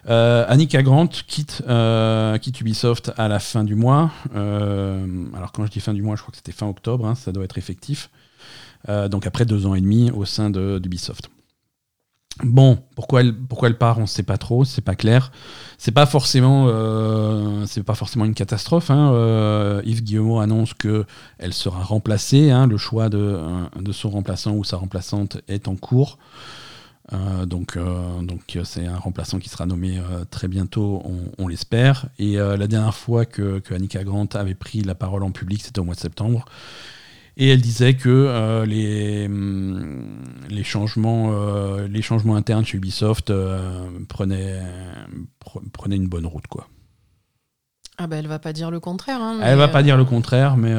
Euh, Annika Grant quitte, euh, quitte Ubisoft à la fin du mois. Euh, alors quand je dis fin du mois, je crois que c'était fin octobre, hein, ça doit être effectif. Euh, donc après deux ans et demi au sein de- d'Ubisoft. Bon, pourquoi elle, pourquoi elle part, on ne sait pas trop, c'est pas clair. C'est pas forcément, euh, pas forcément une catastrophe. hein. Euh, Yves Guillemot annonce que elle sera remplacée. hein. Le choix de, euh, de son remplaçant ou sa remplaçante est en cours. Donc, donc c'est un remplaçant qui sera nommé très bientôt, on, l'espère. Et la dernière fois que, que Annika Grant avait pris la parole en public, c'était au mois de septembre. Et elle disait que euh, les, hum, les, changements, euh, les changements internes chez Ubisoft euh, prenaient, pre- prenaient une bonne route. Quoi. Ah bah elle va pas dire le contraire. Hein, Elle va pas dire le contraire, mais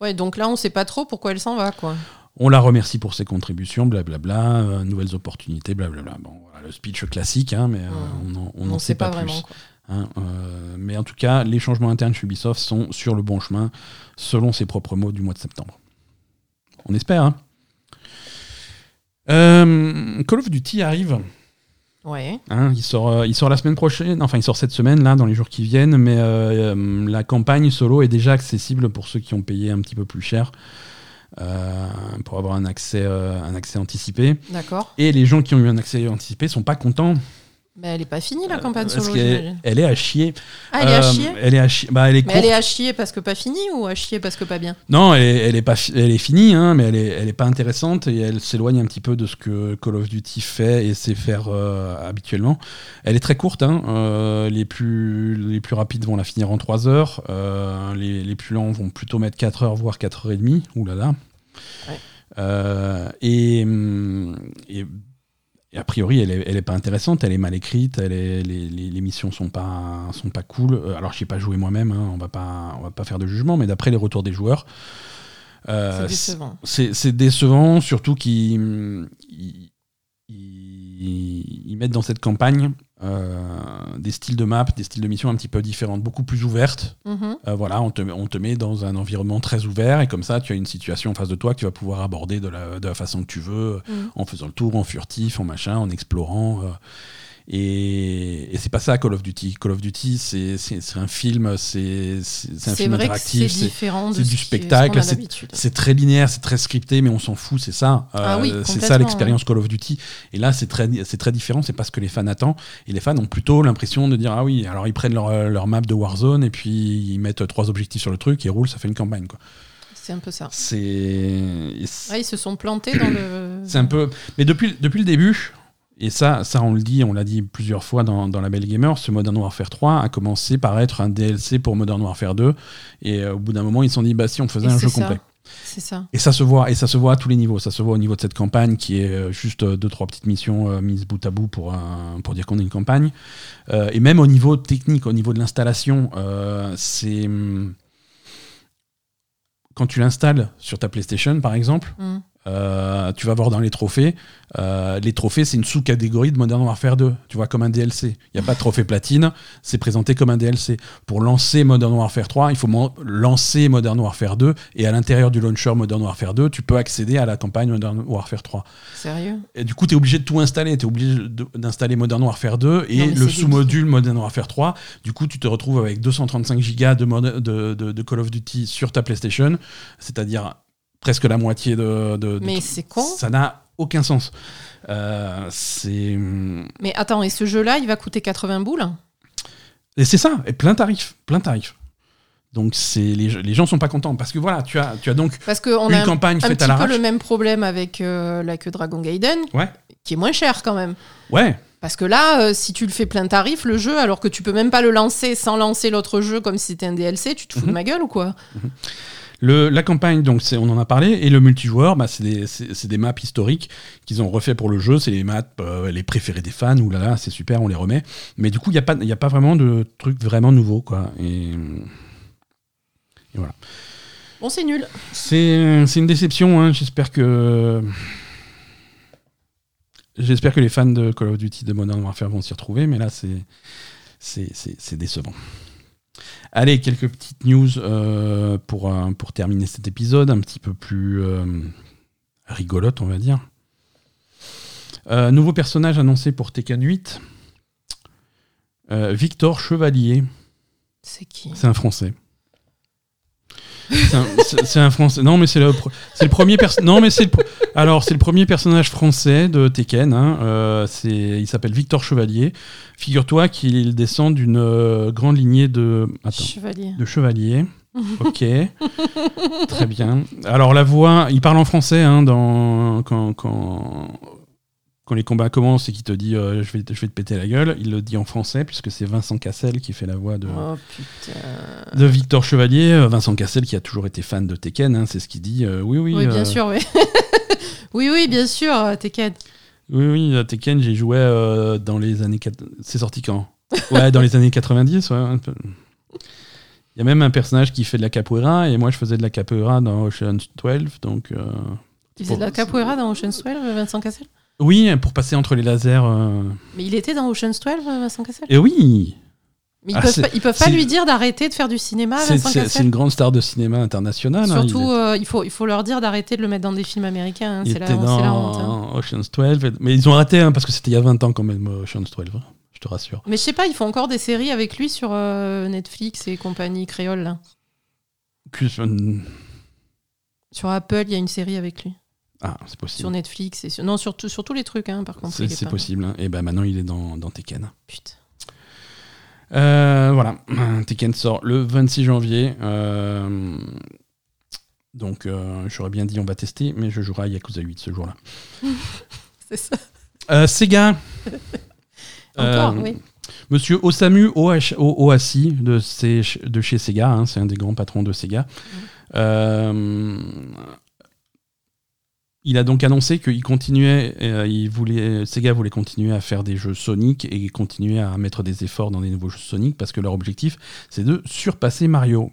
Ouais, donc là on sait pas trop pourquoi elle s'en va, quoi. On la remercie pour ses contributions, blablabla, nouvelles opportunités, blablabla. Bon, voilà, le speech classique, hein, mais Ouais. on n'en- on On n'en ne sait pas, vraiment. plus. quoi. Hein, euh, mais en tout cas, les changements internes chez Ubisoft sont sur le bon chemin, selon ses propres mots du mois de septembre. On espère. hein. Euh, Call of Duty arrive. Ouais. Hein, il, sort, euh, il sort la semaine prochaine, enfin il sort cette semaine, là, dans les jours qui viennent, mais la campagne solo est déjà accessible pour ceux qui ont payé un petit peu plus cher euh, pour avoir un accès, euh, un accès anticipé. D'accord. Et les gens qui ont eu un accès anticipé sont pas contents. Mais elle est pas finie la campagne parce solo, j'imagine. elle est à chier. Ah, elle est à Euh, chier Elle est à chier. Bah, elle est Mais elle est à chier parce que pas finie ou à chier parce que pas bien? Non, elle est, elle est pas, elle est finie, hein, mais elle est, elle est pas intéressante et elle s'éloigne un petit peu de ce que Call of Duty fait et sait faire euh, habituellement. Elle est très courte, hein, euh, les, plus, les plus rapides vont la finir en 3 heures, euh, les, les plus lents vont plutôt mettre 4 heures, voire 4 heures et demie. Ouh là là. Ouais. Euh, et, hum, et, et a priori, elle est, elle est pas intéressante, elle est mal écrite, elle est, les, les, les missions sont pas, sont pas cool. Euh, Alors, j'ai pas joué moi-même, hein, on va pas, on va pas faire de jugement, mais d'après les retours des joueurs, euh, C'est décevant. c'est décevant, surtout qu'ils ils- ils- ils mettent dans cette campagne euh, des styles de map, des styles de mission un petit peu différentes, beaucoup plus ouvertes. Mhm. Euh, voilà, on te, on te met dans un environnement très ouvert et comme ça, tu as une situation en face de toi que tu vas pouvoir aborder de la, de la façon que tu veux, Mhm. en faisant le tour, en furtif, en machin, en explorant. euh. Et et c'est pas ça Call of Duty. Call of Duty, c'est un film, c'est un film interactif. c'est- du spectacle, c'est- très linéaire, c'est très scripté, mais on s'en fout, c'est ça. Euh, Ah oui, c'est ça l'expérience Call of Duty. Et là, c'est très, très différent, c'est pas ce que les fans attendent. Et les fans ont plutôt l'impression de dire Ah oui, alors ils prennent leur, euh, leur map de Warzone et puis ils mettent trois objectifs sur le truc, ils roulent, ça fait une campagne. quoi. C'est un peu ça. C'est- Ouais, ils se sont plantés dans le. c'est un peu. Mais depuis, depuis le début, et ça, ça on le dit, on l'a dit plusieurs fois dans, dans la Belle Gamer, ce Modern Warfare 3 a commencé par être un DLC pour Modern Warfare 2. Et euh, au bout d'un moment, ils se sont dit Bah si, on faisait Et un jeu ça. complet. C'est ça. Et ça se voit, et ça se voit à tous les niveaux. Ça se voit au niveau de cette campagne qui est euh, juste euh, deux trois petites missions euh, mises bout à bout pour un- pour dire qu'on est une campagne. Euh, et même au niveau technique, au niveau de l'installation, euh, c'est hum, quand tu l'installes sur ta PlayStation, par exemple, Mhm. Euh, tu vas voir dans les trophées. euh, les trophées, c'est une sous-catégorie de Modern Warfare 2. Tu vois, comme un DLC. Il n'y a pas de trophée platine, c'est présenté comme un DLC. Pour lancer Modern Warfare 3, il faut lancer Modern Warfare 2. Et à l'intérieur du launcher Modern Warfare 2, tu peux accéder à la campagne Modern Warfare 3. Sérieux? Et du coup, tu es obligé de tout installer. Tu es obligé d'installer Modern Warfare 2 et Non, le sous-module Modern Warfare 3. Du coup, tu te retrouves avec 235 gigas de, mod- de, de- de Call of Duty sur ta PlayStation, c'est-à-dire presque la moitié de. de- de Mais c'est con. Ça n'a aucun sens. Euh, c'est Mais attends, et ce jeu-là, il va coûter 80 boules et c'est ça, et plein tarif, plein tarif. Donc c'est les, les gens sont pas contents parce que voilà, tu as tu as donc Parce qu'on une a un, campagne un faite petit à peu le même problème avec euh, la que Dragon Gaiden, Ouais. qui est moins cher quand même. Ouais, Parce que là, euh, si tu le fais plein tarif, le jeu, alors que tu peux même pas le lancer sans lancer l'autre jeu comme si c'était un DLC, tu te fous Mhm. de ma gueule ou quoi? Le, la campagne, donc on en a parlé, et le multijoueur, bah, c'est des, maps historiques qu'ils ont refait pour le jeu. C'est les maps euh, les préférées des fans. Ouh là là, c'est super, on les remet. Mais du coup, il n'y a, pas- il y a pas vraiment de trucs vraiment nouveaux. Quoi. Et, et voilà. Bon, c'est nul. C'est une déception. hein. J'espère que. J'espère que les fans de Call of Duty de Modern Warfare vont s'y retrouver, mais là, c'est décevant. Allez, quelques petites news euh, pour, euh, pour terminer cet épisode, un petit peu plus euh, rigolote, on va dire. Euh, nouveau personnage annoncé pour Tekken 8. Euh, Victor Chevalier, C'est qui? C'est un Français. C'est un, Français. Non, mais c'est le, premier Non, mais c'est alors c'est le premier personnage français de Tekken. hein. Euh, c'est, il s'appelle Victor Chevalier. Figure-toi qu'il descend d'une euh, grande lignée de. Attends Chevalier. de chevalier. Ok, très bien. Alors la voix, il parle en français hein, dans, quand, quand, quand les combats commencent et qu'il te dit euh, je, vais, je vais te péter la gueule, il le dit en français puisque c'est Vincent Cassel qui fait la voix de, Oh de Victor Chevalier. Vincent Cassel qui a toujours été fan de Tekken, hein, c'est ce qu'il dit. euh, oui, oui, Oui, bien euh, sûr, oui. oui, oui, bien sûr, Tekken. Oui, oui, Tekken, j'ai joué dans les années. C'est sorti quand? Ouais, dans les années 90, ouais. un peu. Il y a même un personnage qui fait de la capoeira, et moi je faisais de la capoeira dans Ocean 12, donc. Il faisait de la capoeira dans Ocean's 12, Vincent Cassel? Oui, pour passer entre les lasers. euh. Mais il était dans Ocean's 12, Vincent Cassel? Et oui Mais ils Ah, peuvent c'est- pas, ils peuvent pas c'est- lui dire d'arrêter de faire du cinéma, C'est Vincent c'est- c'est Cassel? une grande star de cinéma international. hein. Surtout, est- euh, il, faut, il faut leur dire d'arrêter de le mettre dans des films américains. hein. il C'est la, était c'est la honte. hein. dans Ocean's 12. Mais ils ont arrêté hein, parce que c'était il y a 20 ans quand même, Ocean's 12. hein, Je te rassure. Mais je sais pas, ils font encore des séries avec lui sur euh, Netflix et compagnie créole. Là. Euh, Sur Apple, il y a une série avec lui. Ah, c'est Sur possible. Netflix. Et sur... Non, sur, sur tous les trucs, hein, par contre. C'est possible. hein. Et ben maintenant, il est dans, dans Tekken. Putain. Euh, voilà, Tekken sort le 26 janvier. Euh, donc euh, j'aurais bien dit on va tester, mais je jouerai à Yakuza 8 ce jour-là. C'est ça. Sega. Encore, oui. Monsieur Osamu Ohashi- de, de chez Sega, hein, c'est un des grands patrons de Sega. Euh, il a donc annoncé qu'il continuait, euh, il voulait, Sega voulait continuer à faire des jeux Sonic et continuer à mettre des efforts dans des nouveaux jeux Sonic parce que leur objectif c'est de surpasser Mario.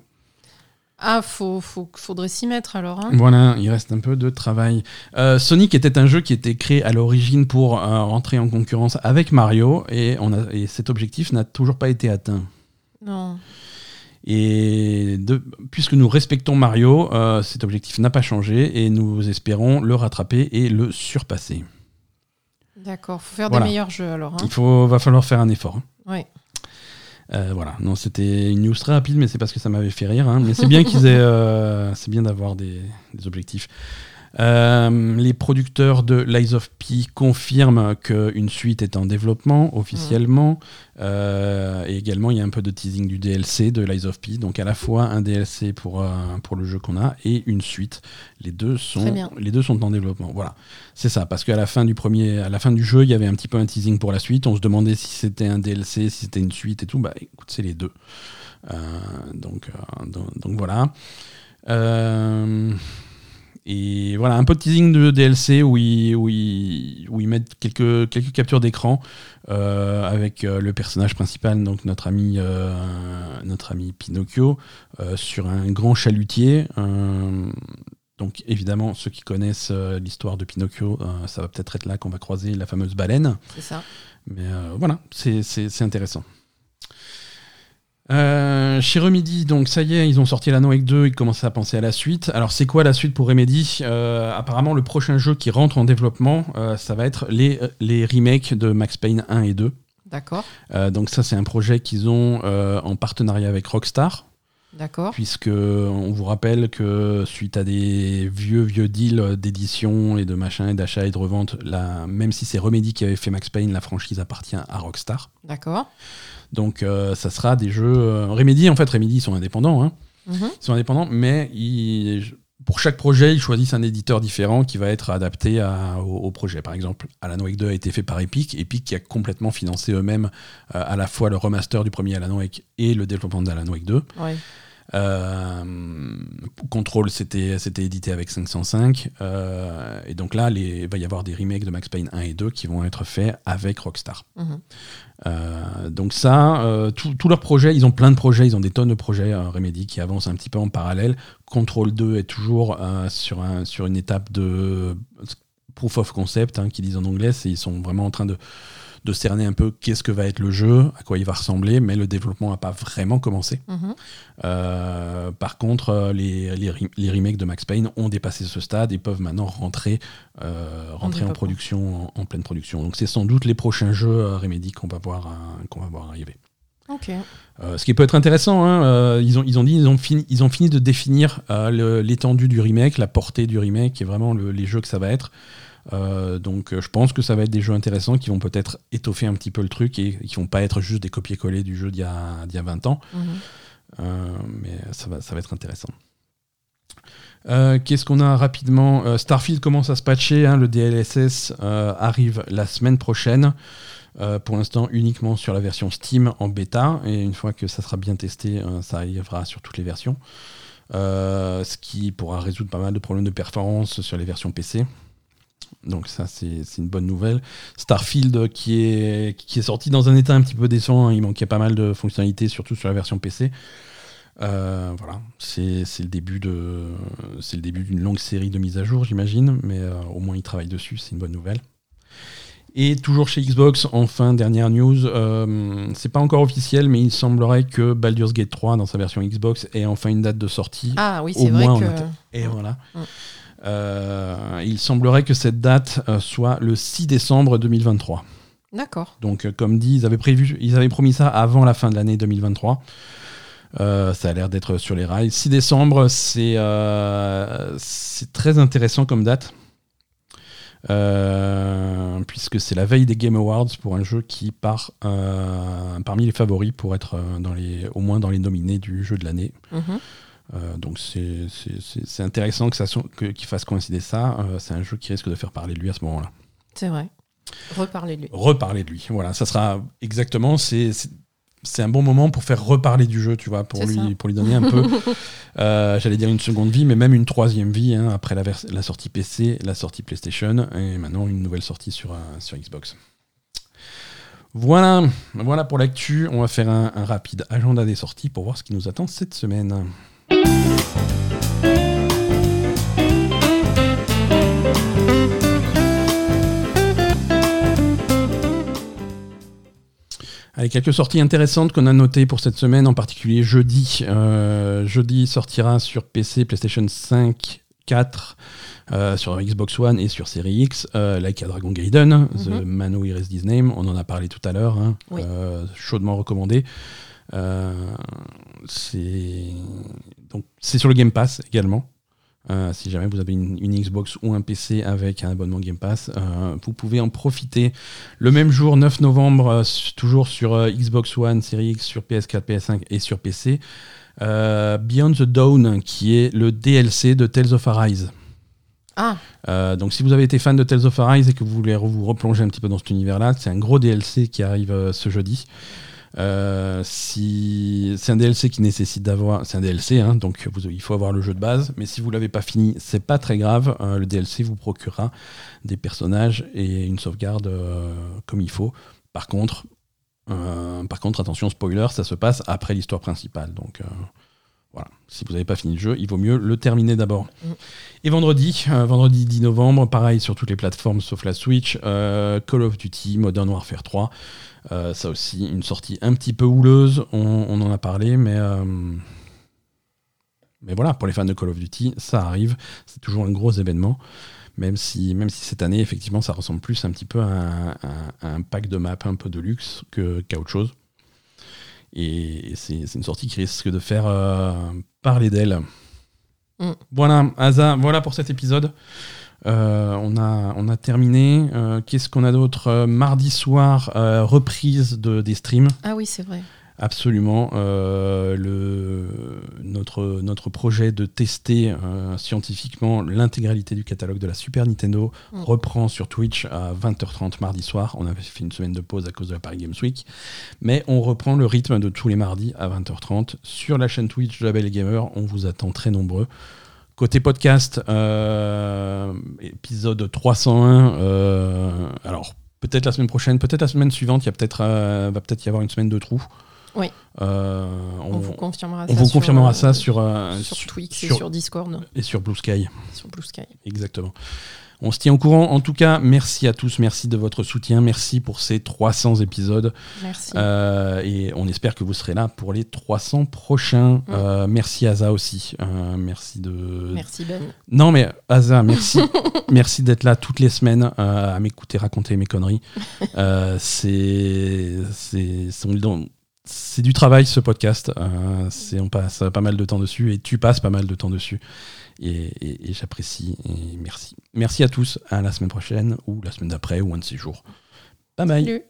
Ah, faut, faut, faudrait s'y mettre alors. Hein. Voilà, il reste un peu de travail. Euh, Sonic était un jeu qui était créé à l'origine pour euh, rentrer en concurrence avec Mario et, on a, et cet objectif n'a toujours pas été atteint. Non. Et de- puisque nous respectons Mario, euh, cet objectif n'a pas changé et nous espérons le rattraper et le surpasser. D'accord, faut faire Voilà. des meilleurs jeux alors. Hein. Il faut, va falloir faire un effort. hein. Ouais. Euh, voilà, non, c'était une news très rapide, mais c'est parce que ça m'avait fait rire. hein. Mais c'est bien qu'ils aient, euh, c'est bien d'avoir des, des objectifs. Euh, les producteurs de Lies of P confirment qu'une suite est en développement officiellement. Euh, et également, il y a un peu de teasing du DLC de Lies of P. Donc, à la fois un DLC pour, euh, pour le jeu qu'on a et une suite. Les deux sont, les deux sont en développement. Voilà, c'est ça. Parce qu'à la fin du premier, à la fin du jeu, il y avait un petit peu un teasing pour la suite. On se demandait si c'était un DLC, si c'était une suite et tout. Bah, écoute, c'est les deux. Donc, donc, donc voilà. Euh, et voilà, un peu de teasing de DLC où ils, où ils, où ils mettent quelques, quelques captures d'écran euh, avec euh, le personnage principal, donc notre ami, euh, notre ami Pinocchio, euh, sur un grand chalutier. Donc évidemment, ceux qui connaissent l'histoire de Pinocchio, ça va peut-être être là qu'on va croiser la fameuse baleine. C'est ça. Mais voilà, c'est intéressant. Euh, chez Remedy, donc ça y est, ils ont sorti l'anneau avec 2, ils commencent à penser à la suite. Alors c'est quoi la suite pour Remedy? Euh, Apparemment le prochain jeu qui rentre en développement, euh, ça va être les, les remakes de Max Payne 1 et 2. D'accord. Donc ça c'est un projet qu'ils ont en partenariat avec Rockstar, D'accord. puisque on vous rappelle que suite à des vieux vieux deals d'édition et de machin et d'achat et de revente, même si c'est Remedy qui avait fait Max Payne, la franchise appartient à Rockstar. D'accord. Donc euh, ça sera des jeux. euh, Remedy, en fait, Remedy, ils sont indépendants. hein. Mhm. Ils sont indépendants, mais ils- pour chaque projet, ils choisissent un éditeur différent qui va être adapté à- au, au projet. Par exemple, Alan Wake 2 a été fait par Epic. Epic qui a complètement financé eux-mêmes euh, à la fois le remaster du premier Alan Wake et le développement d'Alan Wake 2. Ouais. Euh, Control, c'était édité avec 505. euh, et donc là, il va y avoir des remakes de Max Payne 1 et 2 qui vont être faits avec Rockstar. Mhm. Euh, donc ça, tous leurs projets, ils ont plein de projets, ils ont des tonnes de projets Remedy qui avancent un petit peu en parallèle. Control 2 est toujours sur, un, sur une étape de proof of concept, hein, qu'ils disent en anglais, ils sont vraiment en train de, de cerner un peu qu'est-ce que va être le jeu, à quoi il va ressembler, mais le développement n'a pas vraiment commencé. Mhm. Euh, par contre, euh, les, les, re- les remakes de Max Payne ont dépassé ce stade et peuvent maintenant rentrer, euh, rentrer en, production, en, en pleine production. Donc c'est sans doute les prochains jeux Remedy qu'on va, voir, qu'on va voir arriver. Ok. Euh, ce qui peut être intéressant, hein, euh, ils, ont, ils ont dit ils ont fini, ils ont fini de définir euh, l'étendue du remake, la portée du remake et vraiment le- les jeux que ça va être. Euh, donc euh, je pense que ça va être des jeux intéressants qui vont peut-être étoffer un petit peu le truc et qui vont pas être juste des copier-coller du jeu d'il y, a- d'il y a 20 ans. Mhm. Euh, mais ça va, ça va être intéressant. Euh, Qu'est-ce qu'on a rapidement? Euh, Starfield commence à se patcher, hein, le DLSS euh, arrive la semaine prochaine. Pour l'instant uniquement sur la version Steam en bêta et une fois que ça sera bien testé, ça arrivera sur toutes les versions. Ce qui pourra résoudre pas mal de problèmes de performance sur les versions PC. Donc ça c'est une bonne nouvelle. Starfield qui est, qui est sorti dans un état un petit peu décent, hein, il manquait pas mal de fonctionnalités, surtout sur la version PC. Euh, voilà, c'est le début de c'est le début d'une longue série de mises à jour, j'imagine, mais euh, au moins ils travaillent dessus, c'est une bonne nouvelle. Et toujours chez Xbox, enfin dernière news, euh, c'est pas encore officiel, mais il semblerait que Baldur's Gate 3 dans sa version Xbox ait enfin une date de sortie. Ah oui, c'est vrai que. Et voilà. Euh, il semblerait que cette date euh, soit le 6 décembre 2023. D'accord. Donc, euh, comme dit, ils avaient, prévu, ils avaient promis ça avant la fin de l'année 2023. Euh, ça a l'air d'être sur les rails. 6 décembre, c'est euh, très intéressant comme date. Euh, puisque c'est la veille des Game Awards pour un jeu qui part parmi les favoris pour être dans les, au moins dans les nominés du jeu de l'année. Mhm. Euh, donc c'est- intéressant ça so- qu'il fasse coïncider ça. Euh, c'est un jeu qui risque de faire parler de lui à ce moment-là. C'est vrai. Reparler de lui. Reparler de lui. Voilà, ça sera exactement. C'est un bon moment pour faire reparler du jeu, tu vois, pour lui, ça. pour lui donner un peu, euh, j'allais dire une seconde vie, mais même une troisième vie hein, après la, sortie PC, la sortie PlayStation et maintenant une nouvelle sortie sur, sur Xbox. Voilà, voilà pour l'actu. On va faire un, un rapide agenda des sorties pour voir ce qui nous attend cette semaine. Allez, quelques sorties intéressantes qu'on a notées pour cette semaine, en particulier jeudi. Euh, jeudi sortira sur PC, PlayStation 5, 4, euh, sur Xbox One et sur Series X, euh, Like a Dragon Gaiden, The Mhm. Man Who Erased His Name, on en a parlé tout à l'heure, hein, Oui. chaudement recommandé. C'est donc c'est sur le Game Pass également. Euh, si jamais vous avez une, une Xbox ou un PC avec un abonnement Game Pass, euh, vous pouvez en profiter le même jour, 9 novembre, euh, toujours sur Xbox One, Series X, sur PS4, PS5 et sur PC. Beyond the Dawn, qui est le DLC de Tales of Arise. Ah, donc si vous avez été fan de Tales of Arise et que vous voulez vous replonger un petit peu dans cet univers-là, c'est un gros DLC qui arrive ce jeudi. Euh, si c'est un DLC qui nécessite d'avoir, c'est un DLC, hein, donc il faut avoir le jeu de base. Mais si vous l'avez pas fini, c'est pas très grave. Euh, le DLC vous procurera des personnages et une sauvegarde euh, comme il faut. Par contre, par contre, attention spoiler, ça se passe après l'histoire principale. Donc voilà, si vous n'avez pas fini le jeu, il vaut mieux le terminer d'abord. Et vendredi, euh, vendredi 10 novembre, pareil sur toutes les plateformes sauf la Switch, euh, Call of Duty Modern Warfare 3. Euh, ça aussi, une sortie un petit peu houleuse, on, en a parlé, mais, mais voilà, pour les fans de Call of Duty, ça arrive, c'est toujours un gros événement, même si, même si cette année, effectivement, ça ressemble plus un petit peu à un, pack de maps un peu de luxe qu'à autre chose. Et c'est une sortie qui risque de faire euh, parler d'elle. Mm. Voilà, Asa, voilà pour cet épisode. Euh, on, a, on a terminé. Euh, Qu'est-ce qu'on a d'autre? Mardi soir, reprise de, des streams. ah oui, c'est vrai. Absolument. Euh, le, notre, notre projet de tester euh, scientifiquement l'intégralité du catalogue de la Super Nintendo Mm. reprend sur Twitch à 20h30 mardi soir. On avait fait une semaine de pause à cause de la Paris Games Week. Mais on reprend le rythme de tous les mardis à 20h30 sur la chaîne Twitch de la Belle Gamer. On vous attend très nombreux. Côté podcast, euh, épisode 301. euh, alors, peut-être la semaine prochaine, peut-être la semaine suivante. Il y a peut-être, va peut-être y avoir une semaine de trou. Oui. Euh, On, vous confirmera on ça. vous sur, confirmera euh, ça sur, euh, sur Twix sur- et sur Discord, et sur Blue Sky. sur Blue Sky. Exactement. On se tient au courant. En tout cas, merci à tous. Merci de votre soutien. Merci pour ces 300 épisodes. Merci. Euh, et on espère que vous serez là pour les 300 prochains. Mm. Euh, merci Asa aussi. Euh, merci de. Merci Ben. Non mais Asa, merci. merci d'être là toutes les semaines euh, à m'écouter raconter mes conneries. Euh, c'est c'est c'est- du travail ce podcast. Euh, on passe pas mal de temps dessus et tu passes pas mal de temps dessus. Et, j'apprécie merci. Merci à tous. À la semaine prochaine ou la semaine d'après ou un de ces jours. Bye bye.